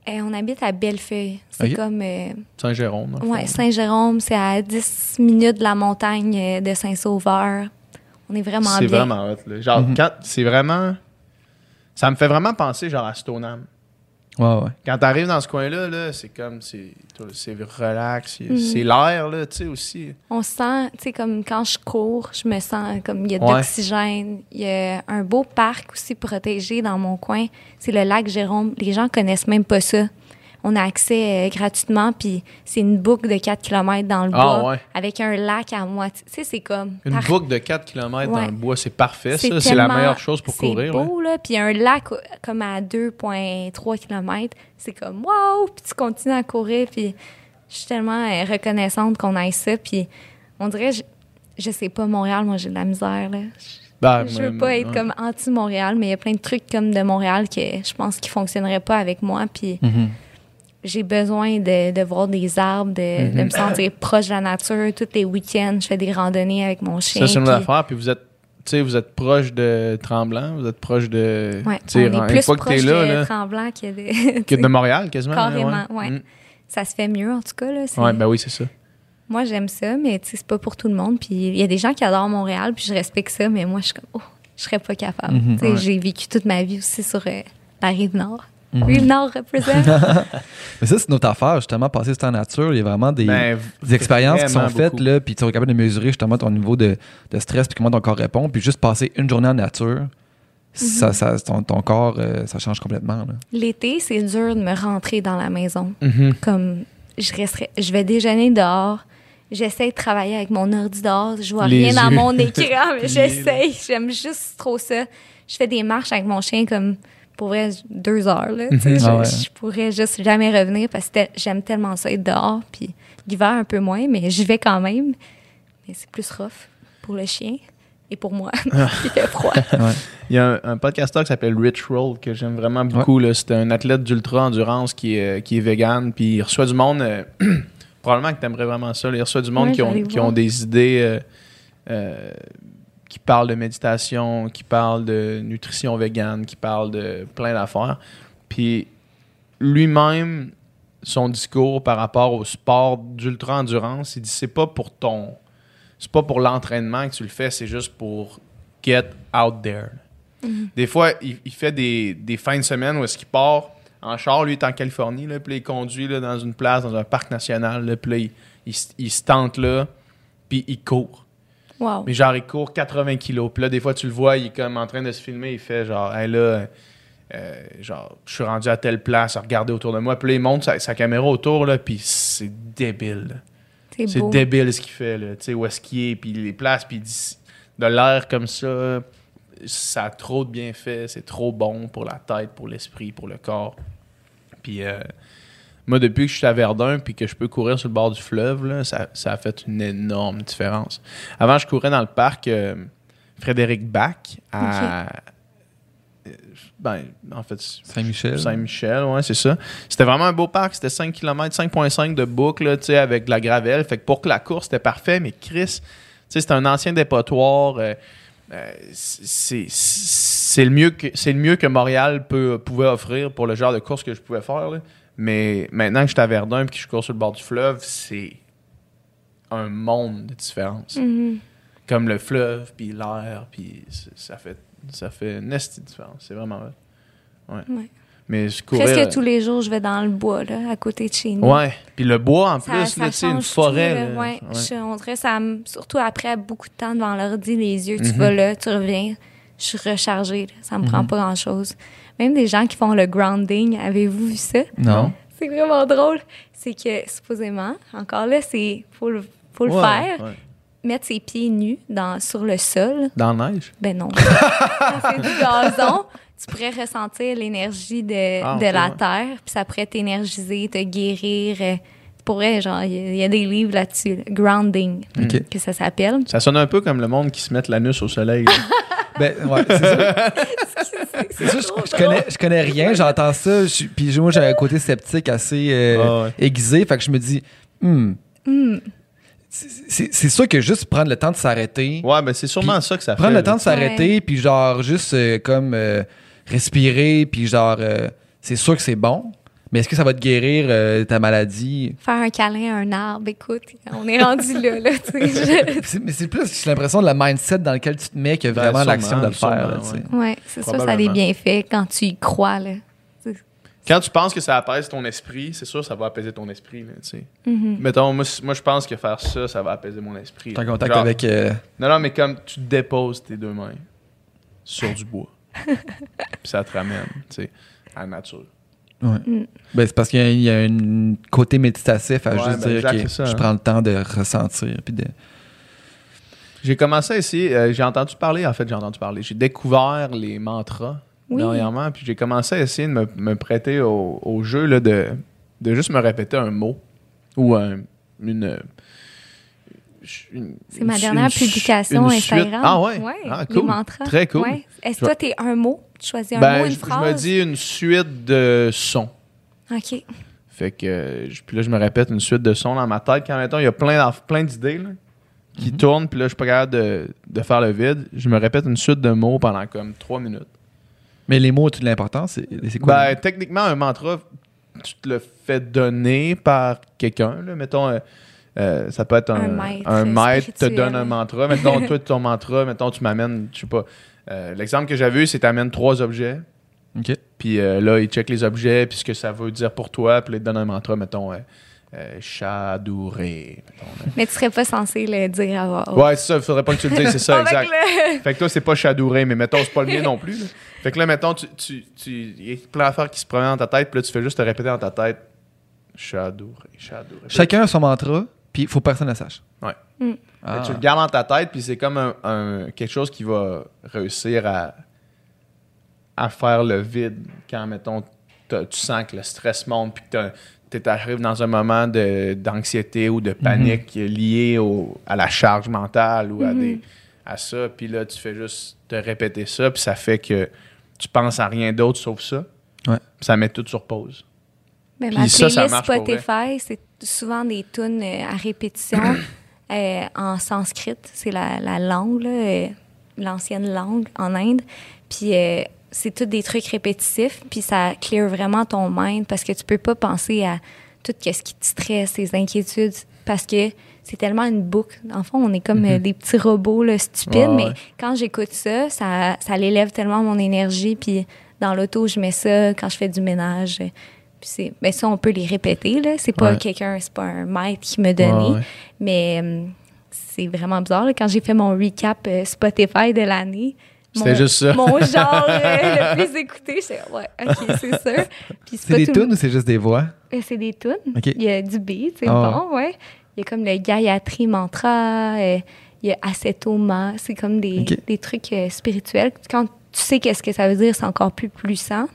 Eh, on habite à Bellefeuille. C'est comme. euh, Saint-Jérôme. fond. Saint-Jérôme, c'est à 10 minutes de la montagne euh, de Saint-Sauveur. On est vraiment C'est bien. vraiment hot. Là. Genre, Mhm. quand c'est vraiment. Ça me fait vraiment penser genre à Stoneham. Ouais, ouais. Quand t'arrives dans ce coin-là, là, c'est comme. C'est c'est relax. Mhm. C'est l'air, là, tu sais, aussi. On se sent, tu sais, comme quand je cours, je me sens comme il y a de Ouais. l'oxygène. Il y a un beau parc aussi protégé dans mon coin. C'est le lac Jérôme. Les gens connaissent même pas ça. On a accès euh, gratuitement, puis c'est une boucle de 4 km dans le Ah, bois ouais. avec un lac à moitié. Tu sais, c'est comme. Une par- boucle de 4 km dans le bois, c'est parfait, ça. C'est la meilleure chose pour courir. C'est beau, là. Puis un lac euh, comme à 2,3 km. C'est comme, wow! Puis tu continues à courir. Puis je suis tellement euh, reconnaissante qu'on aille ça. Puis on dirait, je, je sais pas, Montréal, moi, j'ai de la misère, là. Ben, je moi, veux pas être comme anti-Montréal, mais il y a plein de trucs comme de Montréal que je pense qui fonctionneraient pas avec moi. Puis Mhm. J'ai besoin de, de voir des arbres, de, de me sentir proche de la nature. Tous les week-ends, je fais des randonnées avec mon chien. Ça, c'est une puis- affaire. Puis vous êtes. Tu sais, vous êtes proche de Tremblant, vous êtes proche de. Sais, on est plus que proche là, de là, Tremblant que de... que de Montréal, quasiment. Carrément, ouais. Mm. ça se fait mieux, en tout cas. Ouais, ben oui, c'est ça. Moi, j'aime ça, mais c'est pas pour tout le monde. Puis il y a des gens qui adorent Montréal, puis je respecte ça, mais moi, je suis comme, oh, je serais pas capable. Mhm. Ouais. J'ai vécu toute ma vie aussi sur euh, la rive nord. Mhm. Rive nord représente. Mais ça, c'est notre affaire, justement, passer ce temps en nature. Il y a vraiment des, Ben, des expériences qui sont faites, beaucoup. là, puis tu es capable de mesurer justement ton niveau de, de stress, puis comment ton corps répond. Puis juste passer une journée en nature, ça, ça, ton, ton corps, euh, ça change complètement. là. L'été, c'est dur de me rentrer dans la maison. Mhm. Comme, je, resterai, je vais déjeuner dehors. J'essaie de travailler avec mon ordi dehors. Je vois Les rien dans yeux mon écran, mais j'essaie. J'aime juste trop ça. Je fais des marches avec mon chien comme pour vrai deux heures. Là. Mhm. je, Ah ouais. je pourrais juste jamais revenir parce que j'aime tellement ça être dehors. Puis l'hiver un peu moins, mais j'y vais quand même. Mais c'est plus rough pour le chien et pour moi. Il fait froid. Il y a un, un podcasteur qui s'appelle Rich Roll que j'aime vraiment beaucoup. là. C'est un athlète d'ultra-endurance qui est, qui est vegan. Puis il reçoit du monde. euh, probablement que tu aimerais vraiment ça. là. Il reçoit du monde Ouais, qui, ont, qui ont des idées. euh, euh, qui parlent de méditation, qui parlent de nutrition végane, qui parlent de plein d'affaires. Puis lui-même, son discours par rapport au sport d'ultra-endurance, il dit c'est pas pour ton. C'est pas pour l'entraînement que tu le fais, c'est juste pour get out there. Des fois, il, il fait des, des fins de semaine où est-ce qu'il part en char, lui il est en Californie, là, puis là, il conduit là, dans une place, dans un parc national, là, puis là, il, il se tente là, puis il court. Wow. Mais genre, il court 80 kilos. Puis là, des fois, tu le vois, il est comme en train de se filmer. Il fait genre, hey là, euh, genre, je suis rendu à telle place, à regarder autour de moi. Puis là, il monte sa, sa caméra autour, là, puis c'est débile. C'est débile ce qu'il fait, là. Tu sais, où est-ce qu'il est, puis les places, puis de l'air comme ça, ça a trop de bienfaits, c'est trop bon pour la tête, pour l'esprit, pour le corps. Puis euh, moi, depuis que je suis à Verdun, puis que je peux courir sur le bord du fleuve, là, ça, ça a fait une énorme différence. Avant, je courais dans le parc euh, Frédéric Bach à. euh, Ben, en fait, Saint-Michel. Saint-Michel, ouais, c'est ça. C'était vraiment un beau parc. C'était 5 km, 5,5 de boucle, là, tu sais, avec de la gravelle. Fait que pour que la course, c'était parfait. Mais Chris, tu sais, c'était un ancien dépotoir. euh, euh, c'est c'est le mieux que c'est le mieux que Montréal peut, pouvait offrir pour le genre de course que je pouvais faire. là. Mais maintenant que je suis à Verdun et que je cours sur le bord du fleuve, c'est un monde de différence. Mhm. Comme le fleuve, puis l'air, puis c'est- ça fait, ça fait une de différence. C'est vraiment vrai. Ouais. Ouais. Mais je courais... Presque tous les jours, je vais dans le bois, là, à côté de chez nous. Ouais. Puis le bois, en Ça, plus, là, sais, une forêt. tout. Ouais. Ouais. Je- on dirait ça, surtout après beaucoup de temps devant l'ordi, les yeux, tu Mhm. vas là, tu reviens, je suis rechargée. là. Ça me Mhm. prend pas grand-chose. Même des gens qui font le grounding, avez-vous vu ça? Non. C'est vraiment drôle. C'est que, supposément, encore là, c'est faut le, faut le Ouais, faire, ouais. mettre ses pieds nus dans, sur le sol. Dans la neige? Ben non. C'est du gazon, tu pourrais ressentir l'énergie de, Ah, de la ouais. terre, puis ça pourrait t'énergiser, te guérir. euh, Pour vrai, genre, il y, a- il y a des livres là-dessus. là. Grounding, OK. que ça s'appelle. Ça sonne un peu comme le monde qui se met l'anus au soleil. Ben, ouais, c'est ça. C'est ça, je, je connais, je connais rien, j'entends ça. je Puis moi, j'ai un côté sceptique assez euh, Ah ouais. aiguisé. Fait que je me dis, hmm, Hmm. c'est- sûr que juste prendre le temps de s'arrêter, ouais, ben c'est sûrement ça que ça fait. prendre le temps de s'arrêter, puis genre juste euh, comme euh, respirer, puis genre, euh, c'est sûr que c'est bon. Mais est-ce que ça va te guérir euh, ta maladie? Faire un câlin à un arbre, écoute, on est rendu là, là, je- C'est- Mais c'est plus, j'ai l'impression, de la mindset dans lequel tu te mets que Ben, vraiment l'action de le faire. sais. ouais. C'est sûr, ça a des bienfaits quand tu y crois, là. Quand tu penses que ça apaise ton esprit, c'est sûr que ça va apaiser ton esprit. Là. Mhm. Mettons, moi, moi, je pense que faire ça, ça va apaiser mon esprit. T'es en contact Genre- avec. euh, Non, non, mais comme tu déposes tes deux mains sur du bois, puis ça te ramène, tu sais, à la nature. Ouais. Mm. Ben, c'est parce qu'il y a, il y a un côté méditatif à Ouais, juste ben, dire exact, que ça, je hein. prends le temps de ressentir. Puis de... J'ai commencé à essayer, euh, j'ai entendu parler, en fait, j'ai entendu parler. J'ai découvert les mantras Oui. dernièrement, puis j'ai commencé à essayer de me, me prêter au, au jeu là, de, de juste me répéter un mot ou un- une. C'est ma dernière une publication une. Instagram. Ah ouais? Ouais, Ah, les cool. mantras. Très cool. Ouais. Est-ce Je que toi, t'es un mot? Tu choisis un Ben, mot, une je, je phrase? me dis une suite de sons. OK. Fait que euh, je- puis là, je me répète une suite de sons dans ma tête. Quand mettons, il y a plein, plein d'idées là, qui Mhm. tournent, puis là, je suis pas capable de, de faire le vide. Je me répète une suite de mots pendant comme trois minutes. Mais les mots ont de l'importance? C'est quoi? Ben, les techniquement, un mantra, tu te le fais donner par quelqu'un. là. Mettons, euh, ça peut être un, Un maître un maître te donne un mantra. Mettons, toi, ton mantra, mettons, tu m'amènes, je sais pas. euh, L'exemple que j'avais eu, c'est t'amènes trois objets. OK. Puis euh, là, il check les objets, puis ce que ça veut dire pour toi, puis là, il te donne un mantra, mettons, euh, euh, chadouré. mettons. Mais tu serais pas censé le dire à voix. Ouais, c'est ça, il faudrait pas que tu le dises, c'est ça, exact. le- Fait que toi, c'est pas chadouré, mais mettons, c'est pas le mien non plus. là. Fait que là, mettons, tu, tu, tu, il y a plein d'affaires qui se promènent dans ta tête, puis là, tu fais juste te répéter dans ta tête chadouré, chadouré. Chacun a son mantra, puis il faut que personne ne le sache. Ouais. Mm. Ah. tu le gardes dans ta tête, puis c'est comme un, un- quelque chose qui va réussir à, à faire le vide quand, mettons, tu sens que le stress monte, puis que tu arrives dans un moment de- d'anxiété ou de panique lié au, à la charge mentale ou à, Mhm. des, à ça. Puis là, tu fais juste te répéter ça, puis ça fait que tu penses à rien d'autre sauf ça. Ouais. Puis ça met tout sur pause. Mais ma ça, ça playlist. Spotify, c'est souvent des tunes euh, à répétition euh, en sanskrit. C'est la, la langue, euh, l'ancienne langue en Inde. Puis c'est tout des trucs répétitifs. Puis ça clear vraiment ton mind parce que tu peux pas penser à tout ce qui te stresse, tes inquiétudes, parce que c'est tellement une boucle. En fond, on est comme euh, des petits robots là, stupides, Mhm. Mais ouais. quand j'écoute ça, ça, ça l'élève tellement mon énergie. Puis dans l'auto, je mets ça quand je fais du ménage. C'est, ben ça, on peut les répéter, là. C'est pas Ouais. quelqu'un, c'est pas un maître qui m'a donné. Ouais, ouais. Mais hum, c'est vraiment bizarre, là. Quand j'ai fait mon recap euh, Spotify de l'année, C'était mon- juste ça. Mon genre euh, le plus écouté, j'étais ouais, ok, c'est. Puis C'est des tunes ou c'est juste des voix? euh, C'est des tunes. Il y a du beat, c'est Ah bon, ouais. Il y a comme le Gayatri Mantra, il y a Acetoma, c'est comme des, des trucs spirituels. Quand tu sais qu'est-ce que ça veut dire, c'est encore plus puissant.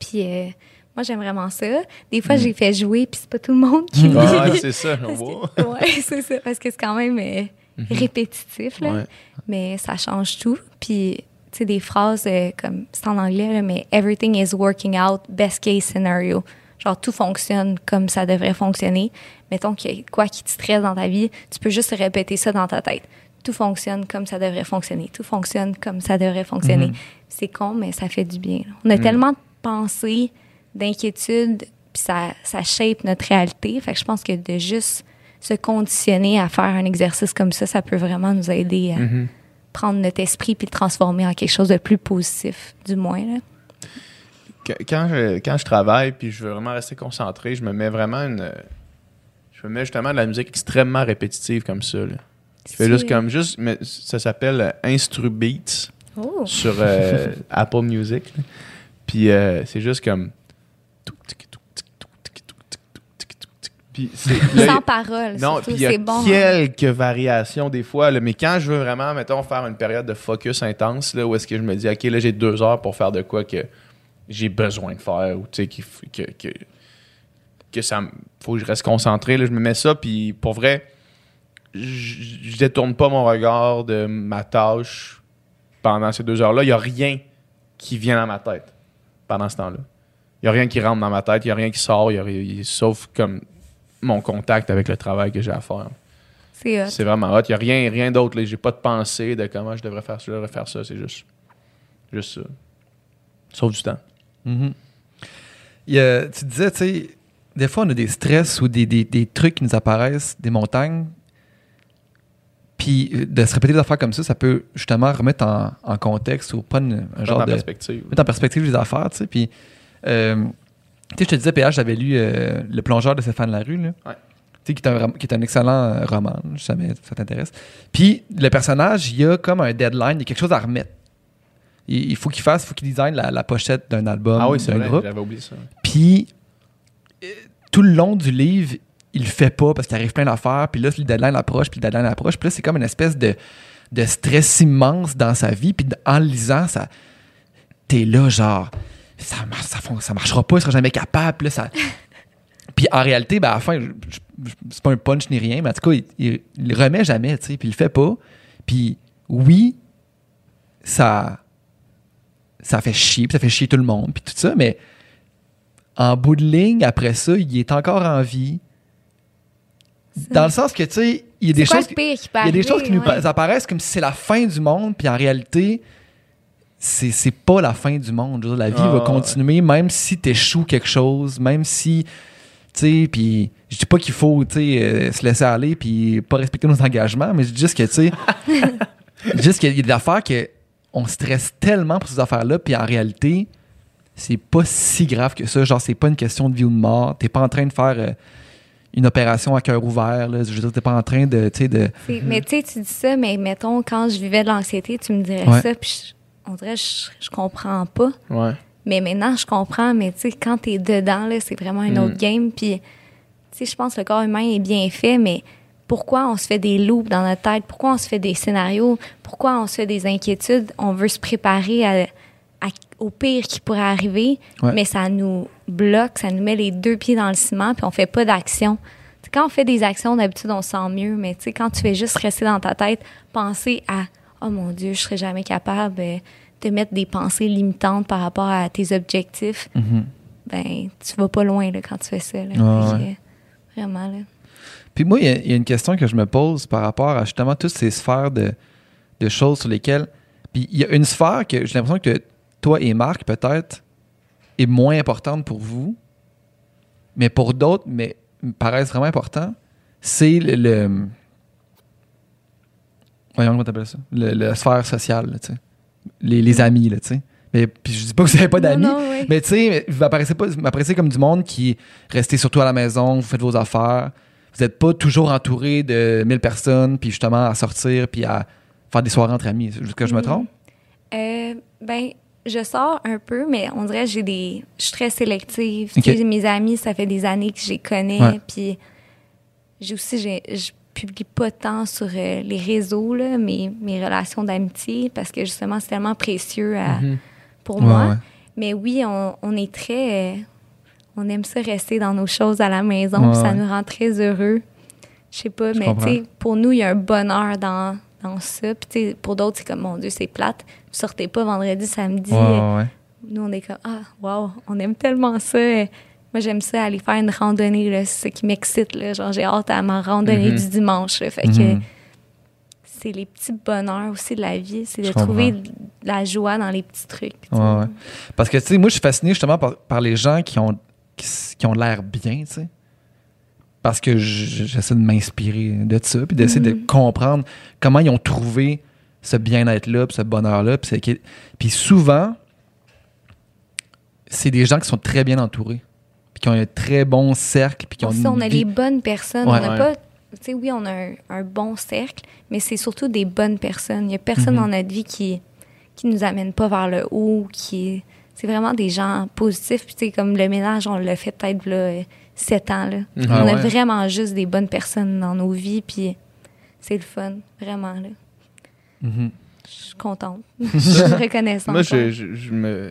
Puis moi, j'aime vraiment ça. Des fois, j'ai fait jouer, puis c'est pas tout le monde qui Mm. Ah, c'est ça, que- ouais, c'est ça, parce que c'est quand même euh, répétitif, là. Ouais. Mais ça change tout. Puis, tu sais, des phrases euh, comme, c'est en anglais, là, mais everything is working out, best case scenario. Genre, tout fonctionne comme ça devrait fonctionner. Mettons qu'il y a quoi qui te stresse dans ta vie, tu peux juste répéter ça dans ta tête. Tout fonctionne comme ça devrait fonctionner. Tout fonctionne comme ça devrait fonctionner. Mhm. C'est con, mais ça fait du bien. là. On a tellement de pensées, d'inquiétudes, puis ça, ça shape notre réalité. Fait que je pense que de juste se conditionner à faire un exercice comme ça, ça peut vraiment nous aider à Mhm. prendre notre esprit puis le transformer en quelque chose de plus positif, du moins. Là. Qu- Quand je, quand je travaille puis je veux vraiment rester concentré, je me mets vraiment une. Je me mets justement de la musique extrêmement répétitive comme ça. Là. Je fais juste comme juste. mais ça s'appelle euh, Instru Beats Oh. sur euh, Apple Music. là. Puis euh, c'est juste comme. Puis Sans parole, Non, puis il y a hein. quelques variations des fois, là, mais quand je veux vraiment, mettons, faire une période de focus intense, là, où est-ce que je me dis, OK, là, j'ai deux heures pour faire de quoi que j'ai besoin de faire, ou tu sais, que, que, que ça faut que je reste concentré, là, je me mets ça, puis pour vrai, je je détourne pas mon regard de ma tâche pendant ces deux heures-là. Il n'y a rien qui vient dans ma tête pendant ce temps-là. Il n'y a rien qui rentre dans ma tête, il n'y a rien qui sort, y a sauf comme mon contact avec le travail que j'ai à faire. C'est hot. C'est vraiment hot. Il n'y a rien, rien d'autre. J'ai pas de pensée de comment je devrais faire ça, je devrais faire ça. C'est juste, juste ça. Sauf du temps. Mhm. Il a- tu disais, tu sais, des fois, on a des stress ou des, des- des trucs qui nous apparaissent, des montagnes. Puis euh, de se répéter des affaires comme ça, ça peut justement remettre en, en contexte ou prendre un genre en de. perspective. mettre en perspective les affaires, tu sais. Puis, euh, tu sais, je te disais, PH, j'avais lu euh, Le plongeur de Stéphane Larue, là. Ouais. Tu sais, qui est un, qui est un excellent euh, roman, si jamais ça t'intéresse. Puis, le personnage, il y a comme un deadline, il y a quelque chose à remettre. Il, il faut qu'il fasse, il faut qu'il design la, la pochette d'un album, Ah oui, c'est vrai. groupe. J'avais oublié ça. Puis, tout le long du livre, il le fait pas parce qu'il arrive plein d'affaires. Puis là, le deadline approche, puis le deadline approche. Puis là, c'est comme une espèce de, de stress immense dans sa vie. Puis en le lisant, ça, t'es là, genre, ça, ça, ça marchera pas, il sera jamais capable. Puis là, ça. Puis en réalité, ben, à la fin, c'est pas un punch ni rien, mais en tout cas, il, le remet jamais, tu sais, puis il le fait pas. Puis oui, ça, ça fait chier, puis ça fait chier tout le monde, puis tout ça, mais en bout de ligne, après ça, il est encore en vie. Dans le sens que, tu sais, il y a des choses. qui Il y a des choses qui nous ouais. apparaissent comme si c'est la fin du monde, puis en réalité, c'est c'est pas la fin du monde. Je veux dire, la vie Ah, va ouais. continuer, même si t'échoues quelque chose, même si, tu sais, puis je dis pas qu'il faut, tu sais, euh, se laisser aller puis pas respecter nos engagements, mais je dis juste que, tu sais, juste qu'il y a des affaires que on stresse tellement pour ces affaires-là, puis en réalité, c'est pas si grave que ça. Genre, c'est pas une question de vie ou de mort. T'es pas en train de faire euh, une opération à cœur ouvert. Là. Je veux dire, t'es pas en train de, tu sais, de... C'est- Mais tu sais, tu dis ça, mais mettons, quand je vivais de l'anxiété, tu me dirais Ouais. ça, puis je- on dirait, je, je comprends pas. Ouais. Mais maintenant, je comprends, mais tu sais, quand t'es dedans, là, c'est vraiment une Mm. autre game. Puis, tu sais, je pense que le corps humain est bien fait, mais pourquoi on se fait des loops dans notre tête? Pourquoi on se fait des scénarios? Pourquoi on se fait des inquiétudes? On veut se préparer à- à- au pire qui pourrait arriver, Ouais. mais ça nous bloque, ça nous met les deux pieds dans le ciment, puis on fait pas d'action. Quand on fait des actions, d'habitude, on se sent mieux, mais tu sais, quand tu fais juste rester dans ta tête, penser à « Oh mon Dieu, je serais jamais capable euh, de mettre des pensées limitantes par rapport à tes objectifs », Mhm. ben tu vas pas loin là, quand tu fais ça. Là. Ouais, Fait que, vraiment, là. Puis moi, il y, a- il y a une question que je me pose par rapport à justement toutes ces sphères de, de choses sur lesquelles. Puis il y a une sphère que j'ai l'impression que toi et Marc, peut-être, est moins importante pour vous, mais pour d'autres, mais me paraissent vraiment importants. C'est le. le- Voyons, comment t'appelles ça? Le- la sphère sociale, là, tu sais. Les, les amis, là, tu sais. Mais puis je dis pas que vous avez pas d'amis. non, oui. Mais tu sais, vous m'apparaissez pas, vous m'apparaissez comme du monde qui restez surtout à la maison, vous faites vos affaires. Vous n'êtes pas toujours entouré de 1000 personnes, puis justement à sortir, puis à faire des soirées entre amis. Est-ce que je me Mm. trompe? Euh, ben, je sors un peu, mais on dirait que j'ai des. Je suis très sélective. Mes amis, ça fait des années que je les connais. Puis j'ai aussi, j'ai- je publie pas tant sur euh, les réseaux, là, mes, mes relations d'amitié, parce que justement, c'est tellement précieux à- pour Ouais, moi. ouais. Mais oui, on, on est très. euh, on aime ça rester dans nos choses à la maison, Ouais, ça nous rend très heureux. Je sais pas, mais tu sais, pour nous, il y a un bonheur dans, dans ça. Puis pour d'autres, c'est comme, mon Dieu, c'est plate. Vous sortez pas vendredi, samedi. Nous, on est comme, ah, wow, on aime tellement ça. Moi, j'aime ça, aller faire une randonnée, là, c'est ce qui m'excite. là. Genre, j'ai hâte à ma randonnée Mhm. du dimanche. là. Fait que Mhm. c'est les petits bonheurs aussi de la vie. C'est de trouver de la joie dans les petits trucs. Ouais, ouais. Parce que, tu sais, moi, je suis fasciné justement par, par les gens qui ont, qui, ont l'air bien, tu sais. Parce que je- j'essaie de m'inspirer de ça, puis d'essayer de Mhm. comprendre comment ils ont trouvé ce bien-être-là, puis ce bonheur-là. Puis, souvent, c'est des gens qui sont très bien entourés, qui ont un très bon cercle, puis qui ont une on a vie- les bonnes personnes. Ouais. on n'a Ouais. pas. Tu sais, oui, on a un, un bon cercle, mais c'est surtout des bonnes personnes. Il n'y a personne Mhm. dans notre vie qui qui nous amène pas vers le haut, qui c'est vraiment des gens positifs. Puis, tu sais, comme le ménage, on l'a fait peut-être là, euh, sept ans. Là. Mhm. Ah on a vraiment juste des bonnes personnes dans nos vies, puis c'est le fun, vraiment. Là. Mhm. Je suis contente. Je suis reconnaissante. Moi, je, je, je me.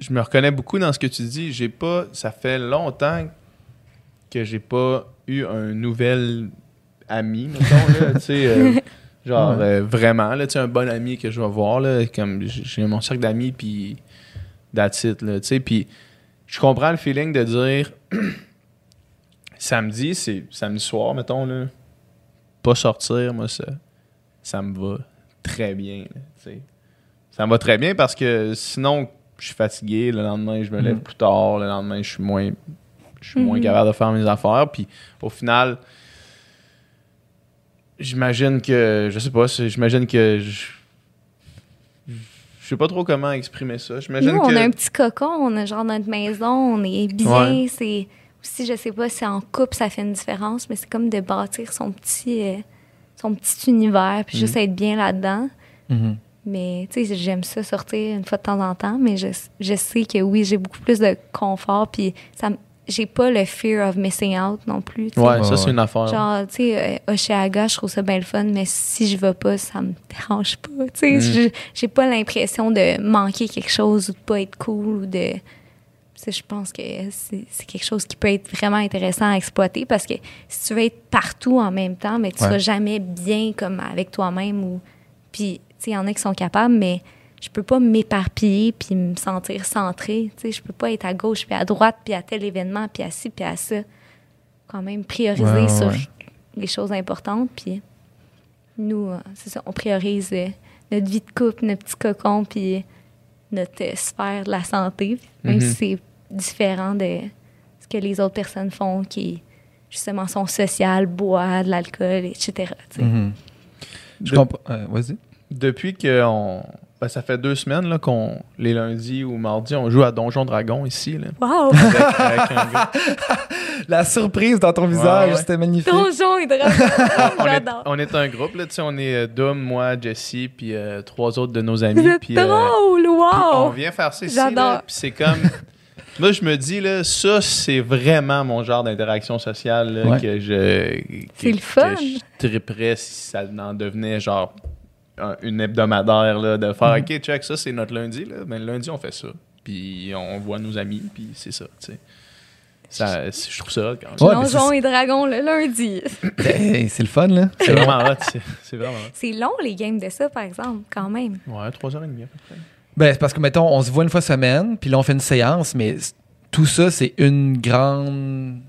Je me reconnais beaucoup dans ce que tu dis. J'ai pas. Ça fait longtemps que j'ai pas eu un nouvel ami, mettons, là. euh, genre, Ouais. euh, vraiment, là, un bon ami que je vais voir, là. Comme j'ai mon cercle d'amis, puis. That's it, là. Tu sais, puis je comprends le feeling de dire. samedi, c'est samedi soir, mettons, là. Pas sortir, moi, ça. Ça me va très bien, là, tu sais. Ça me va très bien parce que sinon, je suis fatigué. Le lendemain, je me lève Mhm. plus tard. Le lendemain, je suis moins, je suis moins Mhm. capable de faire mes affaires. Puis au final, j'imagine que, je sais pas, j'imagine que je, je sais pas trop comment exprimer ça. J'imagine Nous, que on a un petit cocon, on a genre notre maison, on est bien. Ouais. C'est aussi, je sais pas si en couple ça fait une différence, mais c'est comme de bâtir son petit, euh, son petit univers, puis juste être bien là-dedans. Mhm. Mais tu sais, j'aime ça sortir une fois de temps en temps, mais je, je sais que oui, j'ai beaucoup plus de confort, puis ça, j'ai pas le fear of missing out non plus. tu sais. Ouais, ça, c'est une affaire. Genre, tu sais, euh, Oshéaga, je trouve ça bien le fun, mais si je vais pas, ça me dérange pas. Tu Mm. sais, je- j'ai pas l'impression de manquer quelque chose ou de pas être cool ou de. Je pense que c'est c'est quelque chose qui peut être vraiment intéressant à exploiter parce que si tu veux être partout en même temps, mais tu Ouais. seras jamais bien comme avec toi-même ou. Puis, il y en a qui sont capables, mais je peux pas m'éparpiller puis me sentir centrée. Tu sais, je peux pas être à gauche puis à droite puis à tel événement puis à ci puis à ça. Quand même prioriser Ouais, ouais, sur ouais. les choses importantes. Puis nous, euh, c'est ça, on priorise euh, notre vie de couple, notre petit cocon, puis notre euh, sphère de la santé. Même Mhm. si c'est différent de ce que les autres personnes font, qui justement sont sociales, boivent de l'alcool, etc. tu sais. Mhm. Je De- comprends. euh, Vas-y. Depuis que on, ben, ça fait deux semaines là, qu'on les lundis ou mardis, on joue à Donjon Dragon ici. Là, Wow! avec, avec un gars. La surprise dans ton visage, ouais. c'était magnifique. Donjon et dragon! on, est, J'adore! on est un groupe, là, tu sais, on est euh, Dom, moi, Jessie, puis euh, trois autres de nos amis. puis, euh, drôle! puis on Wow! vient faire ça ici. là, J'adore. Puis c'est comme. Moi, je me dis, là, ça, c'est vraiment mon genre d'interaction sociale là, Ouais. que je. que- C'est le fun. Que je triperais si ça en devenait genre une hebdomadaire, là, de faire, Mhm. OK, check, ça, c'est notre lundi, là. Mais le lundi, on fait ça. Puis on voit nos amis, puis c'est ça, tu sais. Ça, c'est- je trouve ça quand même. Ouais, mais Donjon c'est- et dragon le lundi. Hey, c'est le fun, là. C'est vraiment hot, c'est- c'est vraiment hot. C'est long, les games de ça, par exemple, quand même. Ouais, 3h30 à peu près. Ben, c'est parce que, mettons, on se voit une fois semaine, puis là, on fait une séance, mais tout ça, c'est une grande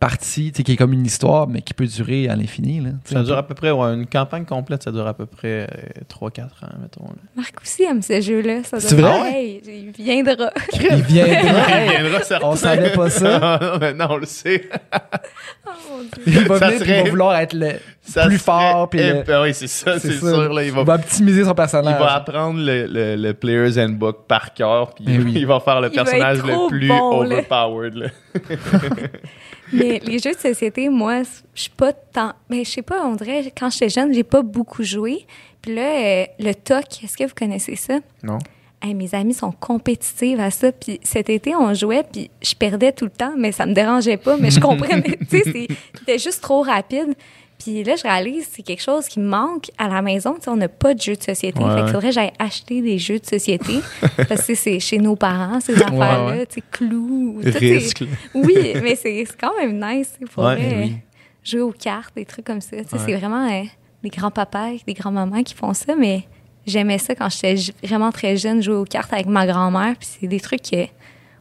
partie, tu sais, qui est comme une histoire, mais qui peut durer à l'infini. Ça dure à peu près, ouais, une campagne complète, ça dure à peu près 3-4 ans, mettons. là. Marc aussi aime ce jeu-là. Ça C'est vrai? Hey, il viendra. Il viendra. Il viendra, certain. On savait pas ça. Ah, Maintenant, on le sait. Oh, mon Dieu. Il va Ça venir, puis il serait- va vouloir être le Ça plus serait fort. Puis le- ép- oui, c'est ça, c'est sûr. Là, il, va, Il va optimiser son il personnage. va apprendre le, le, le Player's Handbook par cœur, puis Eh oui. il va faire le Il personnage le plus bon, là. overpowered. là. Mais les jeux de société, moi, je suis pas tant. Mais je sais pas, on dirait, quand j'étais jeune, j'ai pas beaucoup joué. Puis là, euh, le TOC, est-ce que vous connaissez ça? Non? Hey, mes amis sont compétitives à ça. Puis cet été, on jouait, puis je perdais tout le temps, mais ça me dérangeait pas. Mais je comprenais, tu sais, c'était juste trop rapide. Puis là, je réalise c'est quelque chose qui me manque à la maison. Tu sais, on n'a pas de jeux de société. Ouais, fait qu'il faudrait que j'aille acheter des jeux de société. parce que c'est chez nos parents, ces affaires-là. ouais. Tu sais, clous. Risque. Oui, mais c'est c'est quand même nice. Euh, oui. jouer aux cartes, des trucs comme ça. Tu sais, Ouais. C'est vraiment euh, des grands-papas, des grands-mamans qui font ça, mais j'aimais ça quand j'étais vraiment très jeune, jouer aux cartes avec ma grand-mère. Puis c'est des trucs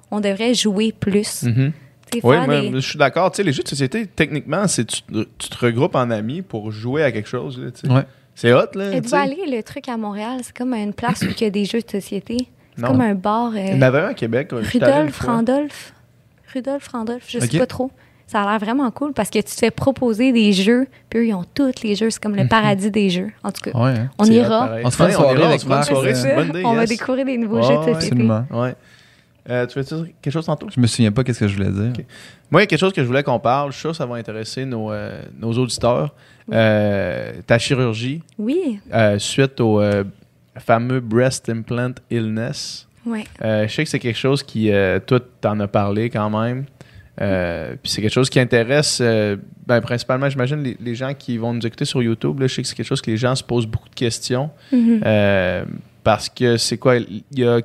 qu'on devrait jouer plus. Mhm. Sais, Oui, des- je suis d'accord. Tu sais, les jeux de société, techniquement, c'est tu, tu te regroupes en amis pour jouer à quelque chose. là, tu sais. Ouais. C'est hot, là. tu Êtes-vous sais. allé le truc à Montréal? C'est comme une place où il y a des jeux de société. C'est comme un bar. euh, Il y en avait un à Québec. une Rudolf. Randolph. Rudolf, Randolph, je sais Ok. pas trop. Ça a l'air vraiment cool parce que tu te fais proposer des jeux, puis eux, ils ont tous les jeux. C'est comme le paradis des jeux. En tout cas, Ouais, hein. on ira. On se une soirée ira, on avec se fera une Marc, soirée, euh, c'est une bonne idée. on va découvrir des nouveaux jeux de société. Absolument. Ouais. Euh, tu veux dire quelque chose tantôt? Je me souviens pas qu'est-ce que je voulais dire. Moi, il y a quelque chose que je voulais qu'on parle. Je suis sûr que ça va intéresser nos, euh, nos auditeurs. Euh, ta chirurgie Oui, euh, suite au euh, fameux breast implant illness. ouais. Euh, je sais que c'est quelque chose qui, euh, toi, t'en as parlé quand même. Euh, Puis c'est quelque chose qui intéresse, euh, ben, principalement, j'imagine, les, les gens qui vont nous écouter sur YouTube. Là, je sais que c'est quelque chose que les gens se posent beaucoup de questions. Mhm. Euh, parce que c'est quoi? Il y a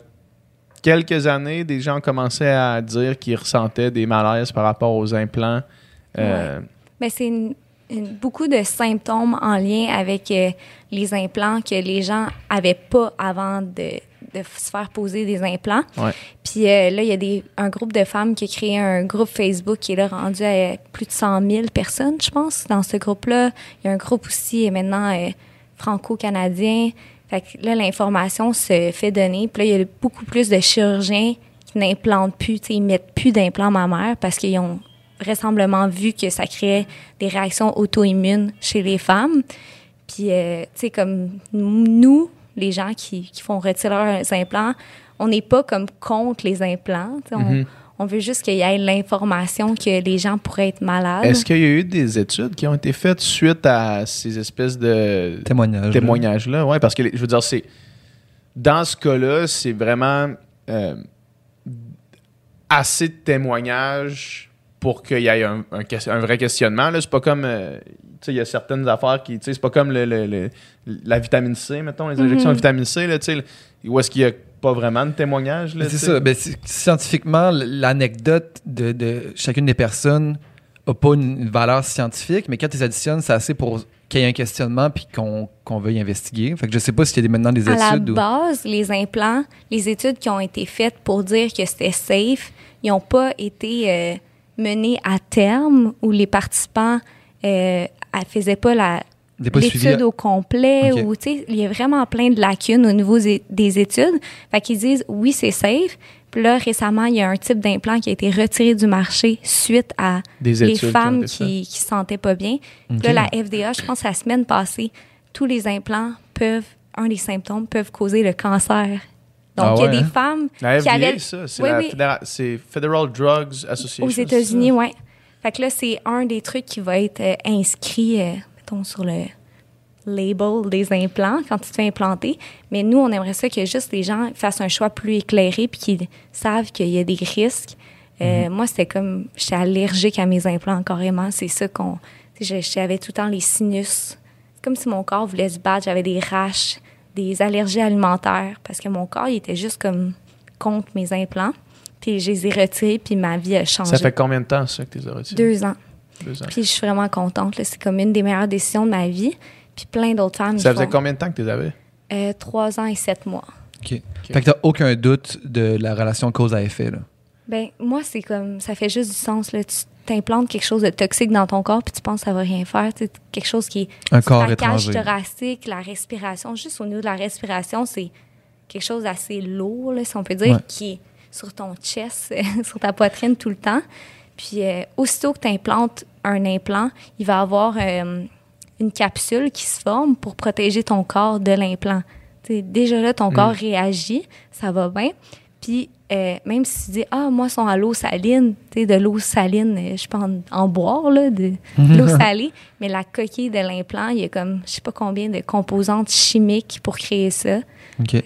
quelques années, des gens commençaient à dire qu'ils ressentaient des malaises par rapport aux implants. Euh, Mais c'est une- une- beaucoup de symptômes en lien avec euh, les implants que les gens avaient pas avant de, de se faire poser des implants. Ouais. Puis euh, là, il y a des, un groupe de femmes qui a créé un groupe Facebook qui est là rendu à plus de 100 000 personnes, je pense. Dans ce groupe-là, il y a un groupe aussi euh, maintenant franco-canadien. Là, l'information se fait donner. Puis là, il y a beaucoup plus de chirurgiens qui n'implantent plus, tu sais, ils mettent plus d'implants mammaires parce qu'ils ont vraisemblablement vu que ça créait des réactions auto-immunes chez les femmes. Puis, euh, tu sais, comme nous, les gens qui, font retirer leurs implants, on n'est pas comme contre les implants. Mhm. On veut juste qu'il y ait l'information que les gens pourraient être malades. Est-ce qu'il y a eu des études qui ont été faites suite à ces espèces de Témoignage. témoignages-là? Oui, parce que je veux dire, c'est. Dans ce cas-là, c'est vraiment euh, assez de témoignages pour qu'il y ait un, un ques- un vrai questionnement. là. C'est pas comme. euh, tu sais, il y a certaines affaires qui. tu sais, C'est pas comme le, le- le- la vitamine C, mettons, les injections Mhm. de vitamine C, là, tu sais, où est-ce qu'il y a pas vraiment de Mais C'est ça. Ben, scientifiquement, l'anecdote de, de chacune des personnes n'a pas une, valeur scientifique, mais quand tu les additionnes, c'est assez pour qu'il y ait un questionnement puis qu'on qu'on veuille investiguer. Fait que je sais pas s'il y a des, maintenant des à la études. ou- base, les implants, les études qui ont été faites pour dire que c'était safe, ils n'ont pas été euh, menées à terme où les participants ne faisaient pas la, l'étude au complet ou tu sais il y a vraiment plein de lacunes au niveau des, des études fait qu'ils disent oui c'est safe puis là récemment il y a un type d'implant qui a été retiré du marché suite à Des les qui femmes qui qui se sentaient pas bien Puis là la FDA je pense la semaine passée tous les implants peuvent un des symptômes peuvent causer le cancer donc Ah il y a des hein? femmes La qui FDA, avaient ça, c'est Oui, la oui. Federal Drugs Association. aux États-Unis, ouais. Fait que là, c'est un des trucs qui va être euh, inscrit, euh, mettons, sur le label des implants quand tu te fais implanter. Mais nous, on aimerait ça que juste les gens fassent un choix plus éclairé puis qu'ils savent qu'il y a des risques. Euh, Moi, c'était comme, j'étais allergique à mes implants carrément. C'est ça qu'on, j'avais tout le temps les sinus. Comme si mon corps voulait se battre. J'avais des raches, des allergies alimentaires parce que mon corps, il était juste comme contre mes implants. Puis je les ai retirés, puis ma vie a changé. Ça fait combien de temps, ça, que tu les as retirés? Deux ans. Deux ans. Puis je suis vraiment contente. là. C'est comme une des meilleures décisions de ma vie. Puis plein d'autres femmes. Ça faisait font, combien de temps que tu les avais? euh, trois ans et sept mois. OK. Fait que t'as aucun doute de la relation cause à effet. Là? Ben, moi, c'est comme, ça fait juste du sens, là. Tu t'implantes quelque chose de toxique dans ton corps, puis tu penses que ça va rien faire. Tu sais, quelque chose qui est. Un corps ta cage étranger. thoracique, la respiration. Juste au niveau de la respiration, c'est quelque chose d'assez lourd, là, si on peut dire, Ouais. qui est sur ton chest, sur ta poitrine tout le temps. Puis, euh, aussitôt que tu implantes un implant, il va y avoir euh, une capsule qui se forme pour protéger ton corps de l'implant. Déjà là, ton corps réagit, ça va bien. Puis, euh, même si tu dis, ah, moi, ils sont à l'eau saline, tu sais, de l'eau saline, euh, je peux en, en boire, là, de, de l'eau salée, mais la coquille de l'implant, il y a comme, je sais pas combien de composantes chimiques pour créer ça. OK.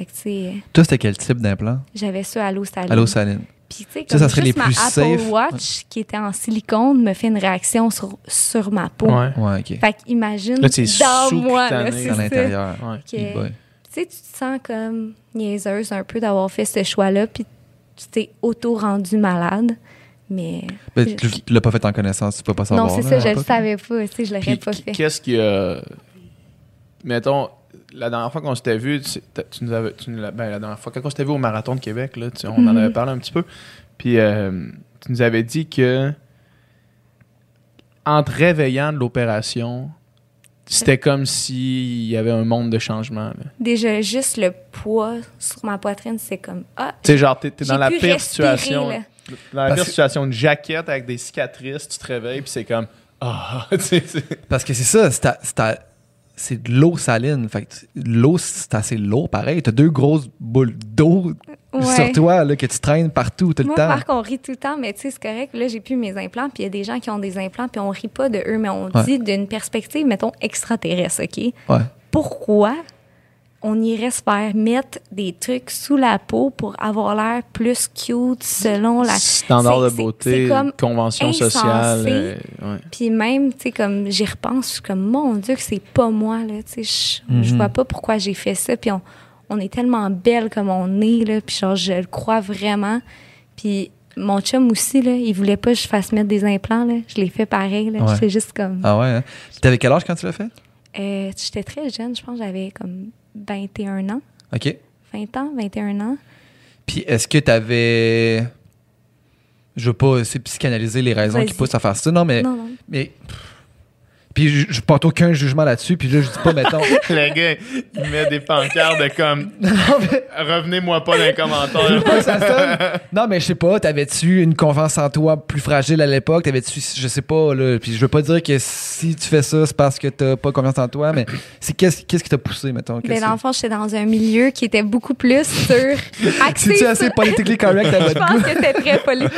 Toi, c'était quel type d'implant? j'avais ça à l'eau saline. À l'eau saline. Puis, tu sais, Ça, comme ça serait juste les ma plus Apple safe. Watch, qui était en silicone, me fait une réaction sur, sur ma peau. Ouais. Ouais, OK. Fait qu'imagine Là, dans moi, là, c'est à ça. l'intérieur. Ouais. Tu sais, tu te sens comme niaiseuse un peu d'avoir fait ce choix-là, puis tu t'es auto-rendu malade. Mais. Ben, tu tu l'as pas fait en connaissance, tu peux pas savoir. non, c'est là, ça, à je le savais pas. Tu sais, je l'aurais pas fait. Qu'est-ce qui a. Mettons, la dernière fois qu'on s'était vu, tu, nous avais. tu nous ben, la dernière fois, quand on s'était vu au marathon de Québec, là, tu- on en Mhm. avait parlé un petit peu. Puis, euh, tu nous avais dit que. En te réveillant de l'opération, c'était comme s'il y avait un monde de changement. là. Déjà, juste le poids sur ma poitrine, c'est comme. Ah, Tu sais, genre, t'es dans la pire respirer, situation. là. Dans la Parce pire situation, une jaquette avec des cicatrices, tu te réveilles, puis c'est comme. Ah, Parce que c'est ça, c'est à- c'est de l'eau saline. Fait l'eau, c'est assez lourd, pareil. T'as deux grosses boules d'eau Ouais. sur toi là, que tu traînes partout tout le temps. par contre, on rit tout le temps, mais tu sais, c'est correct. Là, j'ai plus mes implants, puis il y a des gens qui ont des implants, puis on rit pas de eux, mais on Ouais. dit d'une perspective, mettons, extraterrestre, OK? Ouais. Pourquoi on irait se faire mettre des trucs sous la peau pour avoir l'air plus cute selon la... standard de beauté, comme convention insensé. sociale. euh, ouais. Puis même, tu sais, comme j'y repense, je suis comme, mon Dieu, que c'est pas moi, là. Tu sais, je je Mhm. vois pas pourquoi j'ai fait ça. Puis on, on est tellement belle comme on est, là. Puis genre, je le crois vraiment. Puis mon chum aussi, là, il voulait pas que je fasse mettre des implants, là. Je l'ai fait pareil, là. Ouais. Juste comme. Ah ouais. Hein? T'avais quel âge quand tu l'as fait? Euh, J'étais très jeune, je pense que j'avais comme 21 ans. OK. 20 ans, 21 ans. Puis est-ce que t'avais. Je veux pas c'est psychanalyser les raisons qui poussent à faire ça, non, mais. Non, non. mais pff. Puis je, je porte aucun jugement là-dessus, puis là, je dis pas, mettons. Le gars, il met des pancartes de comme non, mais- Revenez-moi pas dans les commentaires. pas ça sonne. Non, mais je sais pas, t'avais-tu une confiance en toi plus fragile à l'époque? T'avais-tu, je sais pas, là. Puis je veux pas dire que si tu fais ça, c'est parce que t'as pas confiance en toi, mais c'est qu'est-ce, qu'est-ce qui t'a poussé, mettons? Ben, dans le fond, j'étais dans un milieu qui était beaucoup plus sur. axé C'est-tu sur- assez politically correct à Je votre pense goût? que c'était très, poli-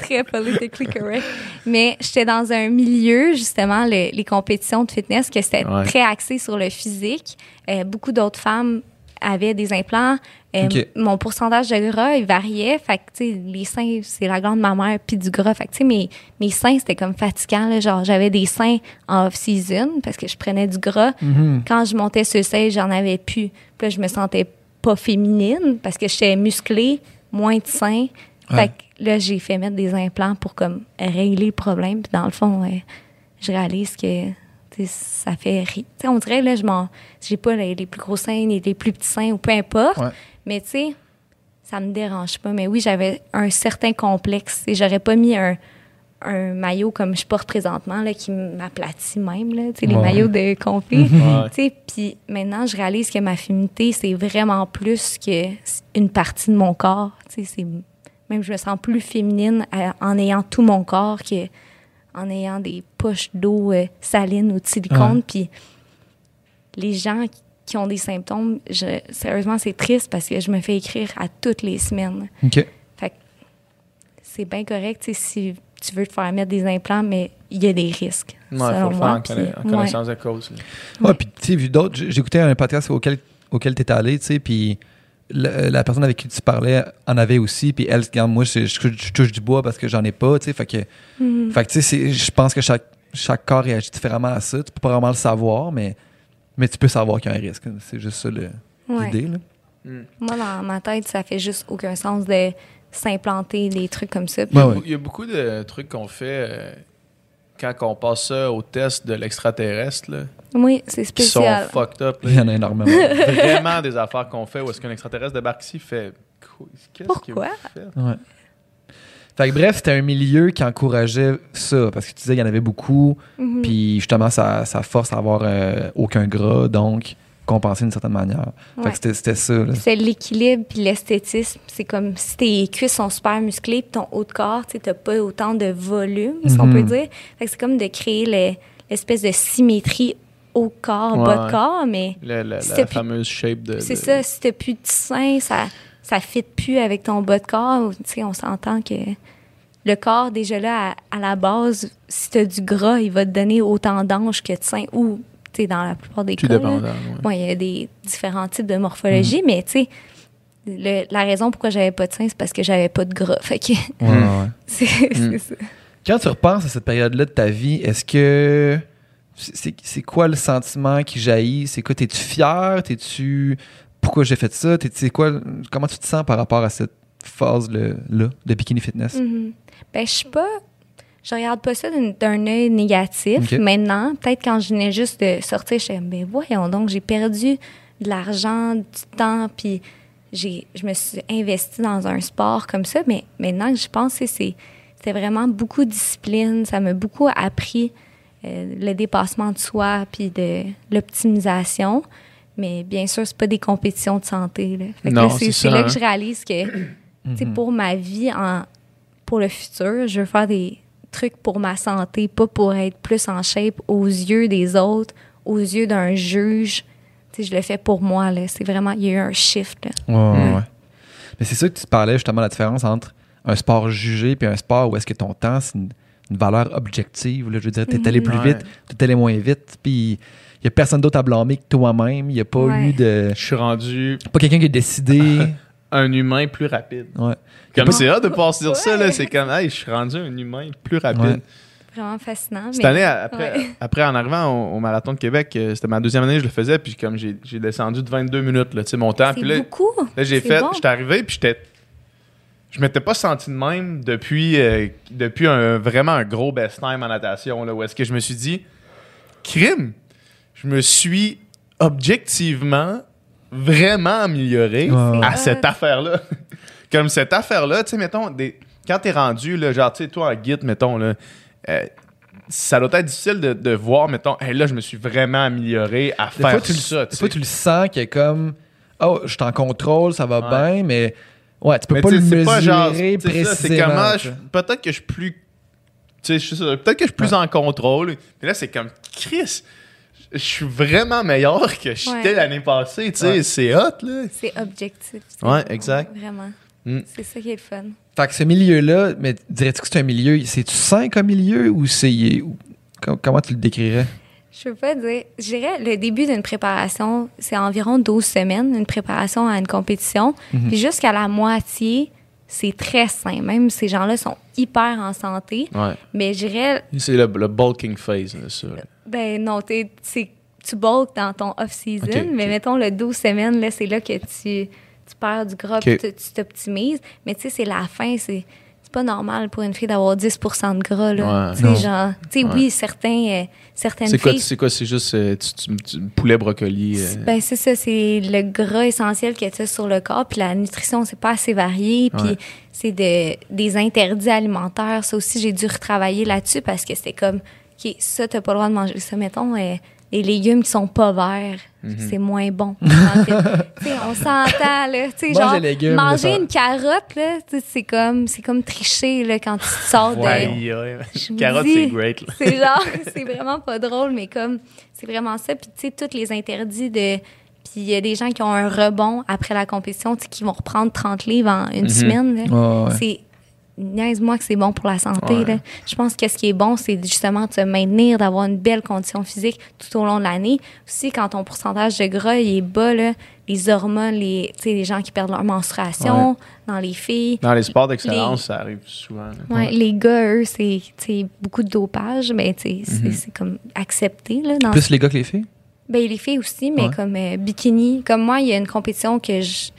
très politically correct. Mais j'étais dans un milieu, justement, le- les compétitions de fitness, que c'était Ouais. très axé sur le physique. Euh, beaucoup d'autres femmes avaient des implants. Euh. Mon pourcentage de gras, il variait. Fait que, les seins, c'est la glande mammaire puis du gras. Fait que, mes, mes seins, c'était comme fatigant. Là, genre, j'avais des seins en off-season parce que je prenais du gras. Mhm. Quand je montais sur scène, j'en avais plus. Puis là, je me sentais pas féminine parce que j'étais musclée, moins de seins. Ouais. Fait que là, j'ai fait mettre des implants pour comme régler le problème. Puis dans le fond, euh, je réalise que ça fait rire. On dirait, là, je m'en. J'ai pas les, les plus gros seins, les, les plus petits seins ou peu importe. Ouais. Mais tu sais, ça me dérange pas. Mais oui, j'avais un certain complexe et j'aurais pas mis un, un maillot comme je porte présentement, là, qui m'aplatit même, là, tu sais, les Ouais. maillots de conflit. Ouais. Puis maintenant, je réalise que ma féminité, c'est vraiment plus que une partie de mon corps. Même je me sens plus féminine à- en ayant tout mon corps que en ayant des poches d'eau euh, saline ou de silicone. Ouais. Puis les gens qui- ont des symptômes, je- sérieusement, c'est triste parce que je me fais écrire à toutes les semaines. OK. Fait que c'est bien correct tu sais, si tu veux te faire mettre des implants, mais il y a des risques. Ouais, faut le faire moi, en, conna- puis- en connaissance de cause. Ouais, puis tu sais, vu d'autres, j'ai- j'écoutais un podcast auquel, auquel tu étais allé, tu sais, puis la, la personne avec qui tu parlais en avait aussi, puis elle, regarde, moi, je, je- je touche du bois parce que j'en ai pas, tu sais, fait que, fait que tu sais, c'est- je pense que chaque, chaque corps réagit différemment à ça. Tu peux pas vraiment le savoir, mais, mais tu peux savoir qu'il y a un risque. C'est juste ça Ouais. l'idée, là. Moi, dans ma tête, ça fait juste aucun sens de s'implanter des trucs comme ça. Puis- Ouais, ouais. Il y a beaucoup de trucs qu'on fait euh, quand on passe ça au test de l'extraterrestre, là, Oui, c'est qui sont fucked up. là. Il y en a énormément. Vraiment des affaires qu'on fait où est-ce qu'un extraterrestre débarque ici fait. Qu'est-ce que Pourquoi? Ouais. Fait que bref, c'était un milieu qui encourageait ça, parce que tu disais qu'il y en avait beaucoup, Mhm. puis justement, ça, ça force à avoir euh, aucun gras, donc compenser d'une certaine manière. Fait que c'était- c'était ça. C'est l'équilibre puis l'esthétisme. C'est comme si tes cuisses sont super musclées puis ton haut de corps, tu n'as pas autant de volume, si on Mhm. peut dire. Fait que c'est comme de créer le- l'espèce de symétrie haut corps, Ouais, bas de corps, mais La, la- la C'était plus- fameuse shape de. c'est de- ça, si t'as plus de sein, ça ça fit plus avec ton bas de corps. Tu sais, on s'entend que le corps, déjà là, à, à la base, si t'as du gras, il va te donner autant d'anges que de sein ou, tu sais, dans la plupart des Tout cas. là. ouais. Bon, il y a des différents types de morphologie, mais tu sais, le- la raison pourquoi j'avais pas de sein, c'est parce que j'avais pas de gras. Fait que Ouais, ouais. c'est c'est ça. Quand tu repenses à cette période-là de ta vie, est-ce que. C'est quoi le sentiment qui jaillit? C'est quoi? T'es-tu fier? T'es-tu. Pourquoi j'ai fait ça? T'es- c'est quoi, comment tu te sens par rapport à cette phase-là là, de bikini fitness? Mhm. Ben, je suis pas. Je regarde pas ça d'un- œil négatif. Maintenant, peut-être quand je venais juste de sortir, je disais, ben voyons donc, j'ai perdu de l'argent, du temps, puis j'ai, je me suis investie dans un sport comme ça. Mais maintenant que je pense, c'est, c'est- c'était vraiment beaucoup de discipline. Ça m'a beaucoup appris euh, le dépassement de soi, puis de l'optimisation. Mais bien sûr, c'est pas des compétitions de santé. Là. C'est, c'est là hein. que je réalise que Mhm. pour ma vie, en, pour le futur, je veux faire des trucs pour ma santé, pas pour être plus en shape aux yeux des autres, aux yeux d'un juge. Tu sais, je le fais pour moi. Là. C'est vraiment, il y a eu un shift. Là. Ouais, ouais, ouais. Mais c'est ça que tu parlais justement, la différence entre un sport jugé puis un sport où est-ce que ton temps, c'est une, une valeur objective. Là. Je veux dire, t'es allé plus Ouais. vite, t'es allé moins vite, puis il y a personne d'autre à blâmer que toi-même. Il n'y a pas Ouais. eu de. Je suis rendu Pas quelqu'un qui a décidé. un humain plus rapide. ouais. Comme c'est hâte de pouvoir se dire ça, là. C'est comme, hey, je suis rendu un humain plus rapide. Ouais. Vraiment fascinant. Cette mais- année, après, ouais. après, en arrivant au, au Marathon de Québec, euh, c'était ma deuxième année que je le faisais, puis comme j'ai j'ai descendu de 22 minutes, là, tu sais, mon temps. C'est Puis là, beaucoup. là j'ai C'est fait, bon. j'étais arrivé, puis j'étais. Je m'étais pas senti de même depuis, euh, depuis un, vraiment un gros best time en natation, là, où est-ce que je me suis dit, crime, je me suis objectivement vraiment amélioré Ouais, à cette affaire-là. Comme cette affaire-là, tu sais, mettons, des, quand t'es rendu, là, genre, tu sais, toi en guide, mettons, là, euh, ça doit être difficile de, de voir, mettons, Hey, là, je me suis vraiment amélioré à Des faire fois, tu le, ça. des tu fois, tu le sens qu'il est comme Oh, je suis en contrôle, ça va Ouais. bien, mais ouais, tu peux Mais pas le mesurer pas genre, précisément. c'est comment, je- peut-être que je suis plus, tu sais, peut-être que je suis plus en contrôle. Mais là, c'est comme, Chris, je suis vraiment meilleur que j'étais Ouais. l'année passée, tu sais, Ouais. c'est hot, là. C'est objectif. c'est Ouais, exact. Vraiment. Mm. C'est ça qui est le fun. Fait que ce milieu-là, mais dirais-tu que c'est un milieu, c'est-tu sain comme milieu ou c'est. Comment tu le décrirais? Je peux pas dire. Je dirais le début d'une préparation, c'est environ 12 semaines, une préparation à une compétition. Mhm. Puis jusqu'à la moitié, c'est très sain. Même ces gens-là sont hyper en santé. Ouais. Mais je dirais, C'est le, le bulking phase, là, ça. ben non, c'est- tu bulk dans ton off-season, mais mettons le 12 semaines, là, c'est là que tu, tu perds du gras Ok. puis tu t'optimises. Mais tu sais, c'est la fin, c'est pas normal pour une fille d'avoir 10% de gras. Là. Ouais. Tu sais, Non. genre, tu sais, Ouais. oui, certains, euh, certaines C'est quoi, filles. c'est quoi, c'est juste euh, tu- tu- tu- poulet brocoli. euh, Ben c'est ça, c'est le gras essentiel que tu as sur le corps, puis la nutrition c'est pas assez varié, puis Ouais. c'est de, des interdits alimentaires. Ça aussi j'ai dû retravailler là-dessus parce que c'était comme, ok, ça t'as pas le droit de manger ça, mettons. Les légumes qui sont pas verts, Mhm. c'est moins bon. On s'entend là, tu sais Mange genre légumes, manger là, ça- une carotte là, c'est comme c'est comme tricher là quand tu te sors de Ouais, Carotte, c'est great. là. C'est genre, c'est vraiment pas drôle, mais comme, c'est vraiment ça. Puis, tu sais, tous les interdits de. Puis, il y a des gens qui ont un rebond après la compétition, tu sais, qui vont reprendre 30 livres en une Mhm. semaine. ouais. C'est. Niaise-moi que c'est bon pour la santé. Ouais. là. Je pense que ce qui est bon, c'est justement de se maintenir, d'avoir une belle condition physique tout au long de l'année. Aussi, quand ton pourcentage de gras il est bas, là, les hormones, les, tu sais, les gens qui perdent leur menstruation, dans les filles, Dans les sports d'excellence, Les- ça arrive souvent. Ouais, Les gars, eux, c'est beaucoup de dopage, mais c'est c'est comme accepté. Là, dans Plus les gars que les filles? ben, les filles aussi, mais Ouais. comme euh, bikini. Comme moi, il y a une compétition que je.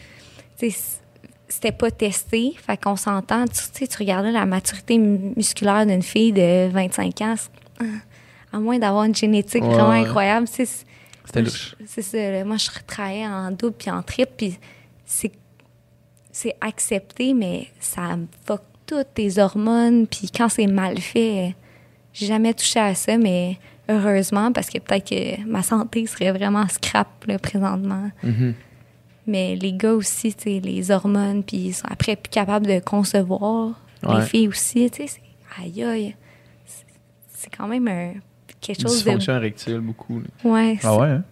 C'était pas testé. Fait qu'on s'entend. Tu sais, tu regardais la maturité mu- musculaire d'une fille de 25 ans. c'est- À moins d'avoir une génétique Ouais, vraiment incroyable. tu sais, C'était louche. C'est ça. Moi, je travaillais en double puis en triple, puis c'est c'est accepté, mais ça me fuck toutes tes hormones, puis quand c'est mal fait, euh, j'ai jamais touché à ça, mais heureusement, parce que peut-être que ma santé serait vraiment scrap là, présentement. Mhm. Mais les gars aussi, tu sais, les hormones, puis ils sont après plus capables de concevoir. Ouais. Les filles aussi, tu sais, c'est aïe aïe. C'est- C'est quand même un, quelque chose de. Dysfonction érectile, beaucoup. là. Ouais. Ah ouais, hein?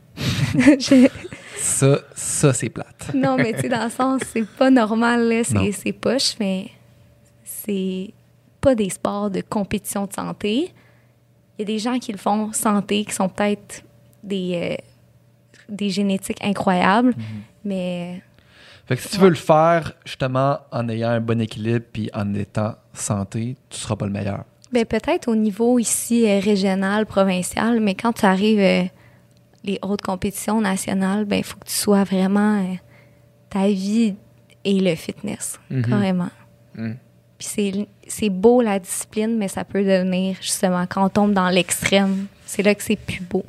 je- Ça, ça c'est plate. Non, mais tu sais, dans le sens, c'est pas normal, là. C'est poche, mais c'est pas des sports de compétition de santé. Il y a des gens qui le font santé, qui sont peut-être des, euh, des génétiques incroyables, Mm-hmm. mais Fait que si tu veux le faire justement en ayant un bon équilibre puis en étant santé, tu seras pas le meilleur. ben, peut-être au niveau ici euh, régional, provincial, mais quand tu arrives euh, les hautes compétitions nationales, ben il faut que tu sois vraiment euh, ta vie et le fitness, Mhm. carrément. Mhm. Puis c'est, c'est beau la discipline, mais ça peut devenir justement quand on tombe dans l'extrême, c'est là que c'est plus beau.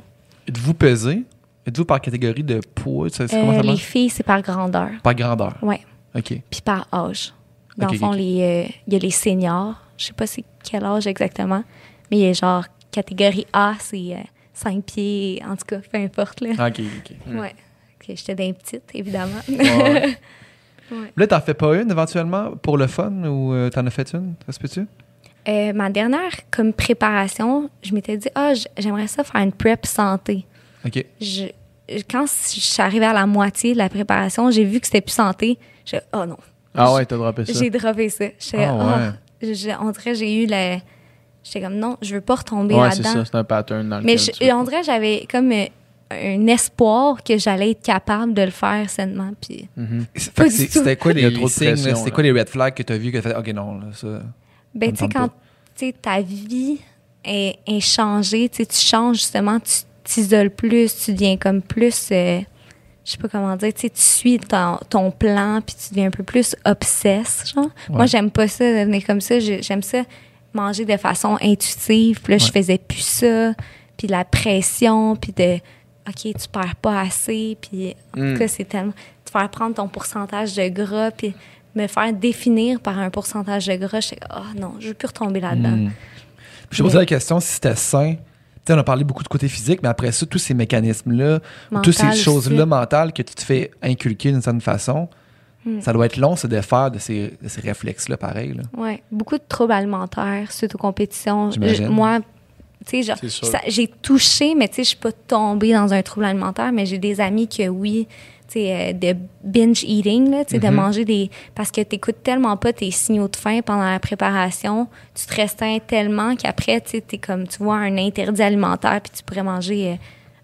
Êtes-vous pesé? Êtes-vous par catégorie de poids? Ça, Euh, comment ça les filles, c'est par grandeur, Par grandeur. ouais, OK. puis par âge. Dans le fond, euh, il y a les seniors, je sais pas c'est quel âge exactement, mais il y a genre catégorie A, c'est 5 pieds, en tout cas, peu importe là. OK, OK. Ouais. Ok, J'étais d'un petite, évidemment. Ouais. Ouais. Là, t'en fais pas une éventuellement pour le fun ou euh, t'en as fait une? Ça se peut-tu? Euh, ma dernière comme préparation, je m'étais dit ah j- j'aimerais ça faire une prep santé. OK. Je, quand je suis arrivée à la moitié de la préparation, j'ai vu que c'était plus santé. Je oh non, Ah ouais, t'as droppé ça. j'ai droppé ça. J'étais, Ah ouais. on dirait j'ai eu le j'étais comme non, je veux pas retomber Ouais, c'est là-dedans. ça, c'est un pattern dans lequel Mais je- on dirait j'avais comme euh, un espoir que j'allais être capable de le faire sainement puis c'est- tout. C'était quoi les, les signes? C'était quoi les red flags que t'as vu que t'as fait OK, non, là, ça. Ben, tu sais, quand pas. tu sais, ta vie est, est changée, tu changes justement, tu t'isoles plus, tu deviens comme plus, euh, je sais pas comment dire, tu sais, tu suis ton, ton plan, puis tu deviens un peu plus obsesse, genre. Moi, j'aime pas ça, devenir comme ça. J'ai- J'aime ça manger de façon intuitive, puis là, je faisais plus ça, puis la pression, puis de, OK, tu perds pas assez, puis en Mm. tout cas, c'est tellement... Te faire prendre ton pourcentage de gras, puis me faire définir par un pourcentage de gras, j'étais ah non, je veux plus retomber là-dedans. Hmm. Puis je posais la question si c'était sain. Tu sais, on a parlé beaucoup de côté physique, mais après ça, tous ces mécanismes-là, ou toutes ces choses-là mentales que tu te fais inculquer d'une certaine façon, Hmm. ça doit être long, se défaire de ces, de ces réflexes-là, pareil. Là. Ouais, beaucoup de troubles alimentaires suite aux compétitions. Je- Moi, tu sais, j'ai touché, mais tu sais, je suis pas tombée dans un trouble alimentaire, mais j'ai des amis que oui, euh, de binge eating, là, de Mhm. manger des. Parce que tu tellement pas tes signaux de faim pendant la préparation, tu te restreins tellement qu'après, tu comme, tu vois un interdit alimentaire, puis tu pourrais manger. euh,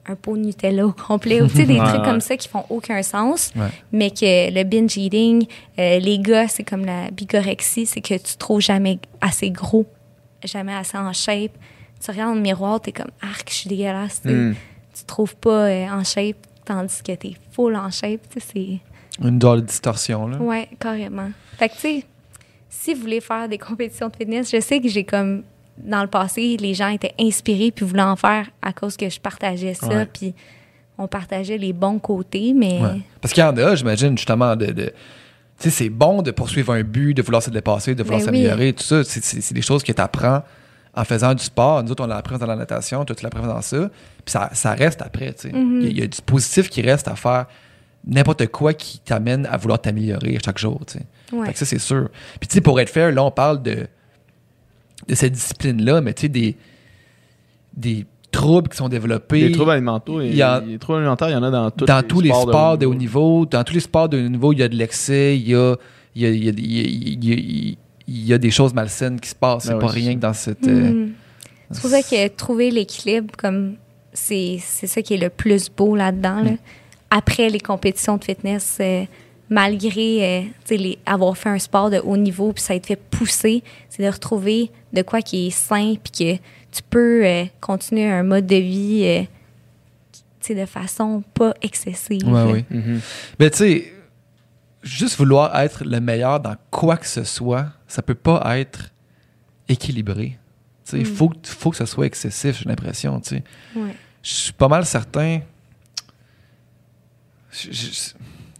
un pot de Nutella au complet, ou tu sais, des Ouais, trucs ouais. comme ça qui font aucun sens Ouais. mais que le binge eating, euh, les gars, c'est comme la bigorexie, c'est que tu te trouves jamais assez gros, jamais assez en shape. Tu regardes dans le miroir, t'es comme arc, je suis dégueulasse. tu. Mm. Tu te trouves pas euh, en shape, tandis que t'es full en shape. tu sais, C'est Une drôle de distorsion. Là. ouais, carrément. Fait que tu sais, si vous voulez faire des compétitions de fitness, je sais que j'ai comme dans le passé, les gens étaient inspirés puis voulaient en faire à cause que je partageais ça, Ouais. puis on partageait les bons côtés, mais Ouais. Parce qu'il y en a, j'imagine, justement, de. de- tu sais, c'est bon de poursuivre un but, de vouloir se dépasser, de vouloir Ben s'améliorer, tout ça. C'est des choses que tu apprends en faisant du sport. Nous autres, on l'a appris dans la natation, toi, tu l'apprends dans ça. Puis ça, ça reste après, tu sais. Mm-hmm. Il y, a- il y a du positif qui reste à faire n'importe quoi qui t'amène à vouloir t'améliorer chaque jour, tu sais. Ouais. Fait que ça, c'est sûr. Puis, tu sais, pour être fair, là, on parle de, de cette discipline-là, mais tu sais, des, des troubles qui sont développés. Les troubles alimentaires, il y a- les troubles alimentaires, il y en a dans tous dans les tous les sports sports de haut niveau. Dans tous les sports de haut niveau, il y a de l'excès, il y a, il y, a, il y, a, il y, a, il y a- des choses malsaines qui se passent. C'est Ben pas rien que dans cette. euh, Mhm. C'est pour ça que trouver l'équilibre, comme c'est c'est ça qui est le plus beau là-dedans. Mm. là. Après les compétitions de fitness, euh, malgré euh, tu sais, les- avoir fait un sport de haut niveau puis ça a été fait pousser, c'est de retrouver de quoi qui est sain puis que tu peux euh, continuer un mode de vie euh, tu sais, de façon pas excessive. Ouais, oui. Mais tu sais, juste vouloir être le meilleur dans quoi que ce soit, ça peut pas être équilibré. Il Mm. faut, que- faut que ça soit excessif, j'ai l'impression. Ouais. Je suis pas mal certain.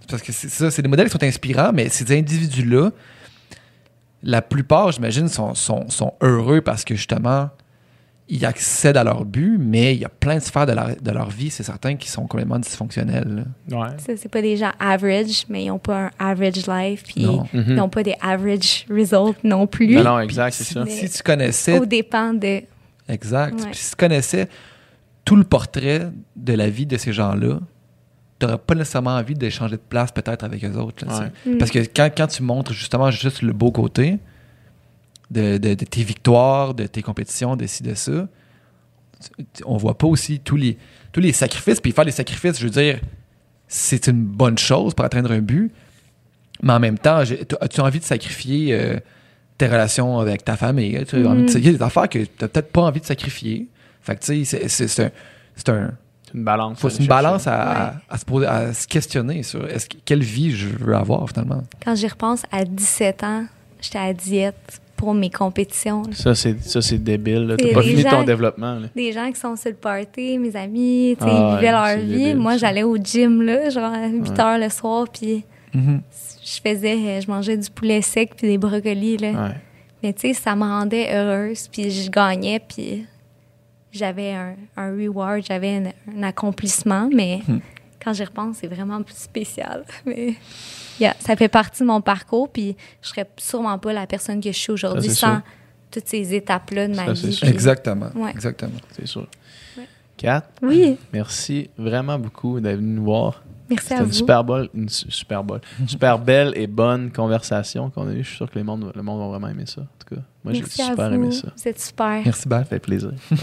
parce que c'est ça, c'est des modèles qui sont inspirants, mais ces individus-là, la plupart, j'imagine, sont, sont, sont heureux parce que justement, ils accèdent à leur but, mais il y a plein de sphères de leur, de leur vie, c'est certain, qui sont complètement dysfonctionnelles. Ouais. Ça, c'est pas des gens average, mais ils n'ont pas un average life, puis Non. ils Mhm. n'ont pas des average results non plus. Non, non, exact, c'est Si, ça. si tu connaissais Au dépend de. Exact. Ouais. Puis si tu connaissais tout le portrait de la vie de ces gens-là, tu n'aurais pas nécessairement envie de changer de place peut-être avec eux autres. là. Ouais. Mm. Parce que quand, quand tu montres justement juste le beau côté de, de- de tes victoires, de tes compétitions, de ci, de ça, on voit pas aussi tous les, tous les sacrifices. Puis faire des sacrifices, je veux dire, c'est une bonne chose pour atteindre un but. Mais en même temps, as-tu envie de sacrifier euh, tes relations avec ta famille? Tu as envie de- Mhm. Il y a des affaires que tu n'as peut-être pas envie de sacrifier. Fait que, tu sais, c'est- c'est c'est un. C'est un, C'est une balance. faut- une balance à, Ouais. à- à se poser- à se questionner sur est-ce que- quelle vie je veux avoir finalement? Quand j'y repense, à 17 ans, j'étais à diète pour mes compétitions. là. Ça, c'est, ça, c'est débile. T'as pas fini gens- ton développement. là. Des gens qui sont sur le party, mes amis, Ah ils vivaient ouais, leur vie. débile, Moi, j'allais au gym, là, genre à 8 Ouais. heures le soir, puis Mhm. je faisais, euh, je mangeais du poulet sec puis des brocolis, là. Ouais. Mais tu sais, ça me rendait heureuse, puis je gagnais, puis j'avais un, un reward, j'avais un, un accomplissement, mais Hmm. Quand j'y repense, c'est vraiment plus spécial. Mais yeah, ça fait partie de mon parcours, puis je serais sûrement pas la personne que je suis aujourd'hui c'est sans sûr. toutes ces étapes-là de ma Ça, c'est vie. puis- Exactement. Ouais. Exactement. C'est sûr. Ouais. Kat, Oui, merci vraiment beaucoup d'être venu nous voir. merci C'était à une vous. super, belle, une su- super, belle, super belle et bonne conversation qu'on a eue. Je suis sûr que les monde, le monde va vraiment aimer ça. En tout cas, moi, j'ai super vous. aimé ça. Êtes super. Merci, Bal. Ça fait plaisir.